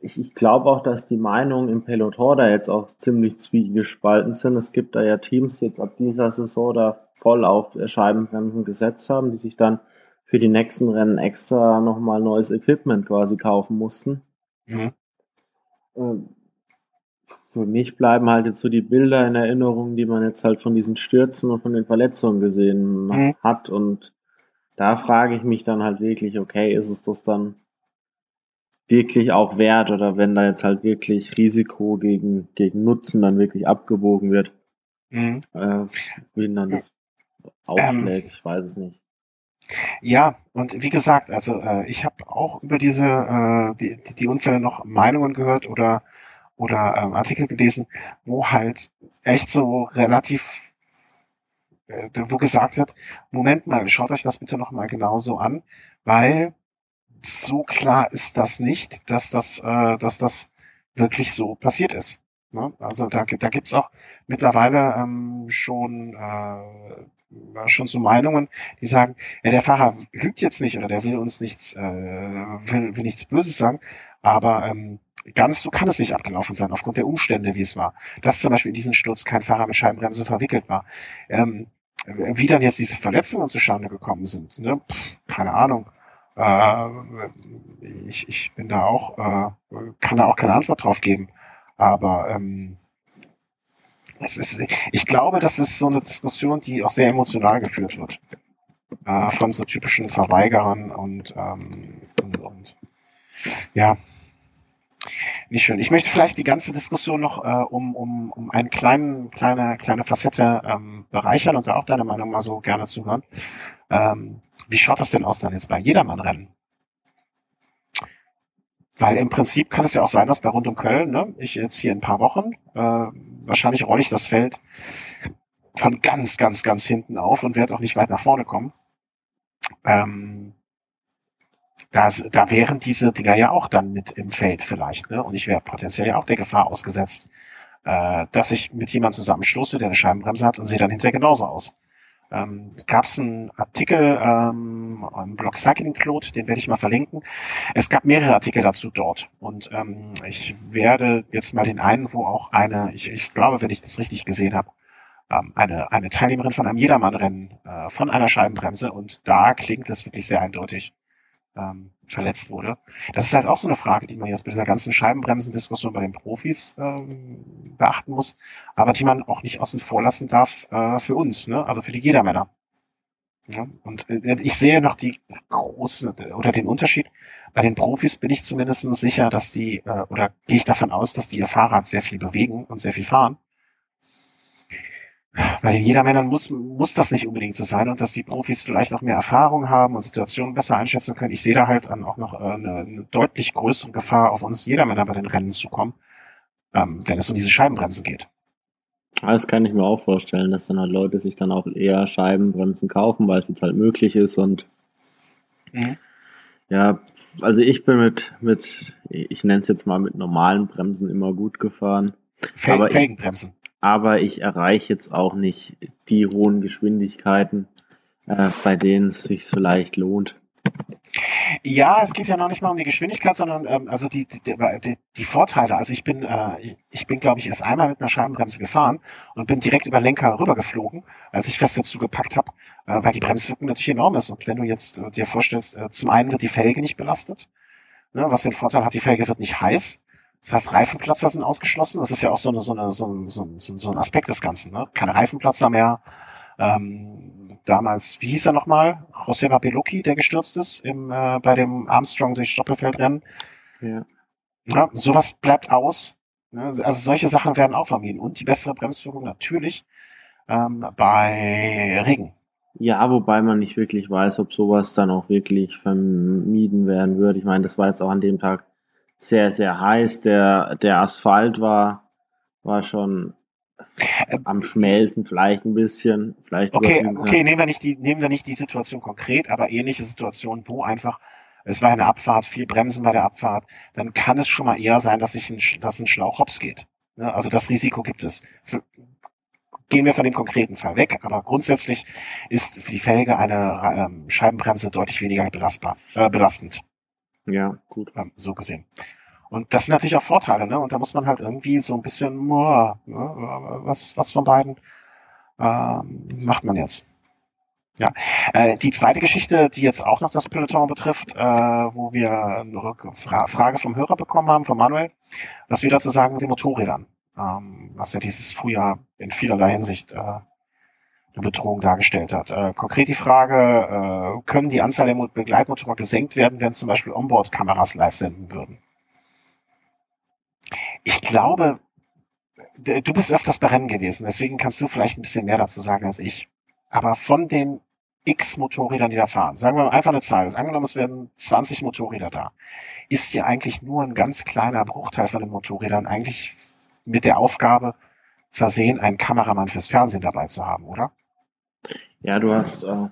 Ich, ich glaube auch, dass die Meinungen im Peloton da jetzt auch ziemlich zwiegespalten sind. Es gibt da ja Teams jetzt ab dieser Saison da voll auf Scheibenbremsen gesetzt haben, die sich dann für die nächsten Rennen extra nochmal neues Equipment quasi kaufen mussten. Mhm. Ähm, für mich bleiben halt jetzt so die Bilder in Erinnerung, die man jetzt halt von diesen Stürzen und von den Verletzungen gesehen mhm. hat. Und da frage ich mich dann halt wirklich, okay, ist es das dann wirklich auch wert oder wenn da jetzt halt wirklich Risiko gegen, gegen Nutzen dann wirklich abgewogen wird, mhm. äh, wie dann das ausschlägt, ähm, ich weiß es nicht. Ja, und wie gesagt, also äh, ich habe auch über diese äh, die, die Unfälle noch Meinungen gehört oder oder ähm, Artikel gelesen, wo halt echt so relativ, äh, wo gesagt wird, Moment mal, schaut euch das bitte nochmal genauso an, weil so klar ist das nicht, dass das, äh, dass das wirklich so passiert ist. Ne? Also da, da gibt's auch mittlerweile ähm, schon äh, schon so Meinungen, die sagen, ja, der Fahrer lügt jetzt nicht oder der will uns nichts, äh, will, will nichts Böses sagen, aber ähm, ganz so kann es nicht abgelaufen sein, aufgrund der Umstände, wie es war. Dass zum Beispiel in diesem Sturz kein Fahrer mit Scheibenbremse verwickelt war. Ähm, wie dann jetzt diese Verletzungen zustande gekommen sind, ne? Pff, keine Ahnung. Äh, ich, ich bin da auch, äh, kann da auch keine Antwort drauf geben. Aber ähm, es ist, ich glaube, das ist so eine Diskussion, die auch sehr emotional geführt wird. Äh, von so typischen Verweigerern und, ähm, und, und ja, nicht schön. Ich möchte vielleicht die ganze Diskussion noch äh, um, um, um einen kleinen, kleine, kleine Facette ähm, bereichern und da auch deine Meinung mal so gerne zuhören. Ähm, wie schaut das denn aus dann jetzt bei Jedermann-Rennen? Weil im Prinzip kann es ja auch sein, dass bei Rund um Köln, ne, ich jetzt hier in ein paar Wochen, äh, wahrscheinlich rolle ich das Feld von ganz, ganz, ganz hinten auf und werde auch nicht weit nach vorne kommen. Ähm, da, da wären diese Dinger ja auch dann mit im Feld vielleicht, ne? Und ich wäre potenziell ja auch der Gefahr ausgesetzt, äh, dass ich mit jemandem zusammenstoße, der eine Scheibenbremse hat und sehe dann hinterher genauso aus. Ähm, gab es einen Artikel ähm, im Blog Cycling Claude, den werde ich mal verlinken. Es gab mehrere Artikel dazu dort. Und ähm, ich werde jetzt mal den einen, wo auch eine, ich, ich glaube, wenn ich das richtig gesehen habe, ähm, eine, eine Teilnehmerin von einem Jedermannrennen äh, von einer Scheibenbremse. Und da klingt es wirklich sehr eindeutig ähm, verletzt wurde. Das ist halt auch so eine Frage, die man jetzt bei dieser ganzen Scheibenbremsendiskussion bei den Profis ähm, beachten muss, aber die man auch nicht außen vor lassen darf äh, für uns, ne? also für die Jedermänner. Ja, und äh, ich sehe noch die große oder den Unterschied. Bei den Profis bin ich zumindest sicher, dass die, äh, oder gehe ich davon aus, dass die ihr Fahrrad sehr viel bewegen und sehr viel fahren. Bei den Jedermännern muss, muss das nicht unbedingt so sein und dass die Profis vielleicht auch mehr Erfahrung haben und Situationen besser einschätzen können. Ich sehe da halt dann auch noch äh, eine, eine deutlich größere Gefahr auf uns Jedermänner bei den Rennen zu kommen, ähm, wenn es um diese Scheibenbremsen geht. Das kann ich mir auch vorstellen, dass dann halt Leute sich dann auch eher Scheibenbremsen kaufen, weil es jetzt halt möglich ist und mhm. ja, also ich bin mit, mit, ich nenne es jetzt mal mit normalen Bremsen immer gut gefahren. Felgenbremsen aber ich erreiche jetzt auch nicht die hohen Geschwindigkeiten, äh, bei denen es sich vielleicht lohnt. Ja, es geht ja noch nicht mal um die Geschwindigkeit, sondern ähm, also die, die, die, die Vorteile. Also ich bin, äh, ich bin, glaube ich, erst einmal mit einer Scheibenbremse gefahren und bin direkt über Lenker rübergeflogen, als ich fest dazu gepackt habe, äh, weil die Bremswirkung natürlich enorm ist. Und wenn du jetzt äh, dir vorstellst, äh, zum einen wird die Felge nicht belastet, ne, was den Vorteil hat, die Felge wird nicht heiß. Das heißt, Reifenplatzer sind ausgeschlossen. Das ist ja auch so, eine, so, eine, so, ein, so, ein, so ein Aspekt des Ganzen. Ne? Keine Reifenplatzer mehr. Ähm, damals, wie hieß er nochmal? José Beloki, der gestürzt ist im, äh, bei dem Armstrong durch Stoppelfeldrennen. Ja. ja. Sowas bleibt aus. Ne? Also solche Sachen werden auch vermieden. Und die bessere Bremswirkung natürlich ähm, bei Regen. Ja, wobei man nicht wirklich weiß, ob sowas dann auch wirklich vermieden werden würde. Ich meine, das war jetzt auch an dem Tag sehr, sehr heiß. Der, der Asphalt war, war schon am Schmelzen vielleicht ein bisschen. Vielleicht okay, okay, nehmen wir nicht die, nehmen wir nicht die Situation konkret, aber ähnliche Situationen, wo einfach es war eine Abfahrt, viel Bremsen bei der Abfahrt, dann kann es schon mal eher sein, dass sich ein, dass ein Schlauch hops geht. Ja, also das Risiko gibt es. Gehen wir von dem konkreten Fall weg, aber grundsätzlich ist für die Felge eine ähm, Scheibenbremse deutlich weniger belastbar, äh, belastend. Ja, gut. So gesehen. Und das sind natürlich auch Vorteile, ne? Und da muss man halt irgendwie so ein bisschen, oh, was, was von beiden ähm, macht man jetzt? Ja, äh, die zweite Geschichte, die jetzt auch noch das Peloton betrifft, äh, wo wir eine Rückfra Frage vom Hörer bekommen haben, von Manuel, was wir dazu sagen mit den Motorrädern, ähm, was ja dieses Frühjahr in vielerlei Hinsicht äh, Bedrohung dargestellt hat. Äh, konkret die Frage, äh, können die Anzahl der Begleitmotoren gesenkt werden, wenn zum Beispiel Onboard-Kameras live senden würden? Ich glaube, du bist öfters bei Rennen gewesen, deswegen kannst du vielleicht ein bisschen mehr dazu sagen als ich. Aber von den x Motorrädern, die da fahren. Sagen wir mal einfach eine Zahl. Wir mal, es werden 20 Motorräder da. Ist ja eigentlich nur ein ganz kleiner Bruchteil von den Motorrädern eigentlich mit der Aufgabe versehen, einen Kameramann fürs Fernsehen dabei zu haben, oder? Ja, du hast, äh,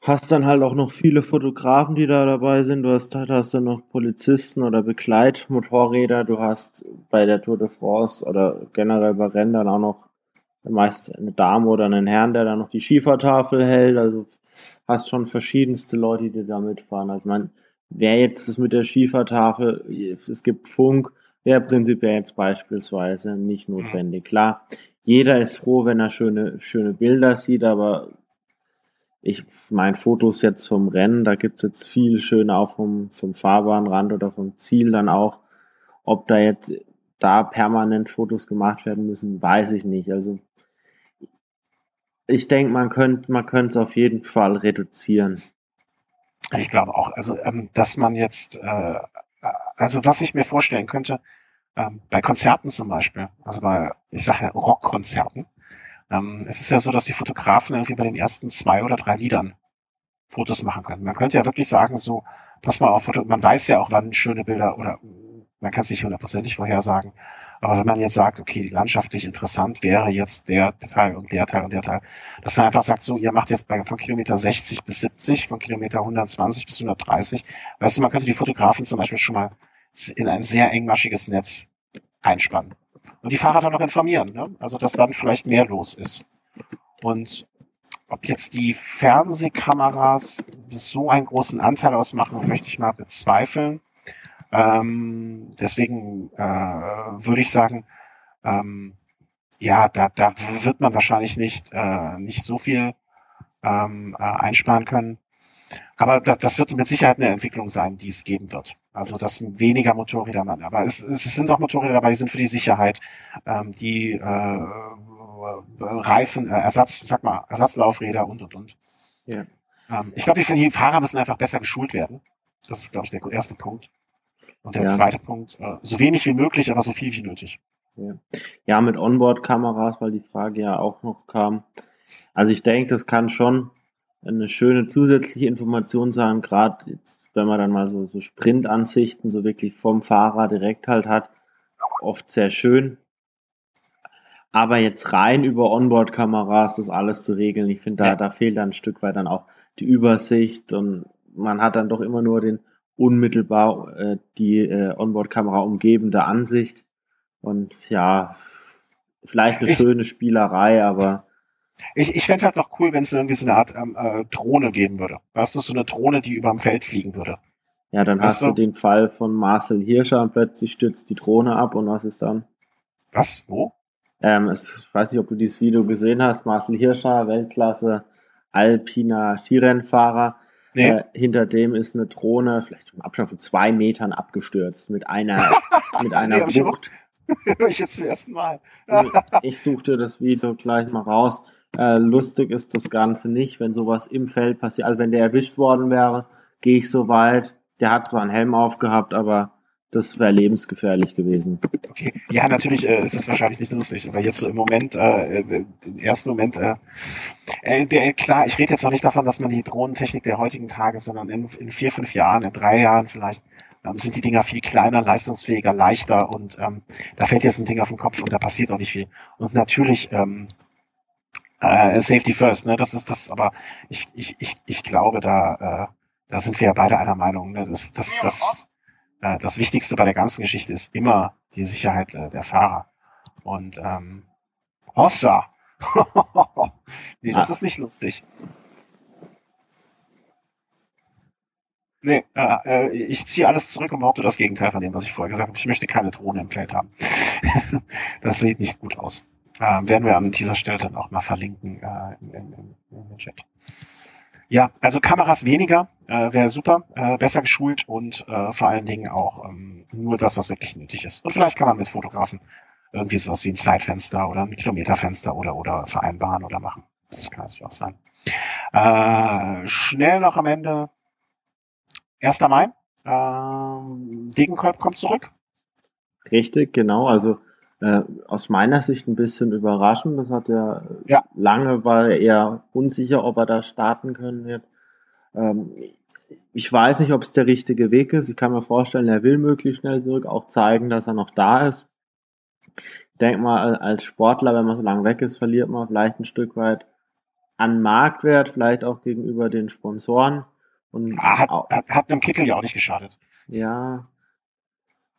hast dann halt auch noch viele Fotografen, die da dabei sind. Du hast, hast dann noch Polizisten oder Begleitmotorräder. Du hast bei der Tour de France oder generell bei Rennen auch noch meist eine Dame oder einen Herrn, der dann noch die Schiefertafel hält. Also hast schon verschiedenste Leute, die da mitfahren. Also man, wer jetzt ist mit der Schiefertafel, es gibt Funk, wäre prinzipiell jetzt beispielsweise nicht mhm. notwendig. Klar, jeder ist froh, wenn er schöne, schöne Bilder sieht, aber ich meine Fotos jetzt vom Rennen, da gibt es jetzt viel schöne auch vom, vom Fahrbahnrand oder vom Ziel dann auch. Ob da jetzt da permanent Fotos gemacht werden müssen, weiß ich nicht. Also ich denke, man könnte man könnte es auf jeden Fall reduzieren. Ich glaube auch, also ähm, dass man jetzt, äh, also was ich mir vorstellen könnte, ähm, bei Konzerten zum Beispiel, also bei, ich sage ja Rockkonzerten, ähm, es ist ja so, dass die Fotografen irgendwie bei den ersten zwei oder drei Liedern Fotos machen können. Man könnte ja wirklich sagen, so, pass mal auf, man weiß ja auch, wann schöne Bilder oder man kann es nicht hundertprozentig vorhersagen, aber wenn man jetzt sagt, okay, landschaftlich interessant wäre jetzt der Teil und der Teil und der Teil, dass man einfach sagt, so, ihr macht jetzt bei, von Kilometer 60 bis 70, von Kilometer 120 bis 130, weißt du, man könnte die Fotografen zum Beispiel schon mal in ein sehr engmaschiges Netz einspannen. Und die Fahrer dann noch informieren, ne? also dass dann vielleicht mehr los ist. Und ob jetzt die Fernsehkameras so einen großen Anteil ausmachen, möchte ich mal bezweifeln. Ähm, deswegen äh, würde ich sagen, ähm, ja, da, da wird man wahrscheinlich nicht, äh, nicht so viel ähm, äh, einsparen können. Aber das, das wird mit Sicherheit eine Entwicklung sein, die es geben wird. Also dass weniger Motorräder man. Aber es, es sind auch Motorräder dabei, die sind für die Sicherheit, ähm, die äh, Reifen, äh, Ersatz, sag mal, Ersatzlaufräder und und und. Ja. Ähm, ich glaube, die, Fahrer müssen einfach besser geschult werden. Das ist, glaube ich, der erste Punkt. Und der ja. zweite Punkt, äh, so wenig wie möglich, aber so viel wie nötig. Ja, ja mit Onboard-Kameras, weil die Frage ja auch noch kam. Also ich denke, das kann schon eine schöne zusätzliche Information sein, gerade wenn man dann mal so, so Sprintansichten so wirklich vom Fahrer direkt halt hat, oft sehr schön. Aber jetzt rein über Onboard-Kameras das alles zu regeln, ich finde, da, ja. da fehlt dann ein Stück weit dann auch die Übersicht und man hat dann doch immer nur den unmittelbar äh, die äh, Onboard-Kamera umgebende Ansicht. Und ja, vielleicht eine schöne Spielerei, aber. Ich, ich fände halt noch cool, wenn es irgendwie so eine Art ähm, äh, Drohne geben würde. Weißt du, so eine Drohne, die über dem Feld fliegen würde. Ja, dann weißt hast du den Fall von Marcel Hirscher und plötzlich stürzt die Drohne ab und was ist dann? Was? Wo? Ähm, es, ich weiß nicht, ob du dieses Video gesehen hast. Marcel Hirscher, Weltklasse, alpiner Skirennfahrer, Nee. Äh, hinter dem ist eine Drohne, vielleicht im Abstand von zwei Metern abgestürzt mit einer, [laughs] mit einer nee, Wucht. Höre [laughs] ich jetzt zum ersten Mal. ich suchte das Video gleich mal raus. Äh, lustig ist das Ganze nicht, wenn sowas im Feld passiert. Also wenn der erwischt worden wäre, gehe ich so weit. Der hat zwar einen Helm aufgehabt, aber das wäre lebensgefährlich gewesen. Okay, ja, natürlich äh, ist es wahrscheinlich nicht lustig, aber jetzt so im Moment, äh, äh, im ersten Moment, äh, äh, der, klar, ich rede jetzt noch nicht davon, dass man die Drohnentechnik der heutigen Tage, sondern in, in vier, fünf Jahren, in drei Jahren vielleicht, ähm, sind die Dinger viel kleiner, leistungsfähiger, leichter und ähm, da fällt jetzt ein Ding auf den Kopf und da passiert auch nicht viel. Und natürlich, ähm, äh, Safety First, ne, das ist das, aber ich, ich, ich, ich glaube, da, äh, da sind wir ja beide einer Meinung, ne, das, das, das, äh, das Wichtigste bei der ganzen Geschichte ist immer die Sicherheit äh, der Fahrer. Und ähm, Hossa! [laughs] nee, das ah. ist nicht lustig. Nee, äh, äh, ich ziehe alles zurück und behaupte das Gegenteil von dem, was ich vorher gesagt habe. Ich möchte keine Drohne im Feld haben. [laughs] das sieht nicht gut aus. Äh, werden wir an dieser Stelle dann auch mal verlinken äh, in, in, in, den Chat. Ja, also Kameras weniger äh, wäre super, äh, besser geschult und äh, vor allen Dingen auch ähm, nur das, was wirklich nötig ist. Und vielleicht kann man mit Fotografen irgendwie sowas wie ein Zeitfenster oder ein Kilometerfenster oder oder vereinbaren oder machen. Das kann natürlich auch sein. Äh, schnell noch am Ende. 1. Mai. Äh, Degenkolb kommt zurück. Richtig, genau. Also Äh, aus meiner Sicht ein bisschen überraschend. Das hat er Ja. lange war er eher unsicher, ob er da starten können wird. Ähm, ich weiß nicht, ob es der richtige Weg ist. Ich kann mir vorstellen, er will möglichst schnell zurück, auch zeigen, dass er noch da ist. Ich denke mal, als Sportler, wenn man so lange weg ist, verliert man vielleicht ein Stück weit an Marktwert, vielleicht auch gegenüber den Sponsoren. Und Ah, Hat, hat, hat einem Kittel ja auch nicht geschadet. ja,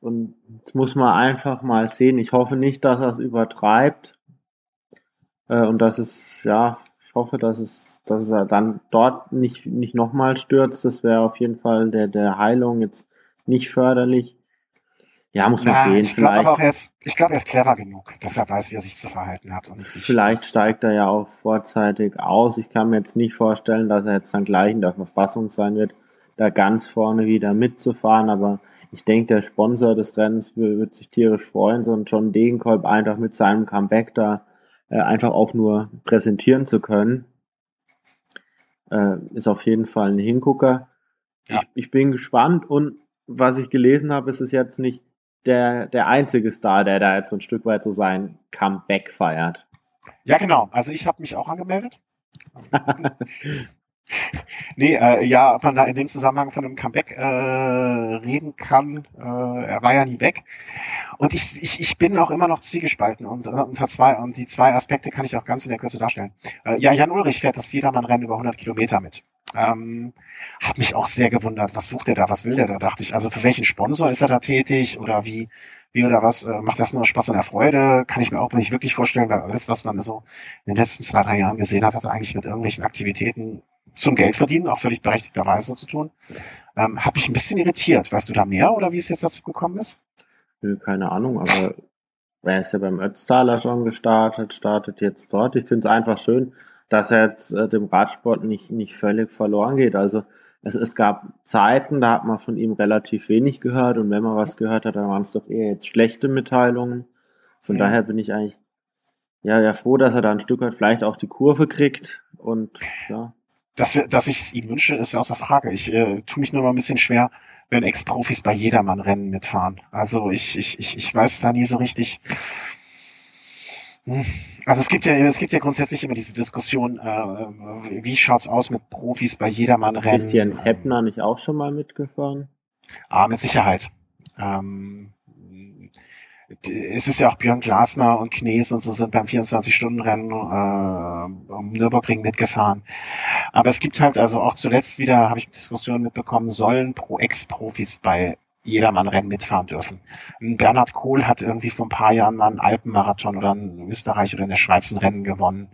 und jetzt muss man einfach mal sehen. Ich hoffe nicht, dass er es übertreibt. Äh, und dass es, ja, ich hoffe, dass es, dass er dann dort nicht, nicht nochmal stürzt. Das wäre auf jeden Fall der, der Heilung jetzt nicht förderlich. Ja, muss man Na, sehen. ich glaube Vielleicht, aber auch, er ist, ich glaube, er ist clever genug, dass er weiß, wie er sich zu verhalten hat. Und sich vielleicht steigt er ja auch vorzeitig aus. Ich kann mir jetzt nicht vorstellen, dass er jetzt dann gleich in der Verfassung sein wird, da ganz vorne wieder mitzufahren. Aber ich denke, der Sponsor des Rennens wird, sich tierisch freuen, so einen John Degenkolb einfach mit seinem Comeback da äh, einfach auch nur präsentieren zu können. Äh, ist auf jeden Fall ein Hingucker. Ja. Ich, ich bin gespannt und was ich gelesen habe, ist es jetzt nicht der, der einzige Star, der da jetzt so ein Stück weit so sein Comeback feiert. Ja, genau. Also ich habe mich auch angemeldet. [laughs] nee, äh, ja, ob man da in dem Zusammenhang von einem Comeback äh, reden kann, äh, er war ja nie weg. Und ich, ich, ich bin auch immer noch zwiegespalten und, äh, und, zwei, und die zwei Aspekte kann ich auch ganz in der Kürze darstellen. Äh, ja, Jan Ulrich fährt das Jedermann-Rennen über 100 Kilometer mit. Ähm, hat mich auch sehr gewundert, was sucht er da, was will der da, dachte ich. Also für welchen Sponsor ist er da tätig oder wie, wie oder was, äh, macht das nur Spaß und Freude? Kann ich mir auch nicht wirklich vorstellen, weil alles, was man so in den letzten zwei, drei Jahren gesehen hat, hat eigentlich mit irgendwelchen Aktivitäten zum Geld verdienen, auch völlig berechtigterweise zu tun. Ähm, hat mich ein bisschen irritiert. Weißt du da mehr oder wie es jetzt dazu gekommen ist? Nö, keine Ahnung, aber er ist ja beim Ötztaler schon gestartet, startet jetzt dort. Ich finde es einfach schön, dass er jetzt äh, dem Radsport nicht, nicht völlig verloren geht. Also es, es gab Zeiten, da hat man von ihm relativ wenig gehört und wenn man was gehört hat, dann waren es doch eher jetzt schlechte Mitteilungen. Von Ja. daher bin ich eigentlich ja, ja froh, dass er da ein Stück weit vielleicht auch die Kurve kriegt und ja. Dass, dass ich es ihm wünsche, ist außer Frage. Ich äh, tue mich nur mal ein bisschen schwer, wenn Ex-Profis bei Jedermann-Rennen mitfahren. Also ich, ich, ich, ich weiß da nie so richtig. Hm. Also es gibt ja, es gibt ja grundsätzlich immer diese Diskussion, äh, wie schaut's aus mit Profis bei Jedermann-Rennen? Ist Jens Heppner nicht auch schon mal mitgefahren? Ah, mit Sicherheit. Ähm, es ist ja auch Björn Glasner und Knees und so sind beim 24-Stunden-Rennen äh, um Nürburgring mitgefahren. Aber es gibt halt also auch zuletzt wieder, habe ich Diskussionen mitbekommen, sollen Pro Ex-Profis bei Jedermann-Rennen mitfahren dürfen. Bernhard Kohl hat irgendwie vor ein paar Jahren mal einen Alpenmarathon oder in Österreich oder in der Schweiz ein Rennen gewonnen.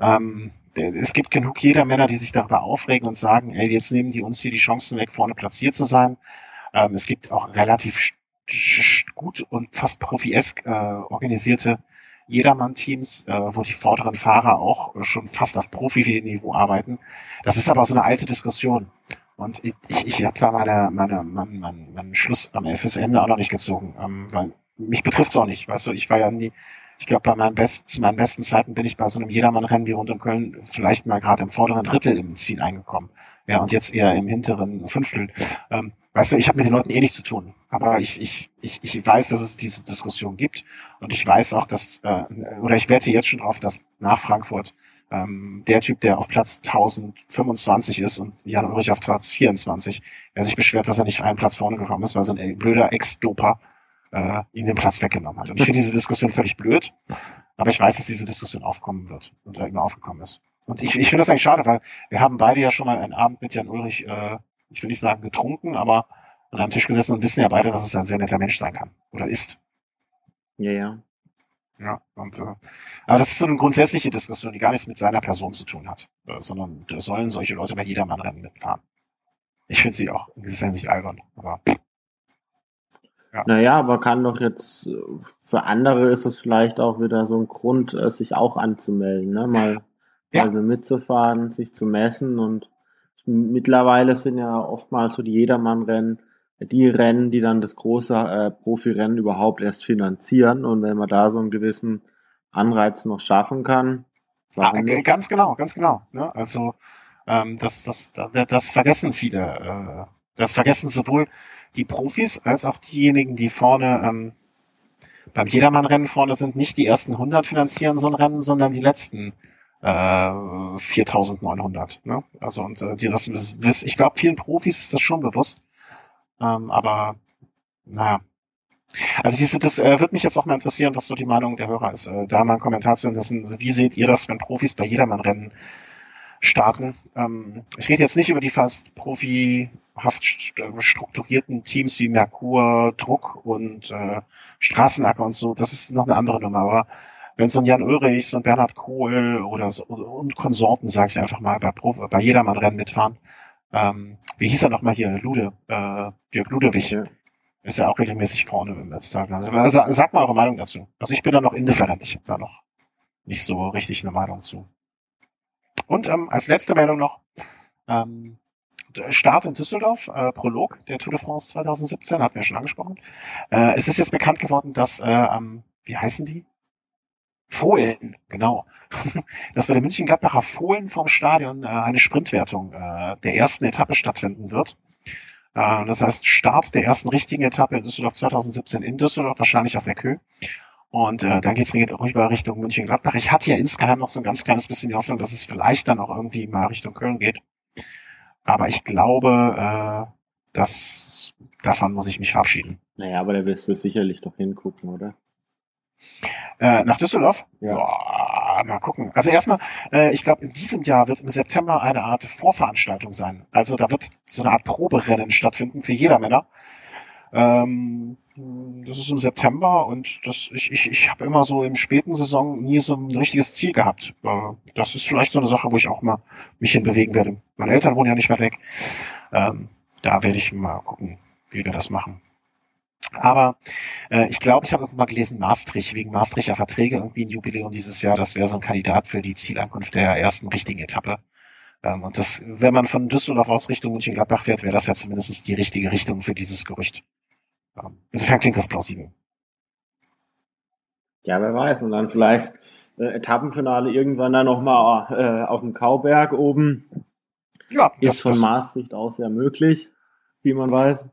Ähm, es gibt genug Jedermänner, die sich darüber aufregen und sagen, ey, jetzt nehmen die uns hier die Chancen weg, vorne platziert zu sein. Ähm, es gibt auch relativ gut und fast profiesk äh, organisierte Jedermann-Teams, äh, wo die vorderen Fahrer auch schon fast auf Profi-Niveau arbeiten. Das ist aber so eine alte Diskussion. Und ich, ich, ich habe da meine, meine, mein, mein, meinen Schluss am fürs Ende auch noch nicht gezogen, ähm, weil mich betrifft's auch nicht. Weißt du, ich war ja nie, ich glaube, bei meinen besten, zu meinen besten Zeiten bin ich bei so einem Jedermann-Rennen wie rund um Köln vielleicht mal gerade im vorderen Drittel im Ziel eingekommen. Ja, und jetzt eher im hinteren Fünftel. Ähm, weißt du, ich habe mit den Leuten eh nichts zu tun. Aber ich, ich, ich, ich weiß, dass es diese Diskussion gibt. Und ich weiß auch, dass, äh, oder ich wette jetzt schon drauf, dass nach Frankfurt ähm, der Typ, der auf Platz 1025 ist und Jan Ulrich auf Platz 24, der sich beschwert, dass er nicht einen Platz vorne gekommen ist, weil so ein blöder Ex-Doper äh, ihm den Platz weggenommen hat. Und ich finde diese Diskussion völlig blöd, aber ich weiß, dass diese Diskussion aufkommen wird und da immer aufgekommen ist. Und ich, ich finde das eigentlich schade, weil wir haben beide ja schon mal einen Abend mit Jan Ulrich, äh, ich will nicht sagen getrunken, aber an einem Tisch gesessen und wissen ja beide, dass es ein sehr netter Mensch sein kann oder ist. Ja, ja. Ja, und äh, aber das ist so eine grundsätzliche Diskussion, die gar nichts mit seiner Person zu tun hat, äh, sondern da sollen solche Leute bei jedermann Rennen mitfahren. Ich finde sie auch in gewisser Hinsicht albern, aber Naja, aber kann doch jetzt, äh, für andere ist es vielleicht auch wieder so ein Grund, äh, sich auch anzumelden, ne? Mal, Ja. also mitzufahren, sich zu messen und mittlerweile sind ja oftmals so die Jedermann-Rennen die Rennen, die dann das große äh, Profirennen überhaupt erst finanzieren und wenn man da so einen gewissen Anreiz noch schaffen kann, ah, warum nicht? ganz genau, ganz genau. Ne? Also ähm, das, das, das, das vergessen viele. Äh, das vergessen sowohl die Profis als auch diejenigen, die vorne ähm, beim Jedermann-Rennen vorne sind nicht die ersten 100 finanzieren so ein Rennen, sondern die letzten äh, 4.900. Ne? Also und äh, die das, ich glaube, vielen Profis ist das schon bewusst. Ähm, aber naja. Also diese, das äh, wird mich jetzt auch mal interessieren, was so die Meinung der Hörer ist. Äh, da mal einen Kommentar zu hinterlassen. Wie seht ihr das, wenn Profis bei Jedermann-Rennen starten? Ähm, ich rede jetzt nicht über die fast profihaft strukturierten Teams wie Merkur, Druck und äh, Straßenacker und so. Das ist noch eine andere Nummer. Aber wenn so ein Jan Ulrich, so ein Bernhard Kohl oder so, und Konsorten, sage ich einfach mal, bei, Profi, bei Jedermann-Rennen mitfahren, ähm, wie hieß er nochmal hier? Lude, äh, Jörg Ludewig. Ist ja auch regelmäßig vorne im Netztag. Also, sag mal eure Meinung dazu. Also ich bin da noch indifferent. Ich habe da noch nicht so richtig eine Meinung zu. Und ähm, als letzte Meldung noch, ähm, Start in Düsseldorf, äh, Prolog der Tour de France 2017, hatten wir schon angesprochen. Äh, es ist jetzt bekannt geworden, dass, äh, ähm, wie heißen die? Fohlen, genau. [laughs] dass bei der München-Gladbacher Fohlen vom Stadion äh, eine Sprintwertung äh, der ersten Etappe stattfinden wird. Äh, das heißt, Start der ersten richtigen Etappe in Düsseldorf 2017 in Düsseldorf, wahrscheinlich auf der Kö. Und äh, dann geht's rüber Richtung München-Gladbach. Ich hatte ja insgeheim noch so ein ganz kleines bisschen die Hoffnung, dass es vielleicht dann auch irgendwie mal Richtung Köln geht. Aber ich glaube, äh, dass davon muss ich mich verabschieden. Naja, aber da wirst du sicherlich doch hingucken, oder? Äh, nach Düsseldorf? Ja. Boah, mal gucken. Also erstmal, äh, ich glaube, in diesem Jahr wird im September eine Art Vorveranstaltung sein. Also da wird so eine Art Proberennen stattfinden für jeder Männer. Ähm, das ist im September und das, ich, ich, ich habe immer so im späten Saison nie so ein richtiges Ziel gehabt. Äh, das ist vielleicht so eine Sache, wo ich auch mal mich hinbewegen werde. Meine Eltern wohnen ja nicht weit weg. Ähm, da werde ich mal gucken, wie wir das machen. Aber äh, ich glaube, ich habe mal gelesen, Maastricht, wegen Maastrichter Verträge, irgendwie ein Jubiläum dieses Jahr, das wäre so ein Kandidat für die Zielankunft der ersten richtigen Etappe. Ähm, und das, wenn man von Düsseldorf aus Richtung München-Gladbach fährt, wäre das ja zumindest die richtige Richtung für dieses Gerücht. Ähm, insofern klingt das plausibel. Ja, wer weiß. Und dann vielleicht äh, Etappenfinale irgendwann dann nochmal äh, auf dem Kauberg oben. Ja, ist das, von das, Maastricht aus ja möglich, wie man weiß.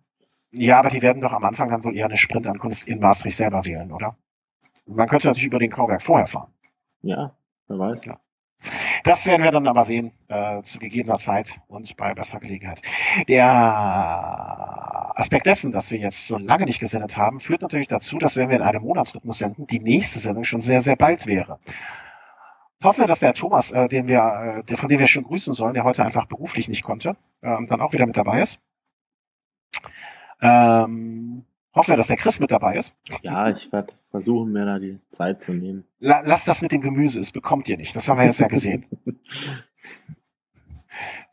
Ja, aber die werden doch am Anfang dann wohl eher eine Sprintankunft in Maastricht selber wählen, oder? Man könnte natürlich über den Kauberg vorher fahren. Ja, wer weiß. Ja. Das werden wir dann aber sehen, äh, zu gegebener Zeit und bei besser Gelegenheit. Der Aspekt dessen, dass wir jetzt so lange nicht gesendet haben, führt natürlich dazu, dass wenn wir in einem Monatsrhythmus senden, die nächste Sendung schon sehr, sehr bald wäre. Hoffen wir, dass der Thomas, äh, den wir, äh, von dem wir schon grüßen sollen, der heute einfach beruflich nicht konnte, äh, dann auch wieder mit dabei ist. Ähm, hoffen wir, dass der Chris mit dabei ist. Ja, ich werde versuchen, mir da die Zeit zu nehmen. La lass das mit dem Gemüse, es bekommt ihr nicht. Das haben wir jetzt ja gesehen. [laughs]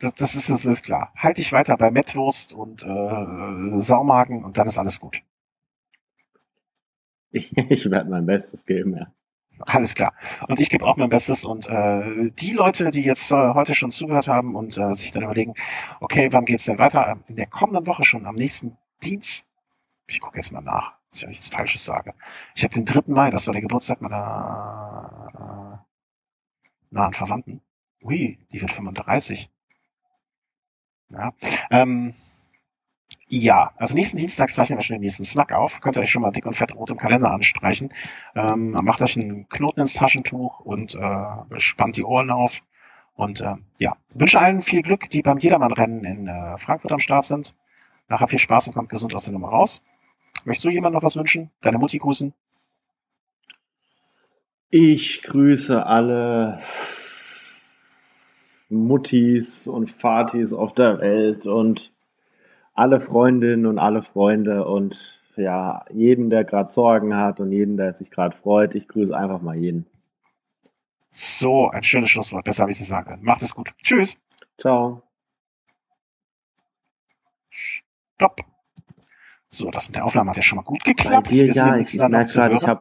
das, das, ist, das ist klar. Halt dich weiter bei Mettwurst und äh, Saumagen und dann ist alles gut. [laughs] Ich, ich werde mein Bestes geben, ja. Alles klar. Und ich gebe auch mein Bestes. Und äh, die Leute, die jetzt äh, heute schon zugehört haben und äh, sich dann überlegen, okay, wann geht's denn weiter? In der kommenden Woche schon, am nächsten Dienst, ich gucke jetzt mal nach, dass ich nichts Falsches sage. Ich habe den 3. Mai, das war der Geburtstag meiner äh, nahen Verwandten. Ui, die wird 35. Ja, ähm, ja, also nächsten Dienstag zeichnen wir schon den nächsten Snack auf. Könnt ihr euch schon mal dick und fett rot im Kalender anstreichen. Ähm, macht euch einen Knoten ins Taschentuch und äh, spannt die Ohren auf. Und äh, ja, wünsche allen viel Glück, die beim Jedermann-Rennen in äh, Frankfurt am Start sind. Nachher viel Spaß und kommt gesund aus der Nummer raus. Möchtest du jemand noch was wünschen? Deine Mutti grüßen? Ich grüße alle Muttis und Vatis auf der Welt und alle Freundinnen und alle Freunde und ja, jeden, der gerade Sorgen hat und jeden, der sich gerade freut. Ich grüße einfach mal jeden. So, ein schönes Schlusswort. Besser habe ich es sagen können. Macht es gut. Tschüss. Ciao. Stopp. So, das mit der Aufnahme hat ja schon mal gut geklappt. Bei dir, ja, ich, ich merke gerade, ich habe